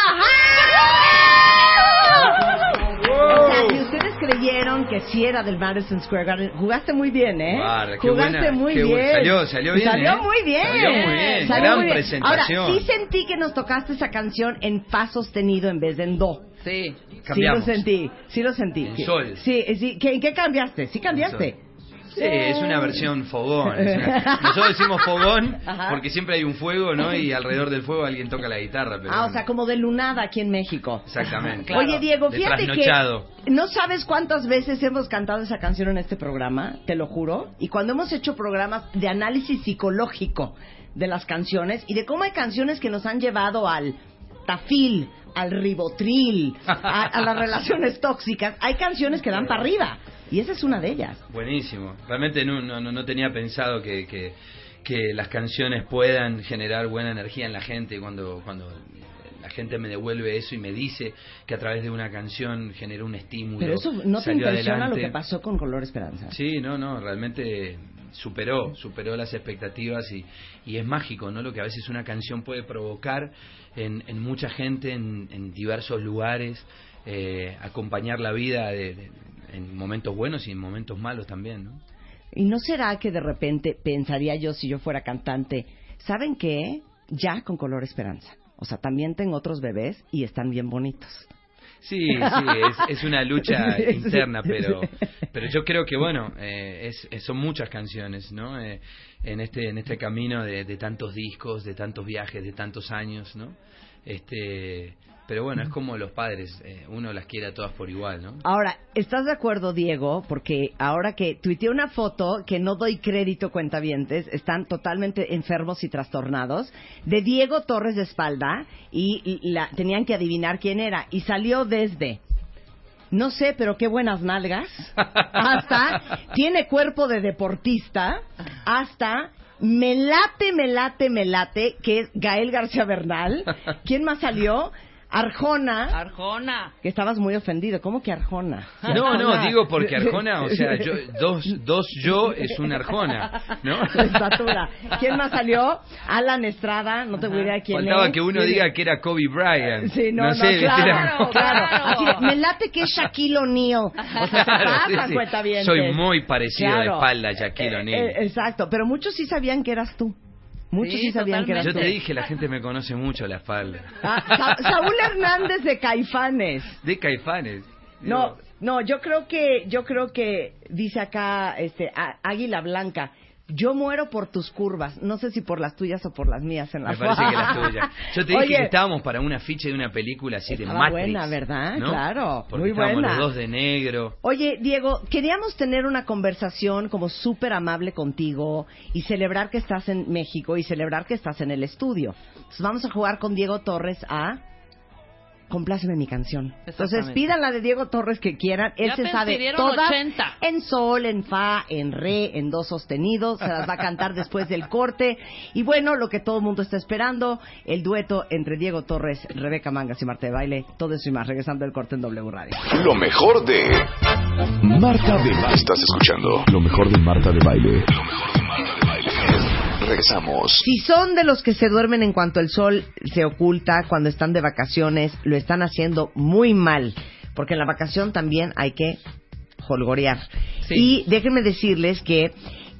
Speaker 3: house. O sea, si ustedes creyeron que sí era del Madison Square Garden, jugaste muy bien, ¿eh?
Speaker 12: Guarda, qué
Speaker 3: jugaste
Speaker 12: buena,
Speaker 3: muy
Speaker 12: qué
Speaker 3: bien.
Speaker 12: salió- salió bien,
Speaker 3: Salió
Speaker 12: ¿eh?
Speaker 3: muy bien.
Speaker 12: Salió muy bien,
Speaker 3: Salió
Speaker 12: gran
Speaker 3: muy bien.
Speaker 12: presentación.
Speaker 3: Ahora, sí sentí que nos tocaste esa canción en fa sostenido en vez de en do.
Speaker 4: Sí.
Speaker 12: Cambiamos.
Speaker 3: Sí lo sentí, sí lo sentí.
Speaker 12: En sol.
Speaker 3: Sí, sí. ¿Qué- ¿En qué cambiaste? Sí cambiaste.
Speaker 12: Sí, es una versión fogón. es una- Nosotros decimos fogón
Speaker 3: Ajá.
Speaker 12: porque siempre hay un fuego, ¿no? Y alrededor del fuego alguien toca la guitarra. Pero
Speaker 3: Ah, o sea, como de lunada aquí en México.
Speaker 12: Exactamente.
Speaker 3: Oye, Diego,
Speaker 12: De
Speaker 3: fíjate que no sabes cuántas veces hemos cantado esa canción en este programa, te lo juro. Y cuando hemos hecho programas de análisis psicológico de las canciones y de cómo hay canciones que nos han llevado al tafil, al ribotril, a, a las relaciones tóxicas, hay canciones que dan para arriba. Y esa es una de ellas.
Speaker 12: Buenísimo. Realmente no, no, no- no tenía pensado que, que, que las canciones puedan generar buena energía en la gente cuando, cuando la gente me devuelve eso y me dice que a través de una canción generó un estímulo.
Speaker 3: Pero eso no te impresiona lo
Speaker 12: adelante.
Speaker 3: que pasó con Color Esperanza.
Speaker 12: Sí, no, no, realmente superó, superó las expectativas y, y es mágico, ¿no? Lo que a veces una canción puede provocar en, en mucha gente, en, en diversos lugares, eh, acompañar la vida de- de- en momentos buenos y en momentos malos también, ¿no?
Speaker 3: ¿Y no será que de repente pensaría yo si yo fuera cantante, ¿saben qué? Ya con color esperanza. O sea, también tengo otros bebés y están bien bonitos.
Speaker 12: Sí, sí, es, es una lucha interna, pero, pero yo creo que bueno, eh, es, es- son muchas canciones, ¿no? Eh, en este en este camino de, de tantos discos, de tantos viajes, de tantos años, ¿no? Este, pero bueno, es como los padres, eh, uno las quiere a todas por igual, ¿no?
Speaker 3: Ahora, ¿estás de acuerdo, Diego? Porque ahora que tuiteé una foto que no doy crédito, cuentavientes, están totalmente enfermos y trastornados, de Diego Torres de espalda y, y la, tenían que adivinar quién era. Y salió desde, no sé, pero qué buenas nalgas, hasta, tiene cuerpo de deportista, hasta... Me late, me late, me late, que es Gael García Bernal. ¿Quién más salió? Arjona.
Speaker 4: Arjona.
Speaker 3: Que estabas muy ofendido. ¿Cómo que Arjona?
Speaker 12: No, no, digo porque Arjona, o sea, yo, dos, dos yo es una Arjona, ¿no?
Speaker 3: Estatura. ¿Quién más salió? Alan Estrada, no tengo idea quién
Speaker 12: Faltaba
Speaker 3: es.
Speaker 12: que uno
Speaker 3: ¿Quién
Speaker 12: diga que era Kobe Bryant.
Speaker 3: Sí, no, no,
Speaker 12: sé, ¿viste?
Speaker 3: claro,
Speaker 12: Era-
Speaker 3: claro. Así me late que es Shaquille O'Neal. O sea, se
Speaker 12: Claro, sí,
Speaker 3: pasan,
Speaker 12: sí.
Speaker 3: cuentavientes.
Speaker 12: Soy muy parecido de espalda a Shaquille
Speaker 3: Eh,
Speaker 12: O'Neal.
Speaker 3: eh, exacto, pero muchos sí sabían que eras tú. Muchos sí,
Speaker 4: Sí,
Speaker 3: sabían que eras
Speaker 12: Yo
Speaker 3: tú.
Speaker 12: te dije, la gente me conoce mucho la espalda.
Speaker 3: Ah, Sa- Saúl Hernández de Caifanes.
Speaker 12: De Caifanes.
Speaker 3: No, no, yo creo que, yo creo que dice acá, este, Águila Blanca. Yo muero por tus curvas. No sé si por las tuyas o por las mías en la
Speaker 12: Me parece que la tuya. Yo te dije
Speaker 3: Oye,
Speaker 12: que estábamos para una ficha de una película así de Matrix.
Speaker 3: buena, ¿verdad?
Speaker 12: ¿no?
Speaker 3: Claro,
Speaker 12: Porque
Speaker 3: muy
Speaker 12: estábamos
Speaker 3: buena.
Speaker 12: los dos de negro.
Speaker 3: Oye, Diego, queríamos tener una conversación como súper amable contigo y celebrar que estás en México y celebrar que estás en el estudio. Entonces vamos a jugar con Diego Torres a
Speaker 12: compláceme mi canción. Entonces pidan la de Diego Torres que quieran. Él
Speaker 4: Ya
Speaker 12: se sabe todas
Speaker 4: 80.
Speaker 12: en sol, en fa, en re, en do sostenido. Se las va a cantar después del corte. Y bueno, lo que todo el mundo está esperando, el dueto entre Diego Torres, Rebeca Mangas y Marta de Baile. Todo eso y más, regresando del corte en W Radio.
Speaker 1: Lo mejor de Marta de Baile. Estás escuchando lo mejor de Marta de Baile. Lo mejor de Marta de Baile. Regresamos.
Speaker 3: Si son de los que se duermen en cuanto el sol se oculta cuando están de vacaciones, lo están haciendo muy mal, porque en la vacación también hay que holgorear. Y déjenme decirles que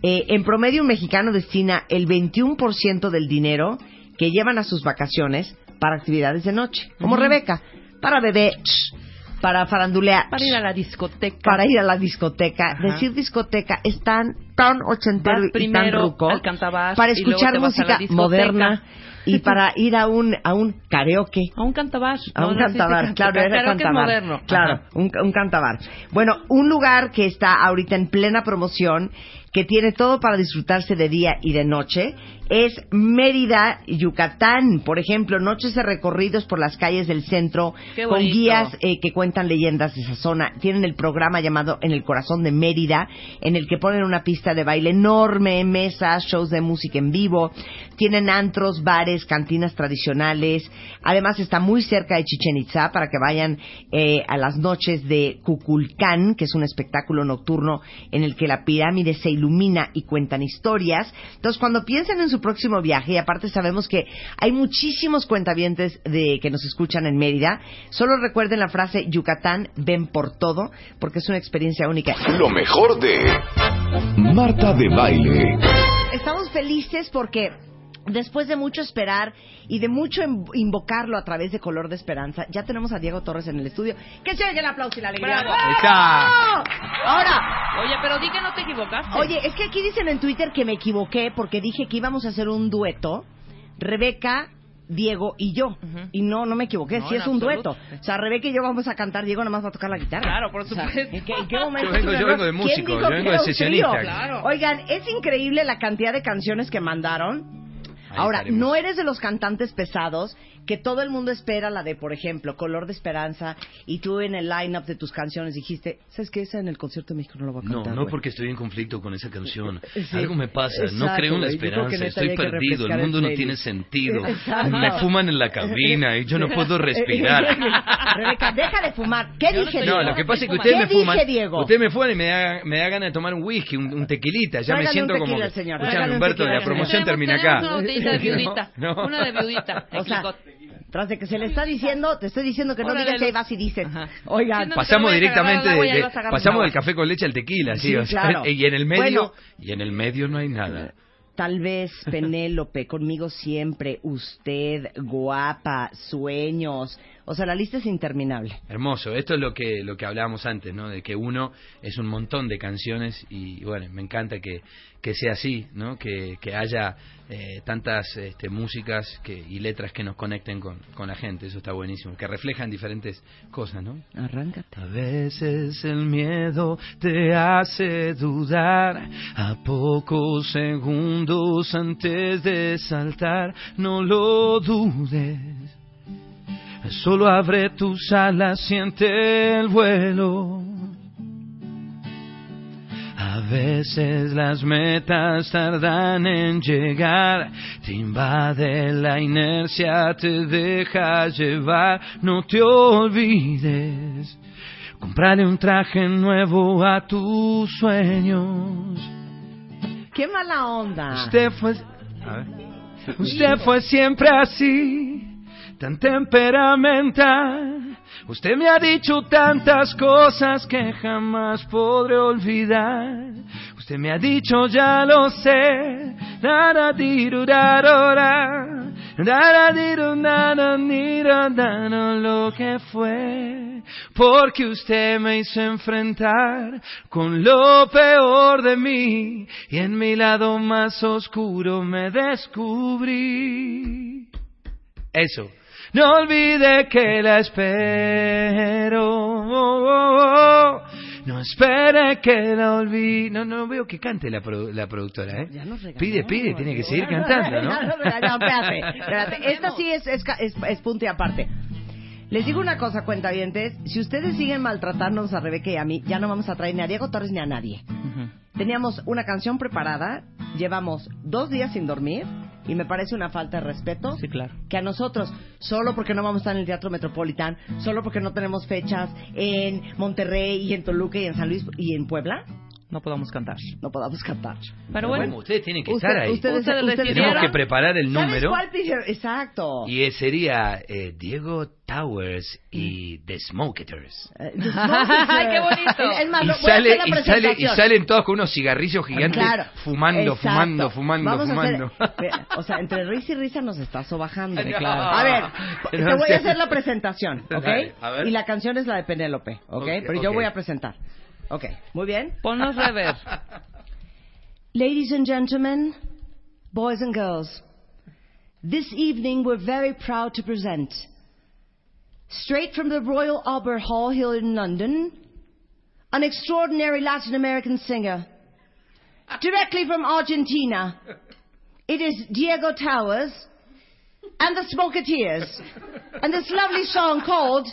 Speaker 3: eh, en promedio un mexicano destina el 21% del dinero que llevan a sus vacaciones para actividades de noche, como. Rebeca, para beber, para farandulear,
Speaker 4: Para ir a la discoteca.
Speaker 3: para ir a la discoteca.
Speaker 4: Ajá.
Speaker 3: Decir discoteca es tan, tan ochentero
Speaker 4: Vas
Speaker 3: y tan ruco. para escuchar música moderna y para ir a un, a un karaoke.
Speaker 4: A un cantabar.
Speaker 3: A un
Speaker 4: no
Speaker 3: cantabar,
Speaker 4: canta-
Speaker 3: claro, era cantabar.
Speaker 4: moderno.
Speaker 3: Claro, un, un cantabar. Bueno, un lugar que está ahorita en plena promoción, que tiene todo para disfrutarse de día y de noche, es Mérida, Yucatán. Por ejemplo, noches de recorridos por las calles del centro, con guías eh, que cuentan leyendas de esa zona. Tienen el programa llamado En el Corazón de Mérida, en el que ponen una pista de baile enorme, mesas, shows de música en vivo. Tienen antros, bares, cantinas tradicionales. Además está muy cerca de Chichen Itza para que vayan eh, a las noches de Cuculcán, que es un espectáculo nocturno en el que la pirámide se ilumina y cuentan historias. Entonces, cuando piensen en su próximo viaje, y aparte sabemos que hay muchísimos cuentavientes de que nos escuchan en Mérida, solo recuerden la frase Yucatán, ven por todo, porque es una experiencia única.
Speaker 1: Lo mejor de Marta de Baile.
Speaker 12: Estamos felices porque después de mucho esperar y de mucho invocarlo a través de Color de Esperanza, ya tenemos a Diego Torres en el estudio. Que se oiga el aplauso y la alegría.
Speaker 4: Bravo.
Speaker 12: Ahora,
Speaker 4: Oye, pero di que no te equivocaste.
Speaker 12: oye, es que aquí dicen en Twitter que me equivoqué porque dije que íbamos a hacer un dueto, Rebeca, Diego y yo. Y no, no me equivoqué,
Speaker 4: No,
Speaker 12: sí es un
Speaker 4: absoluto.
Speaker 12: dueto. O sea, Rebeca y yo vamos a cantar, Diego nada más va a tocar la guitarra.
Speaker 4: Claro, por
Speaker 12: O sea,
Speaker 4: supuesto.
Speaker 12: ¿en, qué, en qué momento
Speaker 10: Yo vengo- yo vengo de
Speaker 12: ¿Quién
Speaker 10: músico, yo vengo de sesionista.
Speaker 4: Claro.
Speaker 12: Oigan, es increíble la cantidad de canciones que mandaron. Ahora,
Speaker 10: estaremos.
Speaker 12: no eres de los cantantes pesados que todo el mundo espera la de, por ejemplo, Color de Esperanza y tú en el line-up de tus canciones dijiste, ¿sabes qué? Esa en el concierto de México no lo voy a
Speaker 10: No,
Speaker 12: cantar.
Speaker 10: no
Speaker 12: güey".
Speaker 10: porque estoy en conflicto con esa canción.
Speaker 12: Sí.
Speaker 10: Algo me pasa, no creo en la
Speaker 12: creo
Speaker 10: esperanza, estoy perdido, el mundo no tiene sentido.
Speaker 12: Exacto.
Speaker 10: Me fuman en la cabina y yo no puedo respirar.
Speaker 12: Rebeca, deja de fumar. ¿Qué
Speaker 4: Yo no
Speaker 12: dije, Diego?
Speaker 10: No, lo que pasa es que
Speaker 4: ¿Qué
Speaker 10: ustedes me
Speaker 12: dije,
Speaker 10: fuman.
Speaker 12: Diego?
Speaker 10: Ustedes me fuman y me da, me da ganas de tomar un whisky, un, un tequilita. Ya me siento
Speaker 12: un
Speaker 10: como.
Speaker 12: tequila señor,
Speaker 10: Humberto, la promoción termina acá.
Speaker 4: Una de viudita.
Speaker 10: No, no.
Speaker 4: Una de viudita.
Speaker 12: O sea, tras de que se le está diciendo, te estoy diciendo que no
Speaker 4: Órale,
Speaker 12: digas que vas y dices.
Speaker 4: Ajá.
Speaker 12: Oigan,
Speaker 4: no,
Speaker 10: Pasamos
Speaker 4: te voy a agarrar
Speaker 10: directamente de, de- pasamos del café con leche al tequila, sí,
Speaker 12: Sí,
Speaker 10: o sea,
Speaker 12: claro.
Speaker 10: y en el medio
Speaker 12: Bueno.
Speaker 10: y en el medio no hay nada.
Speaker 12: Tal vez Penélope, conmigo siempre, usted, guapa, sueños. O sea, la lista es interminable.
Speaker 10: Hermoso, esto es lo que lo que hablábamos antes, ¿no? De que uno es un montón de canciones y bueno, me encanta que, que sea así, ¿no? Que, que haya eh, tantas este, músicas que, y letras que nos conecten con, con la gente, eso está buenísimo, que reflejan diferentes cosas, ¿no?
Speaker 12: Arráncate.
Speaker 10: A veces el miedo te hace dudar, a pocos segundos antes de saltar, no lo dudes. Solo abre tus alas, siente el vuelo. A veces las metas tardan en llegar, te invade la inercia, te deja llevar, no te olvides. Comprarle un traje nuevo a tus sueños.
Speaker 12: ¡Qué mala onda!
Speaker 10: Usted fue, a ver. usted fue siempre así, tan temperamental. Usted me ha dicho tantas cosas que jamás podré olvidar. Usted me ha dicho ya lo sé, lo que fue, porque usted me hizo enfrentar con lo peor de mí y en mi lado más oscuro me descubrí. Eso. No olvide que la espero. No espere que la olvide. No, no veo que cante la, la productora, ¿eh?
Speaker 12: Ya nos regañó,
Speaker 10: Pide, pide, tiene que seguir cantando, ¿no?
Speaker 12: regañó, espérate, espérate. Esta sí es, es, es, es punto y aparte.
Speaker 3: Les digo una cosa, cuentavientes. Si ustedes siguen maltratándonos a Rebeca y a mí, ya no vamos a traer ni a Diego Torres ni a nadie. Teníamos una canción preparada, llevamos dos días sin dormir y me parece una falta de respeto
Speaker 4: Sí, claro.
Speaker 3: que a nosotros, solo porque no vamos a estar en el Teatro Metropolitan, solo porque no tenemos fechas en Monterrey y en Toluca y en San Luis y en Puebla,
Speaker 4: No podamos cantar.
Speaker 3: no podamos cantar.
Speaker 4: Pero bueno,
Speaker 10: Como ustedes tienen que
Speaker 3: Usted-
Speaker 10: estar ahí.
Speaker 3: ustedes-
Speaker 4: Ustedes
Speaker 3: ustedes-.
Speaker 10: Tenemos que preparar el
Speaker 3: ¿Sabes
Speaker 10: número.
Speaker 3: cuál? Exacto.
Speaker 10: Y sería eh, Diego Towers y The Smoketers.
Speaker 3: Eh, The
Speaker 4: Ay, qué bonito.
Speaker 3: Es, más,
Speaker 10: Y,
Speaker 3: lo- voy a
Speaker 10: sale, y, sale, y salen todos con unos cigarrillos gigantes
Speaker 3: Claro.
Speaker 10: fumando,
Speaker 3: Exacto.
Speaker 10: fumando, fumando,
Speaker 3: Vamos
Speaker 10: fumando.
Speaker 3: hacer- o sea, entre risa y risa nos está sobajando.
Speaker 4: Claro.
Speaker 3: A ver, te
Speaker 10: No
Speaker 3: voy
Speaker 10: sé.
Speaker 3: a hacer la presentación, ¿ok?
Speaker 10: Dale.
Speaker 3: Y la canción es la de Penélope, ¿ok?
Speaker 10: Ok,
Speaker 3: Pero yo
Speaker 10: ok.
Speaker 3: voy a presentar. Ok, muy bien.
Speaker 4: ponnos rever.
Speaker 3: Ladies and gentlemen, boys and girls, this evening we're very proud to present, straight from the Royal Albert Hall here in London, an extraordinary Latin American singer, directly from Argentina. It is Diego Towers and the Smoketeers, and this lovely song called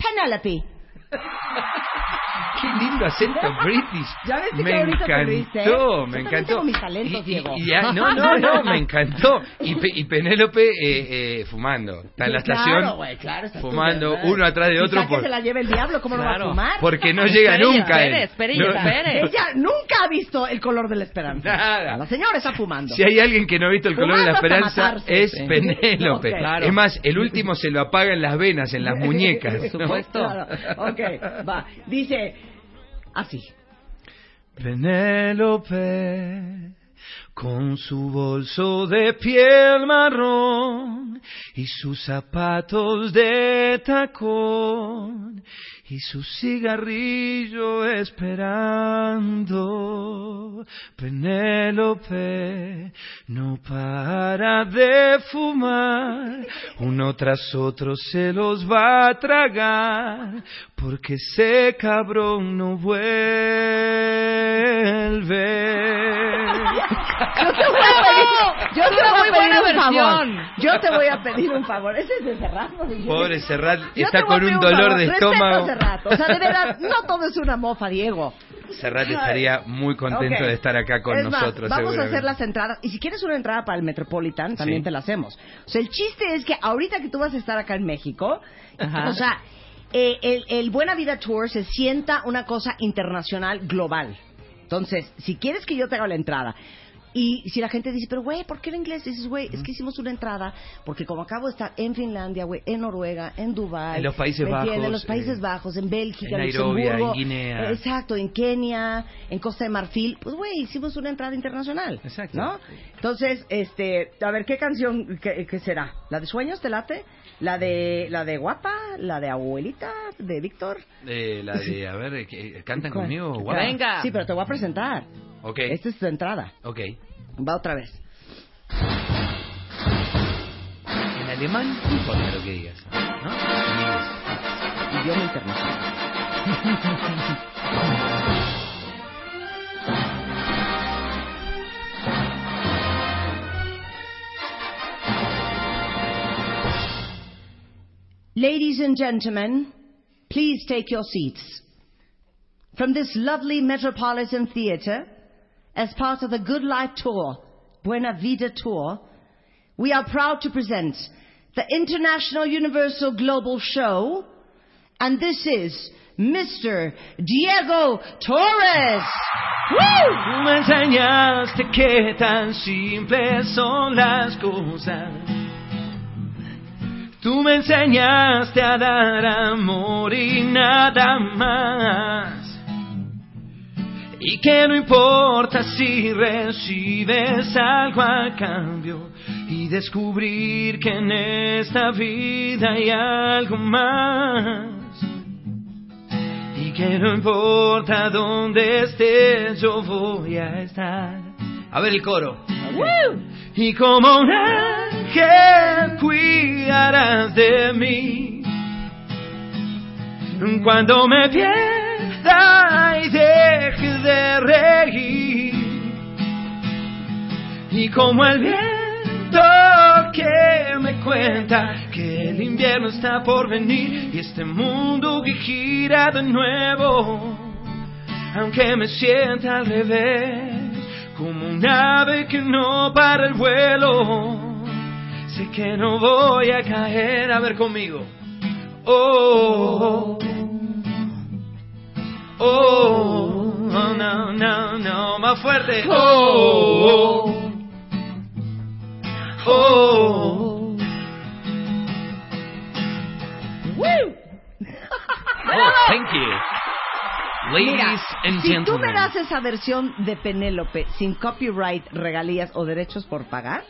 Speaker 3: Penelope.
Speaker 10: Qué lindo acento british.
Speaker 3: ¿Ya ves que
Speaker 10: me
Speaker 3: te reíste?
Speaker 10: encantó, me encantó.
Speaker 3: tengo mis talentos,
Speaker 10: Y- y- ya- no, no, no, me encantó. Y, Pe- y Penélope eh, eh, fumando. Está en la estación
Speaker 3: claro, güey, claro, está
Speaker 10: fumando uno atrás de otro.
Speaker 3: Quizá que
Speaker 10: por-
Speaker 3: se la lleve el diablo, ¿cómo no va a
Speaker 4: Claro.
Speaker 3: fumar?
Speaker 10: porque no llega nunca él.
Speaker 4: espere, espere,
Speaker 10: No-
Speaker 4: espere.
Speaker 3: Ella nunca ha visto el color de la esperanza.
Speaker 10: Nada.
Speaker 3: La señora está fumando.
Speaker 10: Si hay alguien que no ha visto el color de la esperanza, es. Penélope.
Speaker 3: Ok. Claro.
Speaker 10: Es más, el último se lo apaga en las venas, en las muñecas.
Speaker 4: Por
Speaker 10: ¿no?
Speaker 4: supuesto.
Speaker 3: Claro. Ok, va. Dice así.
Speaker 10: Penélope, con su bolso de piel marrón y sus zapatos de tacón y su cigarrillo esperando. Penélope no para de fumar, uno tras otro se los va a tragar, porque ese cabrón no vuelve.
Speaker 3: Yo te voy a pedir, yo te
Speaker 4: Una
Speaker 3: voy
Speaker 4: muy
Speaker 3: a pedir
Speaker 4: buena
Speaker 3: un favor. Yo te voy a pedir un favor. Ese es de Serrat. ¿no?
Speaker 10: Pobre Serrat,
Speaker 3: Yo
Speaker 10: está con un dolor de estómago.
Speaker 3: Serrat. O sea, de verdad, no todo es una mofa, Diego.
Speaker 10: Serrat estaría muy contento de estar acá con
Speaker 3: Es más,
Speaker 10: nosotros.
Speaker 3: vamos a hacer las entradas. Y si quieres una entrada para el Metropolitan, también
Speaker 10: Sí.
Speaker 3: te la hacemos. O sea, el chiste es que ahorita que tú vas a estar acá en México,
Speaker 4: Ajá.
Speaker 3: o sea, eh, el, el Buena Vida Tour se sienta una cosa internacional global. Entonces, si quieres que yo te haga la entrada, y si la gente dice, pero güey, ¿por qué en inglés? Dices, güey, es que hicimos una entrada, porque como acabo de estar en Finlandia, güey, en Noruega, en Dubái,
Speaker 10: En los Países. Bajos,
Speaker 3: en los Países
Speaker 10: eh,
Speaker 3: Bajos, en Bélgica,
Speaker 10: en
Speaker 3: en
Speaker 10: Nairobi,
Speaker 3: Luxemburgo,
Speaker 10: en Guinea.
Speaker 3: eh, exacto, en Kenia, en Costa de Marfil, pues güey, hicimos una entrada internacional,
Speaker 10: Exacto.
Speaker 3: ¿no? Entonces, este, a ver, ¿qué canción qué, qué será? ¿La de Sueños te late? ¿La de la de Guapa? ¿La de Abuelita? ¿De Víctor?
Speaker 10: Eh, la de, a ver, que- ¿cantan
Speaker 3: ¿Cuál?
Speaker 10: conmigo? Guapa?
Speaker 4: Venga.
Speaker 3: Sí, pero te voy a presentar.
Speaker 10: Ok,
Speaker 3: Esta es tu entrada.
Speaker 10: ok.
Speaker 3: Va otra vez.
Speaker 10: En alemán, no importa lo que digas. ¿no? En inglés.
Speaker 3: Idioma internacional. Ladies and gentlemen, please take your seats. From this lovely Metropolitan Theatre, as part of the Good Life Tour, Buena Vida Tour, we are proud to present the International Universal Global Show, and this is Mr. Diego Torres. Woo!
Speaker 10: Tú me enseñaste a dar amor y nada más. Y que no importa si recibes algo a cambio y descubrir que en esta vida hay algo más. Y que no importa dónde estés, yo voy a estar. A ver el coro. Y como un ángel Cuando me pierda y deje de reír. Y como el viento que darme cuenta que el invierno está por venir y este mundo que gira de nuevo. Aunque me sienta al revés, como un ave que no para el vuelo. Sé que no voy a caer, a ver conmigo. Oh, oh, oh, no, no, no, más fuerte. Oh, oh, oh.
Speaker 12: Oh, thank you. Ladies
Speaker 3: Mira,
Speaker 12: and
Speaker 3: si tú
Speaker 12: gentlemen.
Speaker 3: me das esa versión de Penélope sin copyright, regalías o derechos por pagar,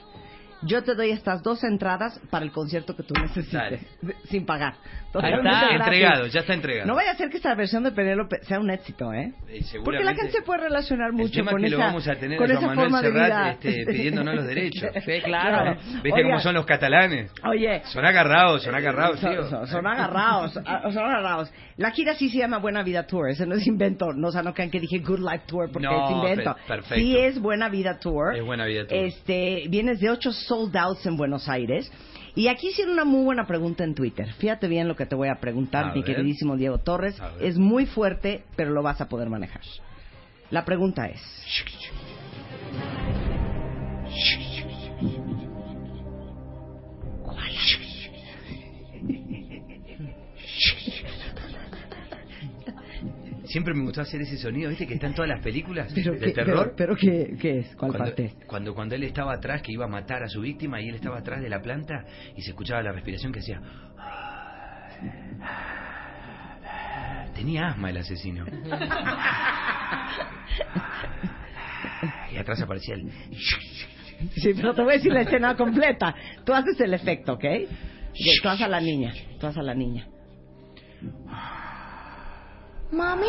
Speaker 3: yo te doy estas dos entradas para el concierto que tú necesites,
Speaker 12: Dale.
Speaker 3: sin pagar.
Speaker 12: Está, entregado, ya está entregado.
Speaker 3: No vaya a ser que esta versión de Penélope sea un éxito, ¿eh?
Speaker 12: Eh,
Speaker 3: Porque la gente se puede relacionar
Speaker 12: El
Speaker 3: mucho con esa,
Speaker 12: lo vamos a tener
Speaker 3: con
Speaker 12: a
Speaker 3: esa
Speaker 12: Manuel
Speaker 3: forma de vida.
Speaker 12: Serrat este, pidiéndonos los derechos.
Speaker 3: Sí, claro.
Speaker 12: ¿Viste
Speaker 3: Oiga,
Speaker 12: cómo son los catalanes?
Speaker 3: Oye,
Speaker 12: Son agarrados, son agarrados,
Speaker 3: son,
Speaker 12: tío.
Speaker 3: son- son agarrados, ah, son agarrados. La gira sí se llama Buena Vida Tour, ese no es invento, no, o sea, no crean que dije Good Life Tour porque
Speaker 12: No,
Speaker 3: es invento.
Speaker 12: pe- perfecto.
Speaker 3: Sí es Buena Vida Tour.
Speaker 12: Es Buena Vida Tour.
Speaker 3: Este, vienes de ocho sold outs en Buenos Aires. Y aquí hicieron una muy buena pregunta en Twitter. Fíjate bien lo que te voy a preguntar,
Speaker 12: A
Speaker 3: mi
Speaker 12: ver.
Speaker 3: queridísimo Diego Torres. Es muy fuerte, pero lo vas a poder manejar. La pregunta es...
Speaker 12: Siempre me gustó hacer ese sonido, ¿viste? Que está en todas las películas
Speaker 3: Pero,
Speaker 12: de terror.
Speaker 3: pero, pero qué, ¿qué es? ¿Cuál
Speaker 12: cuando,
Speaker 3: parte?
Speaker 12: Cuando, cuando él estaba atrás, que iba a matar a su víctima, y él estaba atrás de la planta, y se escuchaba la respiración que hacía... Tenía asma el asesino. Y atrás aparecía el...
Speaker 3: Sí, pero te voy a decir la escena completa. Tú haces el efecto, ¿ok? Tú haces a la niña. Tú haces a la niña.
Speaker 13: Mommy?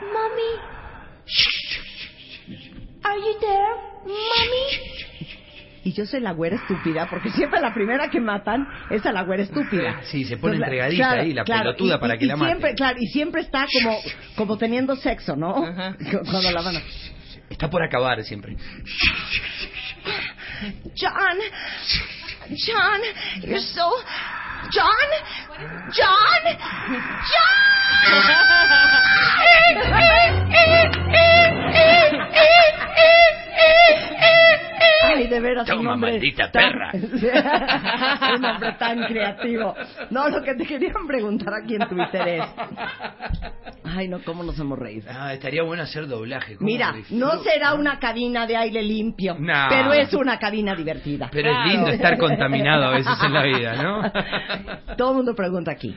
Speaker 13: Mommy? Are you there, Mommy?
Speaker 3: Y yo soy la güera estúpida, porque siempre la primera que matan es a la güera estúpida.
Speaker 12: Sí, se pone
Speaker 3: Entonces,
Speaker 12: entregadita
Speaker 3: claro,
Speaker 12: ahí, la
Speaker 3: claro,
Speaker 12: pelotuda
Speaker 3: y-
Speaker 12: para
Speaker 3: y-
Speaker 12: que
Speaker 3: y
Speaker 12: la mate.
Speaker 3: siempre, Claro, y siempre está como, como teniendo sexo, ¿no? Cuando la van a...
Speaker 12: Está por acabar siempre.
Speaker 13: John? John? You're so... John? John?
Speaker 3: Ay, de veras,
Speaker 12: Toma,
Speaker 3: un hombre
Speaker 12: maldita
Speaker 3: tan-
Speaker 12: perra.
Speaker 3: un hombre tan creativo. No, lo que te querían preguntar aquí en Twitter es... Ay, no, ¿cómo nos hemos reído?
Speaker 12: Ah, estaría bueno hacer doblaje. ¿cómo
Speaker 3: Mira, no será una cabina de aire limpio,
Speaker 12: No.
Speaker 3: pero es una cabina divertida.
Speaker 12: Pero es lindo estar contaminado a veces en la vida, ¿no?
Speaker 3: Todo el mundo pregunta aquí,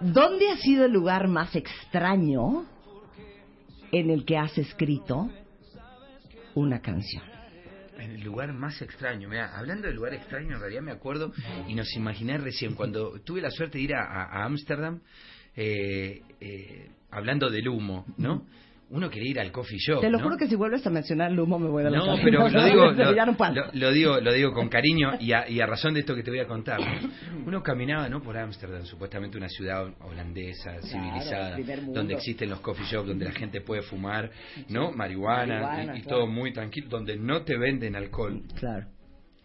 Speaker 3: ¿dónde ha sido el lugar más extraño en el que has escrito una canción?
Speaker 12: En el lugar más extraño, mira, hablando de lugar extraño, en realidad me acuerdo y nos imaginé recién, cuando tuve la suerte de ir a Ámsterdam, eh, eh, hablando del humo, ¿no? Uno quería ir al coffee shop.
Speaker 3: Te lo
Speaker 12: ¿no?
Speaker 3: juro que si vuelves a mencionar el humo me voy de la
Speaker 12: No, pero lo digo, lo, digo, lo digo con cariño y a, y a razón de esto que te voy a contar. ¿no? Uno caminaba, ¿no? Por Ámsterdam, supuestamente una ciudad holandesa, civilizada, donde existen los coffee shops, donde la gente puede fumar, ¿no? Marihuana,
Speaker 3: Marihuana,
Speaker 12: y, y
Speaker 3: claro.
Speaker 12: todo muy tranquilo, donde no te venden alcohol.
Speaker 3: Claro.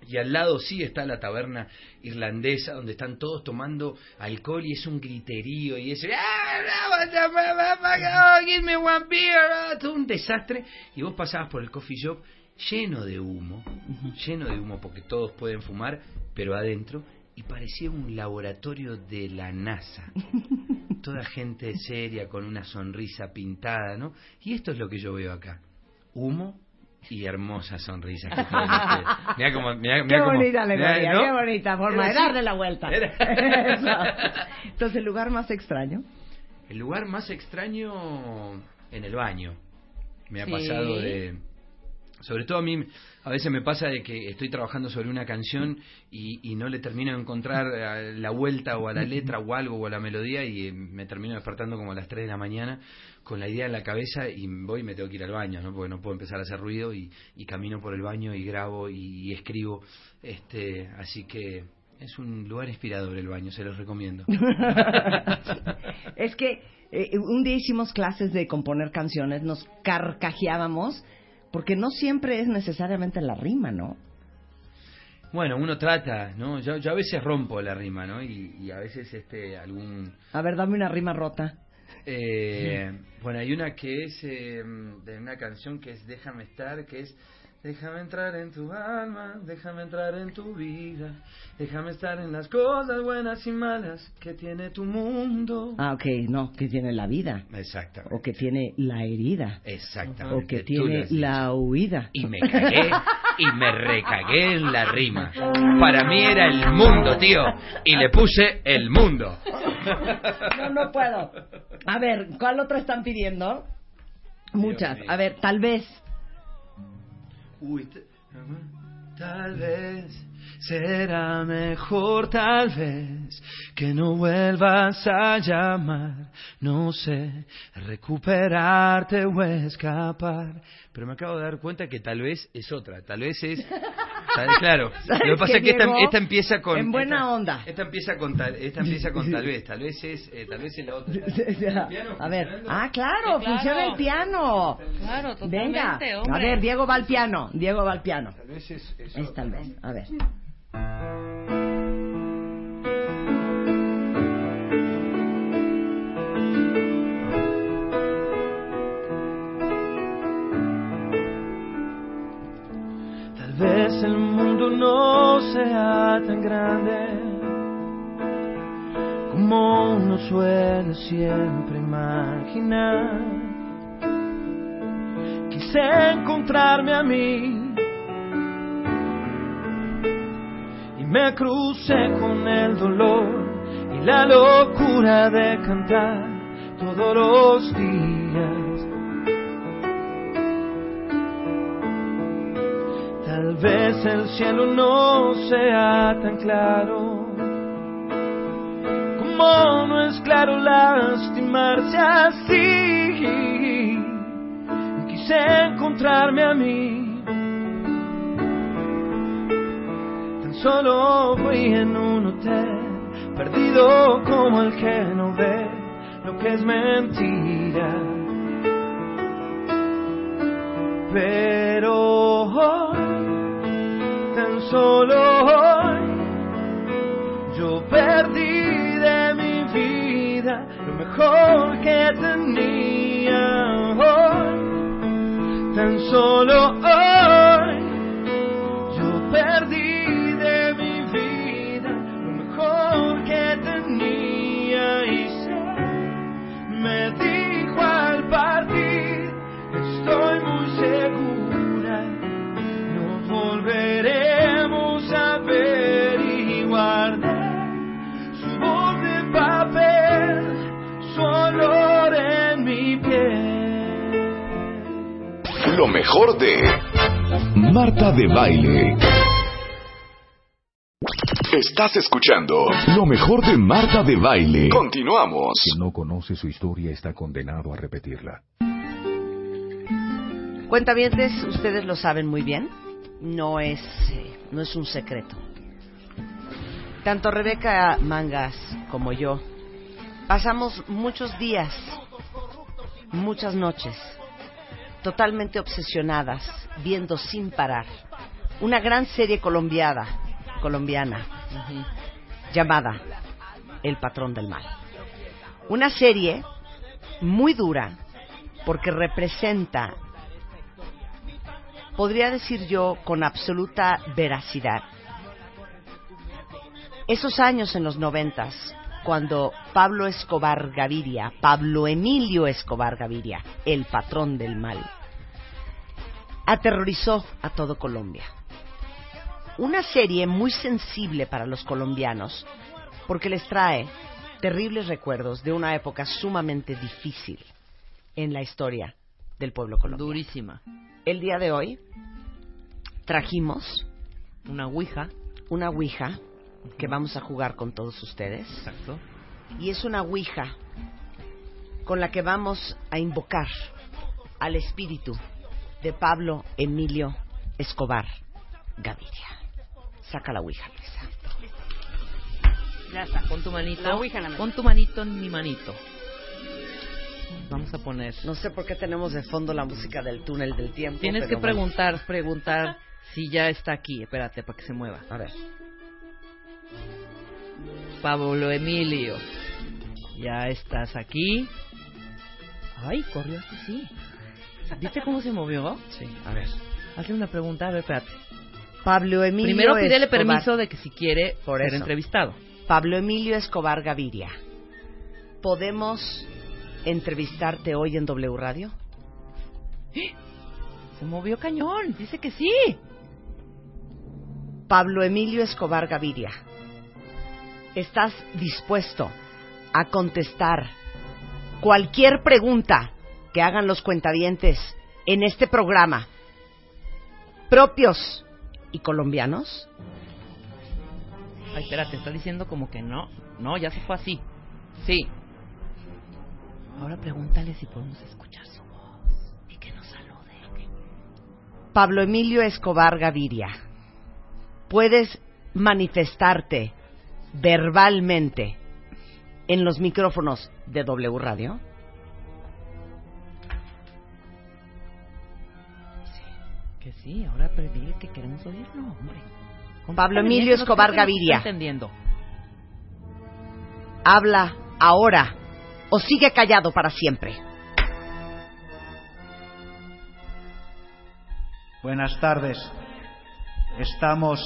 Speaker 12: Y al lado sí está la taberna irlandesa donde están todos tomando alcohol y es un griterío y es "Ah, give me one beer", todo un desastre y vos pasabas por el coffee shop lleno de humo, lleno de humo porque todos pueden fumar, pero adentro y parecía un laboratorio de la NASA. Toda gente seria con una sonrisa pintada, ¿no? Y esto es lo que yo veo acá. Humo y hermosas sonrisas que. Mirá cómo, mirá,
Speaker 3: Qué bonita alegoría,
Speaker 12: mirá, ¿no?
Speaker 3: qué bonita forma de darle la vuelta. Entonces, el lugar más extraño.
Speaker 12: El lugar más extraño en el baño. Me ha
Speaker 3: Sí.
Speaker 12: pasado de... Sobre todo a mí, a veces me pasa de que estoy trabajando sobre una canción y, y no le termino de encontrar eh, la vuelta o a la letra o algo o a la melodía y eh, me termino despertando como a las 3 de la mañana con la idea en la cabeza y voy y me tengo que ir al baño, ¿no? Porque no puedo empezar a hacer ruido y, y camino por el baño y grabo y, y escribo. este Así que es un lugar inspirador el baño, se los recomiendo.
Speaker 3: es que eh, un día hicimos clases de componer canciones, nos carcajeábamos, porque no siempre es necesariamente la rima, ¿no?
Speaker 12: Bueno, uno trata, ¿no? Yo, yo a veces rompo la rima, ¿no? Y, y a veces este algún...
Speaker 3: A ver, dame una rima rota.
Speaker 12: Eh, bueno, hay una que es eh, de una canción que es Déjame estar, que es Déjame entrar en tu alma, déjame entrar en tu vida, déjame estar en las cosas buenas y malas que tiene tu mundo.
Speaker 3: Ah, ok, no, que tiene la vida.
Speaker 12: Exactamente.
Speaker 3: O que tiene la herida.
Speaker 12: Exactamente.
Speaker 3: O que tiene la huida.
Speaker 12: Y me cagué, y me recagué en la rima. Para mí era el mundo, tío. Y le puse el mundo.
Speaker 3: No, no puedo. A ver, ¿cuál otra están pidiendo? Muchas. A ver, tal vez.
Speaker 12: Uy, tal vez será mejor, tal vez que no vuelvas a llamar, no sé, recuperarte o escapar. Pero me acabo de dar cuenta que tal vez es otra, tal vez es, tal- claro.
Speaker 3: ¿Sabes
Speaker 12: Lo que pasa es que esta, esta empieza con
Speaker 3: En buena
Speaker 12: esta-
Speaker 3: onda.
Speaker 12: Esta empieza con tal, esta empieza con tal vez, tal vez es, eh, tal vez es la otra.
Speaker 3: A ver. Ah, claro,
Speaker 4: Sí, claro.
Speaker 3: funciona el piano.
Speaker 4: Claro, totalmente,
Speaker 3: Venga. A
Speaker 4: hombre.
Speaker 3: ver, Diego va al piano. Diego va al piano.
Speaker 14: Tal vez es, es
Speaker 3: Es tal vez. A ver.
Speaker 10: Vez el mundo no sea tan grande como uno suele siempre imaginar. Quise encontrarme a mí y me crucé con el dolor y la locura de cantar todos los días. Tal vez el cielo no sea tan claro, como no es claro lastimarse así. Quise encontrarme a mí, tan solo fui en un hotel, perdido como el que no ve lo que es mentira. Pero solo hoy, yo perdí de mi vida lo mejor que tenía hoy. Tan solo mejor de
Speaker 1: Marta de Baile. Estás escuchando lo mejor de Marta de Baile. Continuamos.
Speaker 15: Quien no conoce su historia está condenado a repetirla.
Speaker 3: Cuentavientes, ustedes lo saben muy bien. No es, eh, no es un secreto. Tanto Rebeca Mangas como yo pasamos muchos días, muchas noches, totalmente obsesionadas, viendo sin parar una gran serie colombiana, colombiana llamada El Patrón del Mal. Una serie muy dura porque representa, podría decir yo con absoluta veracidad, esos años en los noventas cuando Pablo Escobar Gaviria, Pablo Emilio Escobar Gaviria, el patrón del mal, aterrorizó a todo Colombia. Una serie muy sensible para los colombianos porque les trae terribles recuerdos de una época sumamente difícil en la historia del pueblo colombiano.
Speaker 4: Durísima.
Speaker 3: El día de hoy trajimos
Speaker 4: Una ouija.
Speaker 3: una ouija que vamos a jugar con todos ustedes.
Speaker 4: Exacto.
Speaker 3: Y es una ouija con la que vamos a invocar al espíritu de Pablo Emilio Escobar Gaviria. Saca la ouija, Luisa.
Speaker 4: Ya está. Pon tu manito.
Speaker 16: La ouija en la mesa.
Speaker 4: Pon tu manito en mi manito. Vamos a poner.
Speaker 3: No sé por qué tenemos de fondo la música del túnel del tiempo.
Speaker 4: Tienes que
Speaker 3: bueno.
Speaker 4: preguntar, preguntar Sí, ya está aquí. Espérate, para que se mueva.
Speaker 3: A ver.
Speaker 4: Pablo Emilio. Ya estás aquí. Ay, corrió así, sí. ¿Viste cómo se movió?
Speaker 3: Sí, a ver.
Speaker 4: Hazle una pregunta, a ver, espérate.
Speaker 3: Pablo Emilio
Speaker 4: Primero pídele
Speaker 3: Escobar-
Speaker 4: permiso de que si quiere
Speaker 3: Por
Speaker 4: ser
Speaker 3: eso.
Speaker 4: entrevistado.
Speaker 3: Pablo Emilio Escobar Gaviria. ¿Podemos entrevistarte hoy en W Radio?
Speaker 4: Se movió cañón. Dice que sí.
Speaker 3: Pablo Emilio Escobar Gaviria. ¿Estás dispuesto a contestar cualquier pregunta que hagan los cuentavientes en este programa, propios y colombianos?
Speaker 4: Ay, espérate, está diciendo como que no. No, ya se fue así. Sí. Ahora pregúntale si podemos escuchar su voz y que nos salude.
Speaker 3: Pablo Emilio Escobar Gaviria, puedes manifestarte verbalmente en los micrófonos de W Radio?
Speaker 4: Que sí, ahora perdí que queremos oírlo, hombre.
Speaker 3: Pablo Emilio Escobar Gaviria.
Speaker 4: entendiendo.
Speaker 3: Habla ahora o sigue callado para siempre.
Speaker 17: Buenas tardes. Estamos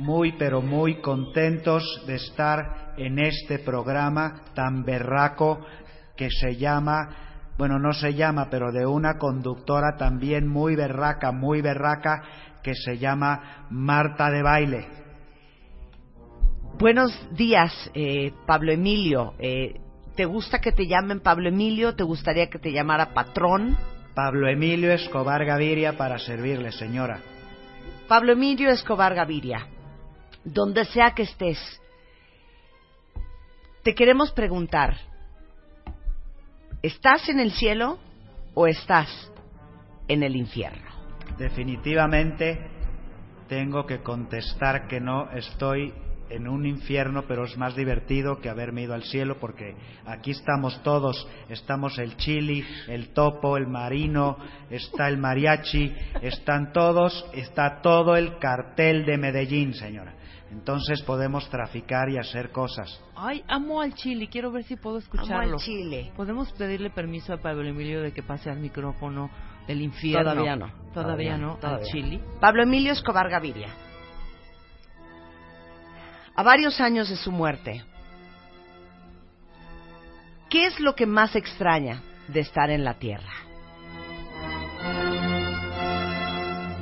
Speaker 17: muy pero muy contentos de estar en este programa tan berraco que se llama, bueno, no se llama, pero de una conductora también muy berraca, muy berraca, que se llama Marta de Baile.
Speaker 3: Buenos días, eh, Pablo Emilio. Eh, ¿Te gusta que te llamen Pablo Emilio? ¿Te gustaría que te llamara patrón?
Speaker 17: Pablo Emilio Escobar Gaviria para servirle, señora.
Speaker 3: Pablo Emilio Escobar Gaviria, donde sea que estés, te queremos preguntar, ¿estás en el cielo o estás en el infierno?
Speaker 17: Definitivamente tengo que contestar que no estoy en un infierno, pero es más divertido que haberme ido al cielo porque aquí estamos todos, estamos el chili, el topo, el marino, está el mariachi, están todos, está todo el cartel de Medellín, señora. Entonces podemos traficar y hacer cosas.
Speaker 4: Ay, amo al chile. Quiero ver si puedo escucharlo.
Speaker 3: al chile.
Speaker 4: ¿Podemos pedirle permiso a Pablo Emilio de que pase al micrófono del infierno?
Speaker 3: Todavía no.
Speaker 4: Todavía, no. Al chile.
Speaker 3: Pablo Emilio Escobar Gaviria. A varios años de su muerte, ¿qué es lo que más extraña de estar en la Tierra?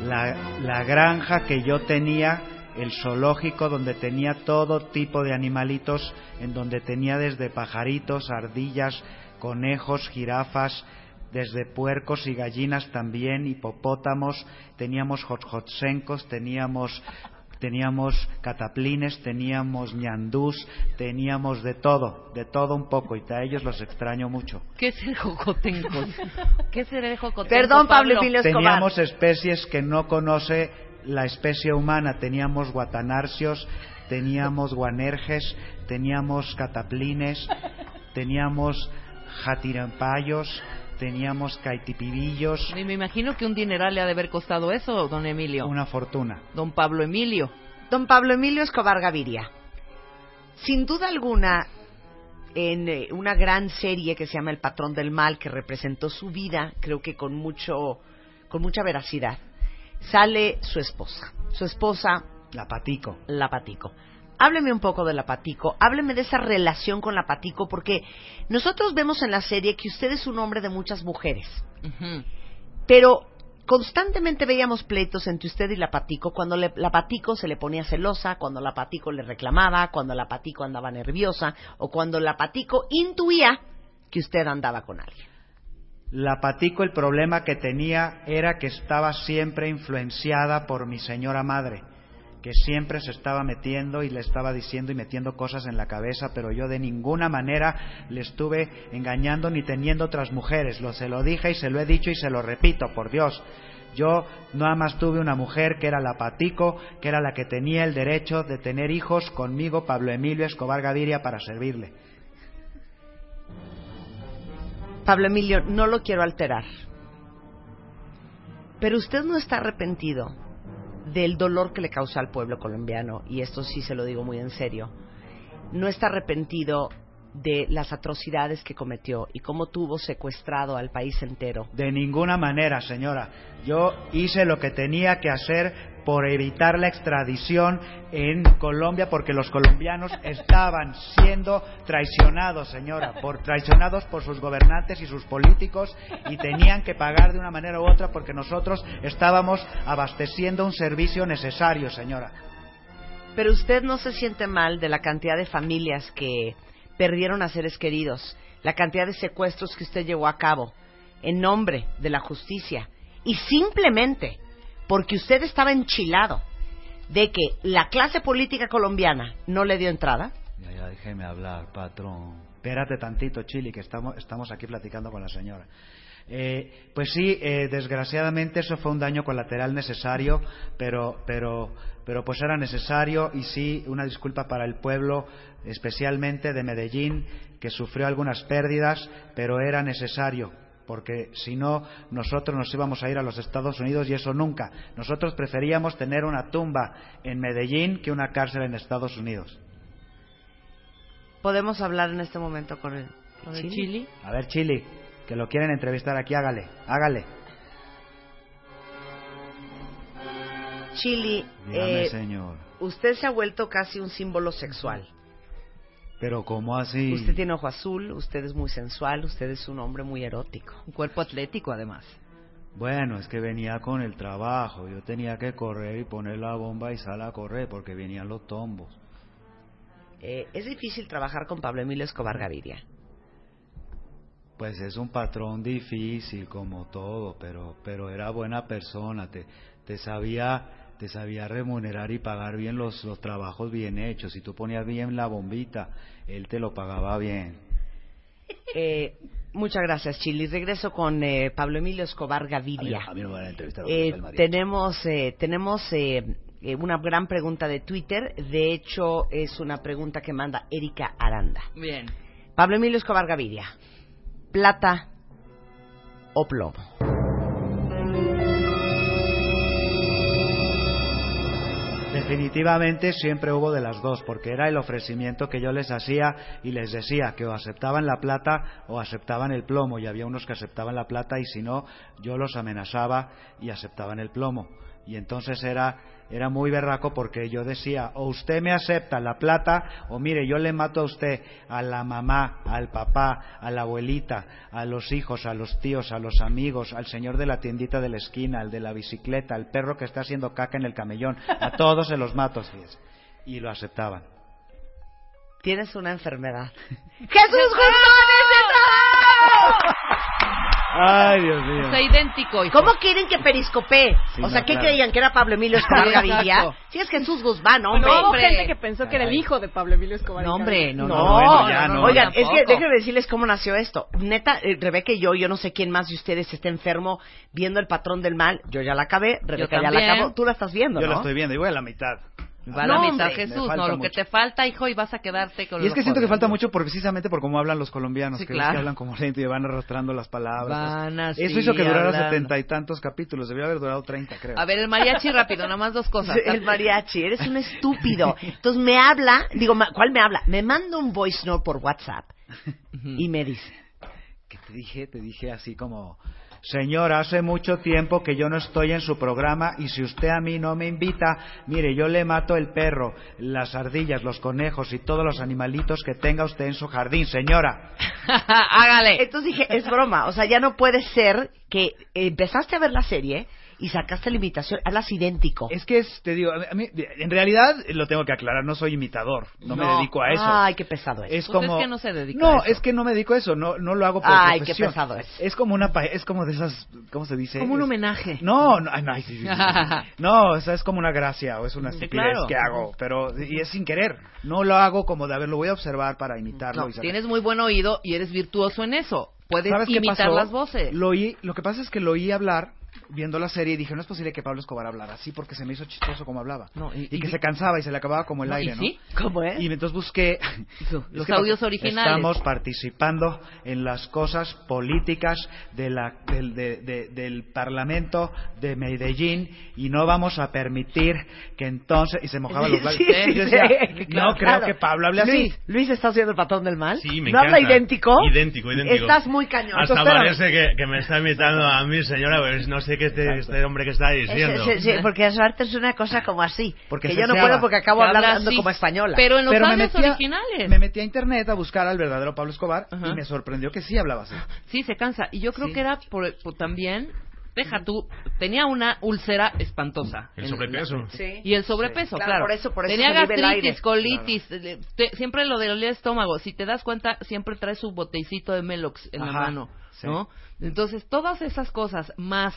Speaker 17: La, la granja que yo tenía, el zoológico donde tenía todo tipo de animalitos, en donde tenía desde pajaritos, ardillas, conejos, jirafas, desde puercos y gallinas también, hipopótamos, teníamos jotjotsencos, teníamos teníamos cataplines, teníamos ñandús, teníamos de todo, de todo un poco, y a ellos los extraño mucho.
Speaker 4: ¿Qué es el jocotenco? ¿Qué será el jocotenco?
Speaker 3: Perdón, Pablo Escobar.
Speaker 17: Teníamos especies que no conoce la especie humana. Teníamos guatanarcios, teníamos guanerges, teníamos cataplines, teníamos jatirampayos, teníamos caitipibillos.
Speaker 4: Y me imagino que un dineral le ha de haber costado eso, don Emilio.
Speaker 17: Una fortuna.
Speaker 4: Don Pablo Emilio.
Speaker 3: Don Pablo Emilio Escobar Gaviria. Sin duda alguna, en eh, una gran serie que se llama El Patrón del Mal, que representó su vida, creo que con mucho, con mucha veracidad, sale su esposa. Su esposa,
Speaker 17: La patico.
Speaker 3: la Patico. Hábleme un poco de la Patico, hábleme de esa relación con la Patico, porque nosotros vemos en la serie que usted es un hombre de muchas mujeres, pero constantemente veíamos pleitos entre usted y la Patico, cuando le- la Patico se le ponía celosa, cuando la Patico le reclamaba, cuando la Patico andaba nerviosa, o cuando la Patico intuía que usted andaba con alguien.
Speaker 17: La patico el problema que tenía era que estaba siempre influenciada por mi señora madre, que siempre se estaba metiendo y le estaba diciendo y metiendo cosas en la cabeza, pero yo de ninguna manera le estuve engañando ni teniendo otras mujeres. Lo se lo dije y se lo he dicho y se lo repito, por Dios. Yo nada más tuve una mujer que era la Patico, que era la que tenía el derecho de tener hijos conmigo, Pablo Emilio Escobar Gaviria, para servirle.
Speaker 3: Pablo Emilio, no lo quiero alterar, pero usted no está arrepentido del dolor que le causó al pueblo colombiano, y esto sí se lo digo muy en serio, no está arrepentido de las atrocidades que cometió y cómo tuvo secuestrado al país entero.
Speaker 17: De ninguna manera, señora. Yo hice lo que tenía que hacer por evitar la extradición en Colombia porque los colombianos estaban siendo traicionados, señora, por traicionados por sus gobernantes y sus políticos y tenían que pagar de una manera u otra porque nosotros estábamos abasteciendo un servicio necesario, señora.
Speaker 3: Pero usted no se siente mal de la cantidad de familias que perdieron a seres queridos, la cantidad de secuestros que usted llevó a cabo en nombre de la justicia y simplemente porque usted estaba enchilado de que la clase política colombiana no le dio entrada.
Speaker 17: Ya, ya, déjeme hablar, patrón. Espérate tantito, Chili, que estamos, estamos aquí platicando con la señora. Eh, pues sí, eh, desgraciadamente eso fue un daño colateral necesario, pero, pero, pero pues era necesario y sí, una disculpa para el pueblo, especialmente de Medellín, que sufrió algunas pérdidas, pero era necesario porque si no nosotros nos íbamos a ir a los Estados Unidos y eso nunca. Nosotros preferíamos tener una tumba en Medellín que una cárcel en Estados Unidos.
Speaker 3: ¿Podemos hablar en este momento con el
Speaker 4: ¿Con el
Speaker 3: Chili?
Speaker 4: Chili?
Speaker 17: A ver, Chili, que lo quieren entrevistar aquí, hágale, hágale.
Speaker 3: Chili,
Speaker 17: Dígame,
Speaker 3: eh,
Speaker 17: señor.
Speaker 3: usted se ha vuelto casi un símbolo sexual.
Speaker 17: Pero ¿cómo así?
Speaker 3: Usted tiene ojo azul, usted es muy sensual, usted es un hombre muy erótico.
Speaker 4: Un cuerpo atlético, además.
Speaker 17: Bueno, es que venía con el trabajo. Yo tenía que correr y poner la bomba y salir a correr porque venían los tombos.
Speaker 3: Eh, es difícil trabajar con Pablo Emilio Escobar Gaviria.
Speaker 17: Pues es un patrón difícil como todo, pero pero era buena persona, te te sabía te sabía remunerar y pagar bien los los trabajos bien hechos. Si tú ponías bien la bombita, él te lo pagaba bien.
Speaker 3: Eh, muchas gracias, Chili. Regreso con eh, Pablo Emilio Escobar Gaviria.
Speaker 17: A mí no me van a entrevistar.
Speaker 3: Eh,
Speaker 17: mariachi.
Speaker 3: tenemos eh, tenemos eh, eh, una gran pregunta de Twitter. De hecho, es una pregunta que manda Erika Aranda.
Speaker 4: Bien.
Speaker 3: Pablo Emilio Escobar Gaviria. ¿Plata o plomo?
Speaker 17: Definitivamente siempre hubo de las dos, porque era el ofrecimiento que yo les hacía y les decía que o aceptaban la plata o aceptaban el plomo, y había unos que aceptaban la plata y si no, yo los amenazaba y aceptaban el plomo. Y entonces era, era muy berraco porque yo decía, o usted me acepta la plata, o mire, yo le mato a usted, a la mamá, al papá, a la abuelita, a los hijos, a los tíos, a los amigos, al señor de la tiendita de la esquina, al de la bicicleta, al perro que está haciendo caca en el camellón, a todos se los mato. Y lo aceptaban.
Speaker 3: Tienes una enfermedad. ¡Jesús Guzmán es
Speaker 17: Ay, Dios mío.
Speaker 4: Está idéntico. hijo.
Speaker 3: ¿Cómo quieren que periscopee?
Speaker 17: Sí,
Speaker 3: o sea,
Speaker 17: no,
Speaker 3: ¿qué
Speaker 17: claro.
Speaker 3: creían? ¿Que era Pablo Emilio Escobar. Gaviria? Sí, es Jesús Guzmán,
Speaker 7: No,
Speaker 3: hombre.
Speaker 7: hubo
Speaker 4: hombre.
Speaker 7: gente que pensó que era el hijo de Pablo Emilio Escobar.
Speaker 4: No, hombre, no,
Speaker 3: No,
Speaker 4: no.
Speaker 17: bueno, ya no,
Speaker 3: Oigan, es que déjenme decirles cómo nació esto. Neta, eh, Rebeca y yo, yo no sé quién más de ustedes está enfermo viendo el patrón del mal. Yo ya la acabé, Rebeca ya la acabó. Tú la estás viendo,
Speaker 17: Yo
Speaker 3: ¿no?
Speaker 17: lo estoy viendo y voy a la mitad.
Speaker 4: Va a
Speaker 3: No,
Speaker 4: la mitad,
Speaker 3: hombre,
Speaker 4: Jesús. No, lo que te falta, hijo, y vas a quedarte con
Speaker 17: Y es que siento que falta mucho por, precisamente por cómo hablan los colombianos,
Speaker 4: Sí,
Speaker 17: que,
Speaker 4: claro.
Speaker 17: que hablan como lento y van arrastrando las palabras.
Speaker 4: Van así,
Speaker 17: Eso hizo que durara setenta y tantos capítulos, debió haber durado treinta, creo.
Speaker 4: A ver, el mariachi rápido, nada más dos cosas.
Speaker 3: El mariachi, eres un estúpido. Entonces me habla, digo, ma- ¿cuál me habla? Me manda un voice note por WhatsApp y me dice,
Speaker 17: que te dije, te dije así como, señor, hace mucho tiempo que yo no estoy en su programa y si usted a mí no me invita, mire, yo le mato el perro, las ardillas, los conejos y todos los animalitos que tenga usted en su jardín, señora.
Speaker 4: Hágale.
Speaker 3: Entonces dije, es broma, o sea, ya no puede ser que empezaste a ver la serie y sacaste la invitación, hablas idéntico.
Speaker 17: Es que es, te digo, a mí- en realidad lo tengo que aclarar, no soy imitador, no, me dedico a eso.
Speaker 3: Ay, qué pesado es.
Speaker 17: es
Speaker 4: Pues
Speaker 17: como
Speaker 4: es que no se dedica
Speaker 17: no
Speaker 4: a eso.
Speaker 17: es que no me dedico a eso no no lo hago por
Speaker 3: Ay, qué pesado es.
Speaker 17: es como una pa- es como de esas cómo se dice
Speaker 4: Como un homenaje.
Speaker 17: no no ay, no, ay, sí, sí, sí, sí. no o sea, es como una gracia o es una estupidez
Speaker 4: claro.
Speaker 17: que hago pero y es sin querer no lo hago como de a ver lo voy a observar para imitarlo
Speaker 4: No,
Speaker 17: y
Speaker 4: tienes muy buen oído y eres virtuoso en eso. Puedes
Speaker 17: ¿Sabes qué
Speaker 4: imitar las voces.
Speaker 17: Lo oí, lo que pasa es que lo oí hablar viendo la serie y dije, no es posible que Pablo Escobar hablara así porque se me hizo chistoso como hablaba.
Speaker 4: No, y-
Speaker 17: y,
Speaker 4: y-
Speaker 17: que se cansaba y se le acababa como el
Speaker 4: No, ¿y
Speaker 17: aire, ¿no?
Speaker 4: sí?
Speaker 3: ¿Cómo es?
Speaker 17: Y entonces busqué
Speaker 4: Los audios originales.
Speaker 17: Estamos participando en las cosas políticas de la, del, de- de- del Parlamento de Medellín y no vamos a permitir que entonces... Y se mojaba los labios.
Speaker 3: Sí,
Speaker 17: Y yo decía,
Speaker 3: sí,
Speaker 17: no
Speaker 3: claro.
Speaker 17: creo que Pablo hable así.
Speaker 3: Luis, Luis, ¿estás siendo el patrón del mal?
Speaker 18: Sí, me
Speaker 3: ¿No habla
Speaker 18: encanta.
Speaker 3: idéntico?
Speaker 18: Idéntico, idéntico.
Speaker 3: Estás muy cañón.
Speaker 18: Hasta
Speaker 3: Espérame.
Speaker 18: parece que, que me está imitando a mí, señora, pues no sé qué este, este hombre que está diciendo.
Speaker 3: Sí, sí, sí, porque a suerte es una cosa como así.
Speaker 17: Porque
Speaker 3: que yo no puedo porque acabo
Speaker 17: Que habla
Speaker 3: hablando
Speaker 17: así.
Speaker 3: como española.
Speaker 4: Pero en los
Speaker 17: Pero me
Speaker 4: audios
Speaker 17: metía-
Speaker 4: originales.
Speaker 17: Me metí a internet a buscar al verdadero Pablo Escobar y me sorprendió que sí hablaba así.
Speaker 4: Sí, se cansa. Y yo creo que era por, por también, deja tú, tenía una úlcera espantosa.
Speaker 18: El
Speaker 4: En-
Speaker 18: sobrepeso.
Speaker 3: Sí.
Speaker 4: Y el sobrepeso,
Speaker 3: Sí. Claro,
Speaker 4: claro.
Speaker 3: por eso- por eso
Speaker 4: Tenía gastritis, colitis, eh, te- siempre lo del estómago. Si te das cuenta, siempre trae su botecito de Melox en la
Speaker 17: Ajá,
Speaker 4: mano,
Speaker 17: sí.
Speaker 4: ¿no? Entonces, todas esas cosas, más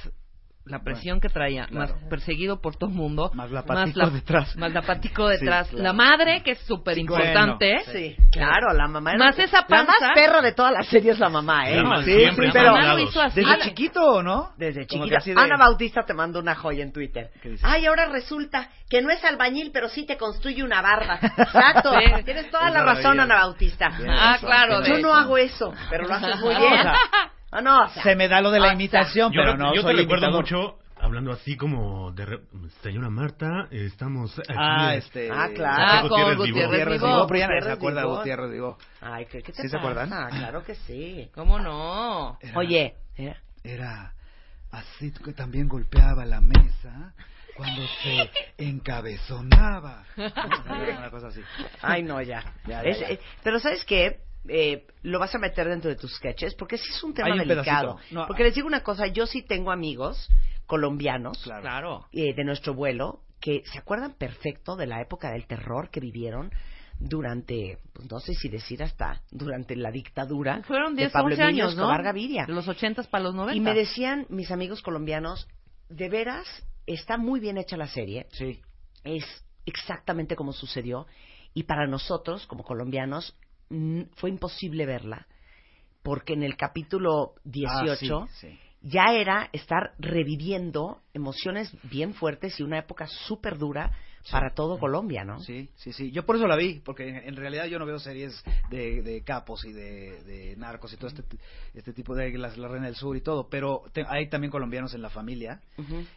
Speaker 4: la presión que traía,
Speaker 17: claro.
Speaker 4: más perseguido por todo el mundo,
Speaker 17: Más la patico detrás.
Speaker 4: más la
Speaker 17: Sí,
Speaker 4: detrás,
Speaker 17: claro.
Speaker 4: la madre, que es súper importante,
Speaker 3: Sí, claro, la mamá. era-
Speaker 4: Más esa
Speaker 3: La más perra de toda la serie es la mamá, ¿eh?
Speaker 18: La mamá
Speaker 3: Sí,
Speaker 18: siempre
Speaker 3: sí,
Speaker 18: está
Speaker 3: pero.
Speaker 17: ¿Desde
Speaker 3: Ana-
Speaker 17: chiquito no?
Speaker 3: Desde chiquita.
Speaker 17: de-
Speaker 3: Ana Bautista te manda una joya en Twitter. Ay, ahora resulta que no es albañil, pero sí te construye una barba. Exacto.
Speaker 4: Sí.
Speaker 3: Tienes toda
Speaker 17: Es
Speaker 3: la razón. Ana Bautista.
Speaker 4: Ah, claro.
Speaker 3: Yo no hago eso, pero lo haces muy
Speaker 17: O
Speaker 3: bien.
Speaker 17: sea,
Speaker 3: Ah, no, o sea,
Speaker 17: Se me da lo de la
Speaker 3: o sea,
Speaker 17: imitación,
Speaker 18: Yo,
Speaker 17: pero
Speaker 18: re-
Speaker 17: no
Speaker 18: yo te
Speaker 17: soy
Speaker 18: recuerdo
Speaker 17: imitador.
Speaker 18: mucho hablando así como de re- señora Marta, estamos aquí.
Speaker 17: Ah, este...
Speaker 3: Ah, claro.
Speaker 4: Ah,
Speaker 18: Gutiérrez
Speaker 4: con. Gutiérrez. Vivó,
Speaker 17: pero ya nadie se acuerda de. Gutiérrez Vivó.
Speaker 3: Ay, ¿qué, qué te
Speaker 17: ¿Sí se
Speaker 3: pasa?
Speaker 17: acuerdan?
Speaker 3: Ah, claro que sí.
Speaker 4: ¿Cómo no?
Speaker 17: Era-
Speaker 3: Oye, ¿eh?
Speaker 17: Era así que también golpeaba la mesa cuando se encabezonaba. Una cosa así.
Speaker 3: Ay, no, ya.
Speaker 17: Ya, ya,
Speaker 3: Es-
Speaker 17: ya.
Speaker 3: eh, pero ¿sabes qué? Eh, lo vas a meter dentro de tus sketches porque sí es un tema
Speaker 17: Hay un
Speaker 3: delicado.
Speaker 17: No,
Speaker 3: porque les digo una cosa, yo sí tengo amigos colombianos
Speaker 17: Claro.
Speaker 3: Eh, de nuestro vuelo que se acuerdan perfecto de la época del terror que vivieron durante, pues no sé si decir hasta, durante la dictadura
Speaker 4: Fueron
Speaker 3: de
Speaker 4: 10,
Speaker 3: Pablo
Speaker 4: 11
Speaker 3: Emilio
Speaker 4: años, ¿no?
Speaker 3: Escobar Gaviria.
Speaker 4: De los 80 para los 90.
Speaker 3: Y me decían mis amigos colombianos, de veras, está muy bien hecha la serie,
Speaker 17: Sí.
Speaker 3: es exactamente como sucedió, y para nosotros, como colombianos, fue imposible verla, porque en el capítulo 18
Speaker 17: Ah, sí, sí.
Speaker 3: ya era estar reviviendo emociones bien fuertes y una época súper dura para todo Colombia, ¿no?
Speaker 17: Sí, sí, sí. Yo por eso la vi, porque en, realidad yo no veo series de, de capos y de, de narcos y todo este, este tipo de las la Reina del Sur y todo, pero te- hay también colombianos en la familia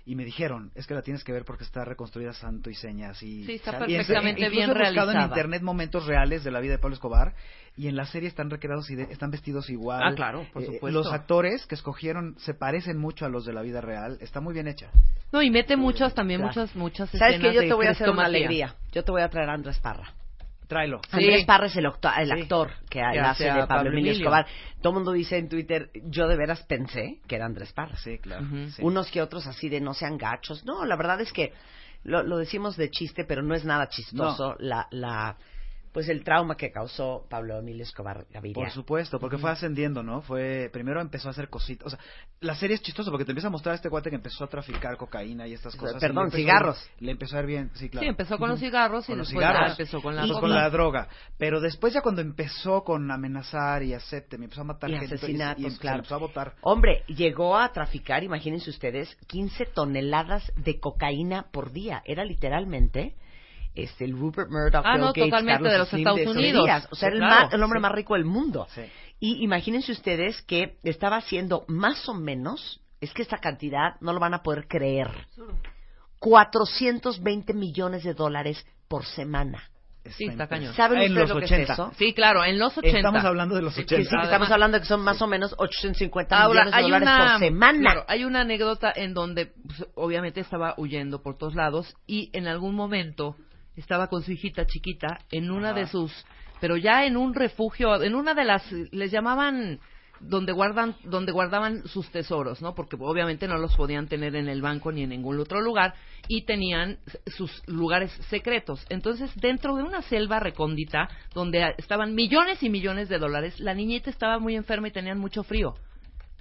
Speaker 17: y me dijeron, es que la tienes que ver porque está reconstruida santo y señas y
Speaker 4: Sí, está
Speaker 17: y en-
Speaker 4: perfectamente
Speaker 17: incluso
Speaker 4: bien
Speaker 17: he buscado en internet momentos reales de la vida de Pablo Escobar y en la serie están recreados y de- están vestidos igual.
Speaker 4: Ah, claro, por
Speaker 17: Eh,
Speaker 4: supuesto.
Speaker 17: los actores que escogieron se parecen mucho a los de la vida real, está muy bien hecha.
Speaker 4: No, y mete muchas, también
Speaker 3: Claro.
Speaker 4: muchas, muchas
Speaker 3: ¿Sabes
Speaker 4: escenas
Speaker 3: que yo te voy a hacer una alegría? Yo te voy a traer a Andrés Parra.
Speaker 17: Tráelo.
Speaker 3: Andrés Parra es el,
Speaker 17: Sí.
Speaker 3: actor que,
Speaker 4: Que
Speaker 3: hace de Pablo
Speaker 4: Pablo
Speaker 3: Emilio
Speaker 4: Emilio.
Speaker 3: Escobar. Todo el mundo dice en Twitter, yo de veras pensé que era Andrés Parra.
Speaker 17: Sí, claro. Sí.
Speaker 3: Unos que otros así de no sean gachos. No, la verdad es que lo, lo decimos de chiste, pero no es nada chistoso la, la, pues el trauma que causó Pablo Emilio Escobar Gaviria.
Speaker 17: Por supuesto, porque fue ascendiendo, ¿no? Fue primero empezó a hacer cositas, o sea, la serie es chistosa porque te empieza a mostrar a este cuate que empezó a traficar cocaína y estas cosas.
Speaker 3: Perdón,
Speaker 17: y le empezó-
Speaker 3: cigarros.
Speaker 17: Le empezó a ir bien, sí, claro.
Speaker 4: Sí, empezó con los cigarros y
Speaker 17: Con los
Speaker 4: después
Speaker 17: cigarros.
Speaker 4: empezó con la
Speaker 17: Y
Speaker 4: droga.
Speaker 17: con la droga. Pero después ya cuando empezó con amenazar y acepte, me empezó a matar
Speaker 3: Y
Speaker 17: gente
Speaker 3: asesinatos,
Speaker 17: y, y
Speaker 3: claro.
Speaker 17: empezó a votar.
Speaker 3: Hombre, llegó a traficar, imagínense ustedes, 15 toneladas de cocaína por día. Era literalmente este, el Rupert Murdoch,
Speaker 4: Ah,
Speaker 3: Bill
Speaker 4: no,
Speaker 3: Gates,
Speaker 4: totalmente
Speaker 3: Carlos
Speaker 4: de los
Speaker 3: Slim
Speaker 4: Estados
Speaker 3: esos
Speaker 4: Unidos.
Speaker 3: días. O sea, era el,
Speaker 4: Claro,
Speaker 3: ma- el hombre
Speaker 4: sí.
Speaker 3: más rico del mundo.
Speaker 17: Sí.
Speaker 3: Y imagínense ustedes que estaba haciendo más o menos, es que esta cantidad no lo van a poder creer, 420 millones de dólares por semana.
Speaker 4: Sí, está cañón.
Speaker 3: ¿Saben
Speaker 17: En
Speaker 3: ustedes
Speaker 17: los
Speaker 3: lo que
Speaker 17: 80.
Speaker 3: es eso?
Speaker 4: Sí, claro, en los 80.
Speaker 17: Estamos hablando de los
Speaker 3: Sí,
Speaker 17: 80.
Speaker 3: sí, que estamos hablando de que son más o menos 850
Speaker 4: Ahora,
Speaker 3: millones de
Speaker 4: hay
Speaker 3: dólares
Speaker 4: una,
Speaker 3: por semana.
Speaker 4: claro, hay una anécdota en donde pues, obviamente estaba huyendo por todos lados y en algún momento estaba con su hijita chiquita en una
Speaker 17: Ajá.
Speaker 4: de sus, pero ya en un refugio, en una de las, les llamaban donde guardan, donde guardaban sus tesoros, ¿no? Porque obviamente no los podían tener en el banco ni en ningún otro lugar y tenían sus lugares secretos. Entonces, dentro de una selva recóndita donde estaban millones y millones de dólares, la niñita estaba muy enferma y tenían mucho frío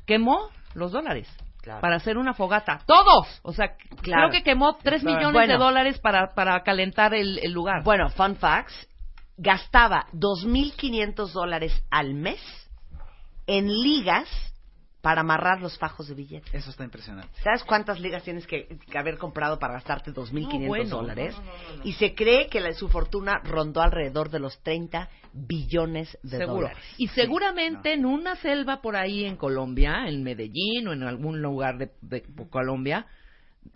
Speaker 4: quemó los dólares
Speaker 3: Claro.
Speaker 4: para hacer una fogata. ¡Todos! O sea,
Speaker 3: Claro.
Speaker 4: creo que quemó 3
Speaker 3: Está-
Speaker 4: millones
Speaker 3: Bueno.
Speaker 4: de dólares para, para calentar el, el lugar.
Speaker 3: Bueno, fun facts, gastaba 2.500 dólares al mes en ligas para amarrar los fajos de billetes.
Speaker 17: Eso está impresionante.
Speaker 3: ¿Sabes cuántas ligas tienes que, que haber comprado para gastarte 2.500
Speaker 4: No, bueno,
Speaker 3: dólares?
Speaker 4: no, no, no, no.
Speaker 3: Y se cree que la, su fortuna rondó alrededor de los 30 billones de
Speaker 4: Seguro.
Speaker 3: dólares.
Speaker 4: Y seguramente en una selva por ahí en Colombia, en Medellín o en algún lugar de, de Colombia,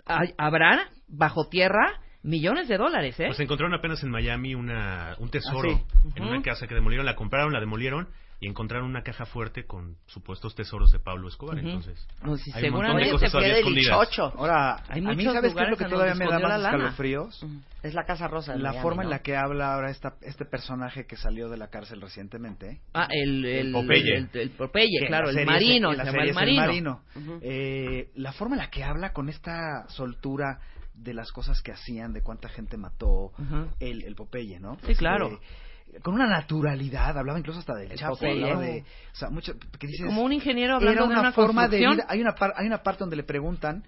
Speaker 4: hay- habrá bajo tierra millones de dólares, ¿eh?
Speaker 18: Pues encontraron apenas en Miami una, un tesoro
Speaker 4: Ah, sí.
Speaker 18: en una casa que demolieron, la compraron, la demolieron y encontraron una caja fuerte con supuestos tesoros de Pablo Escobar.
Speaker 4: Ujú.
Speaker 18: Entonces,
Speaker 4: No, sí,
Speaker 18: hay un montón de
Speaker 4: seguramente
Speaker 18: cosas
Speaker 4: del
Speaker 18: escondidas.
Speaker 4: dichocho.
Speaker 17: Ahora,
Speaker 4: Hay
Speaker 17: a mí, ¿sabes qué es lo que
Speaker 4: en
Speaker 17: todavía me da más escalofríos?
Speaker 3: Es la Casa Rosa de
Speaker 17: La
Speaker 3: Miami,
Speaker 17: forma en
Speaker 3: ¿no?
Speaker 17: la que habla ahora esta, este personaje que salió de la cárcel recientemente.
Speaker 4: Ah, el, el,
Speaker 17: Popeye.
Speaker 4: el, el Popeye,
Speaker 17: en
Speaker 4: claro,
Speaker 17: la
Speaker 4: el marino,
Speaker 17: es- en la
Speaker 4: se llama el
Speaker 17: el
Speaker 4: marino.
Speaker 17: marino. Eh, la forma en la que habla con esta soltura de las cosas que hacían, de cuánta gente mató el, el Popeye, ¿no?
Speaker 4: Sí, claro.
Speaker 17: Este, con una naturalidad, hablaba incluso hasta del Chapo,
Speaker 4: Popeye.
Speaker 17: hablaba de, o sea, mucho, que dices,
Speaker 4: Como un ingeniero hablando
Speaker 17: era
Speaker 4: de
Speaker 17: una,
Speaker 4: una
Speaker 17: forma de vida. Hay una, par- hay una parte donde le preguntan,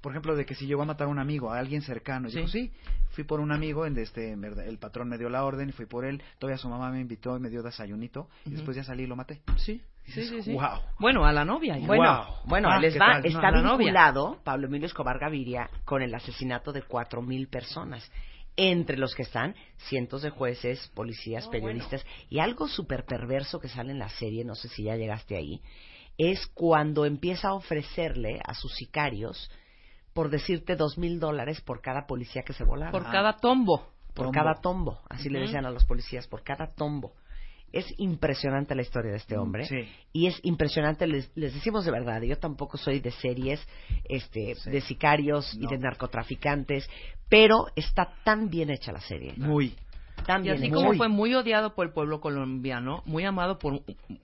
Speaker 17: por ejemplo, de que si llegó a matar a un amigo, a alguien cercano. Y
Speaker 4: Sí.
Speaker 17: dijo, sí, fui por un amigo, en de este, el patrón me dio la orden y fui por él. Todavía su mamá me invitó y me dio desayunito. Y después ya salí y lo maté.
Speaker 4: Sí,
Speaker 17: Dices,
Speaker 4: sí, sí, sí.
Speaker 17: wow.
Speaker 4: Bueno, a la novia. ya.
Speaker 3: Bueno, bueno,
Speaker 17: Ah,
Speaker 3: les
Speaker 17: ¿qué
Speaker 3: va,
Speaker 17: tal?
Speaker 3: está
Speaker 4: No, la novia.
Speaker 3: vinculado Pablo Emilio Escobar Gaviria con el asesinato de cuatro mil personas, entre los que están cientos de jueces, policías, periodistas, y algo súper perverso que sale en la serie, no sé si ya llegaste ahí, es cuando empieza a ofrecerle a sus sicarios, por decirte, dos mil dólares por cada policía que se volaba.
Speaker 4: Por cada tombo.
Speaker 3: Por
Speaker 17: Tombo.
Speaker 3: cada tombo, así le decían a los policías, por cada tombo. Es impresionante la historia de este hombre
Speaker 17: Sí.
Speaker 3: y es impresionante, les, les decimos de verdad, yo tampoco soy de series este, de sicarios y de narcotraficantes, pero está tan bien hecha la serie.
Speaker 17: Muy.
Speaker 3: Tan
Speaker 4: Y así como fue muy odiado por el pueblo colombiano, muy amado por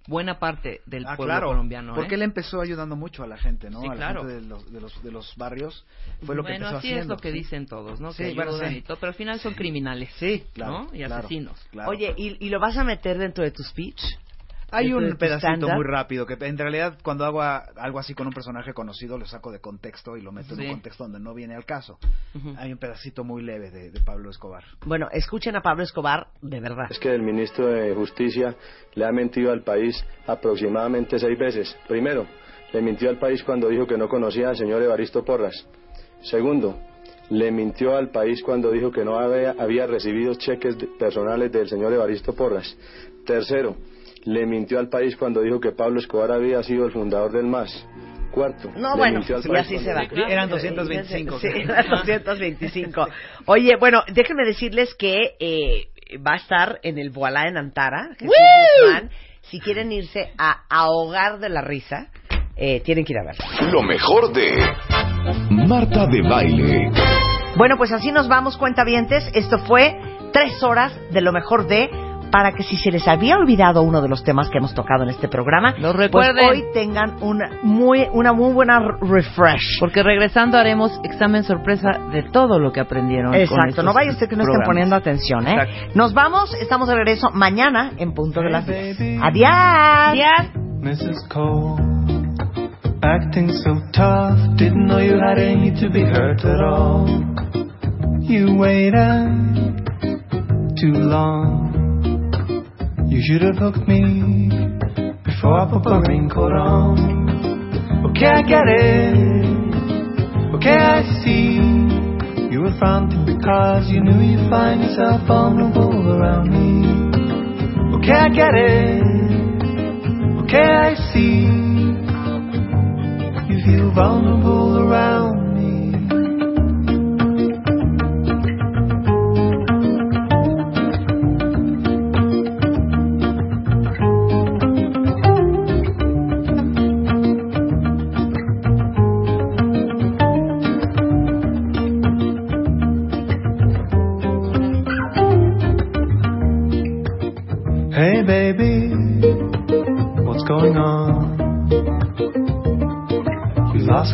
Speaker 4: buena parte del
Speaker 17: Ah,
Speaker 4: pueblo
Speaker 17: claro,
Speaker 4: colombiano. ¿eh?
Speaker 17: porque él empezó ayudando mucho a la gente, ¿no?
Speaker 4: Sí,
Speaker 17: a la
Speaker 4: claro.
Speaker 17: gente de los, de los, de los barrios. Fue lo que
Speaker 4: bueno,
Speaker 17: empezó
Speaker 4: así
Speaker 17: haciendo.
Speaker 4: es lo que dicen todos, ¿no?
Speaker 17: Sí,
Speaker 4: que
Speaker 17: bueno, sí.
Speaker 4: todo, pero al final son criminales.
Speaker 17: Sí, claro.
Speaker 4: ¿no? Y
Speaker 17: claro,
Speaker 4: asesinos.
Speaker 17: claro.
Speaker 3: Oye, ¿y, y lo vas a meter dentro de tu speech?
Speaker 17: Hay
Speaker 3: ¿Dentro de
Speaker 17: un pedacito muy rápido que en realidad cuando hago a- algo así con un personaje conocido lo saco de contexto y lo meto en
Speaker 3: Sí.
Speaker 17: un contexto donde no viene al caso.
Speaker 3: Ujú.
Speaker 17: Hay un pedacito muy leve de, de Pablo Escobar.
Speaker 3: Bueno, escuchen a Pablo Escobar de verdad.
Speaker 19: Es que el ministro de Justicia le ha mentido al país aproximadamente seis veces. Primero, le mintió al país cuando dijo que no conocía al señor Evaristo Porras. Segundo, le mintió al país cuando dijo que no había, había recibido cheques personales del señor Evaristo Porras. Tercero, le mintió al país cuando dijo que Pablo Escobar había sido el fundador del MAS. Cuarto,
Speaker 3: No, bueno, y así se va.
Speaker 17: Eran 225.
Speaker 3: Sí, eran 225. Oye, bueno, déjenme decirles que eh, va a estar en el Voilá en Antara. Guzmán. Si quieren irse a ahogar de la risa, eh, tienen que ir a ver.
Speaker 1: Lo mejor de Marta de Baile.
Speaker 3: Bueno, pues así nos vamos, cuentavientes. Esto fue tres horas de lo mejor de para que si se les había olvidado uno de los temas que hemos tocado en este programa,
Speaker 4: Lo
Speaker 3: pues
Speaker 4: recuerden.
Speaker 3: hoy tengan una muy, una muy buena refresh.
Speaker 4: Porque regresando haremos examen sorpresa de todo lo que aprendieron.
Speaker 3: Exacto, no vaya usted que no estén poniendo atención, ¿eh?
Speaker 4: Exacto.
Speaker 3: Nos vamos, estamos de regreso mañana en punto de las 10.
Speaker 20: baby.
Speaker 3: Adiós.
Speaker 20: Mrs. Cole, acting so tough, didn't know you had any to be hurt at all. You waited too long. You should have hooked me before I put my raincoat on. Okay, I get it. Okay, I see. You were fronting because you knew you'd find yourself vulnerable around me. Okay, I get it. Okay, I see. You feel vulnerable around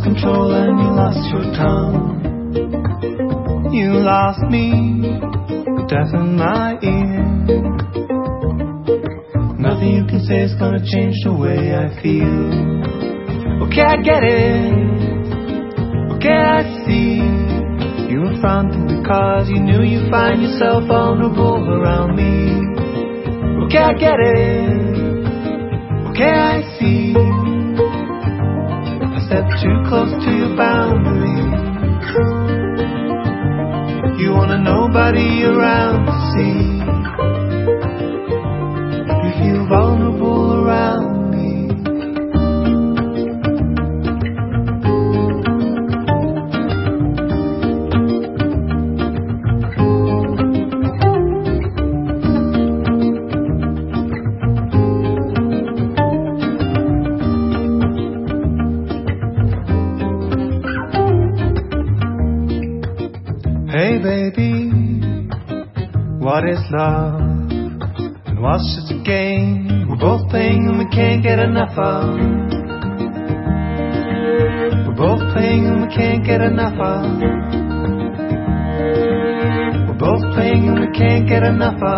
Speaker 20: control and you lost your tongue. You lost me, deaf in my ear. Nothing you can say is gonna change the way I feel. Okay, I get it. Okay, I see. You were fronting because you knew you'd find yourself vulnerable around me. Okay, I get it. Okay, I see. Too close to your boundary. You wanna nobody around to see. Of? We're both playing and we can't get enough of. We're both playing and we can't get enough of.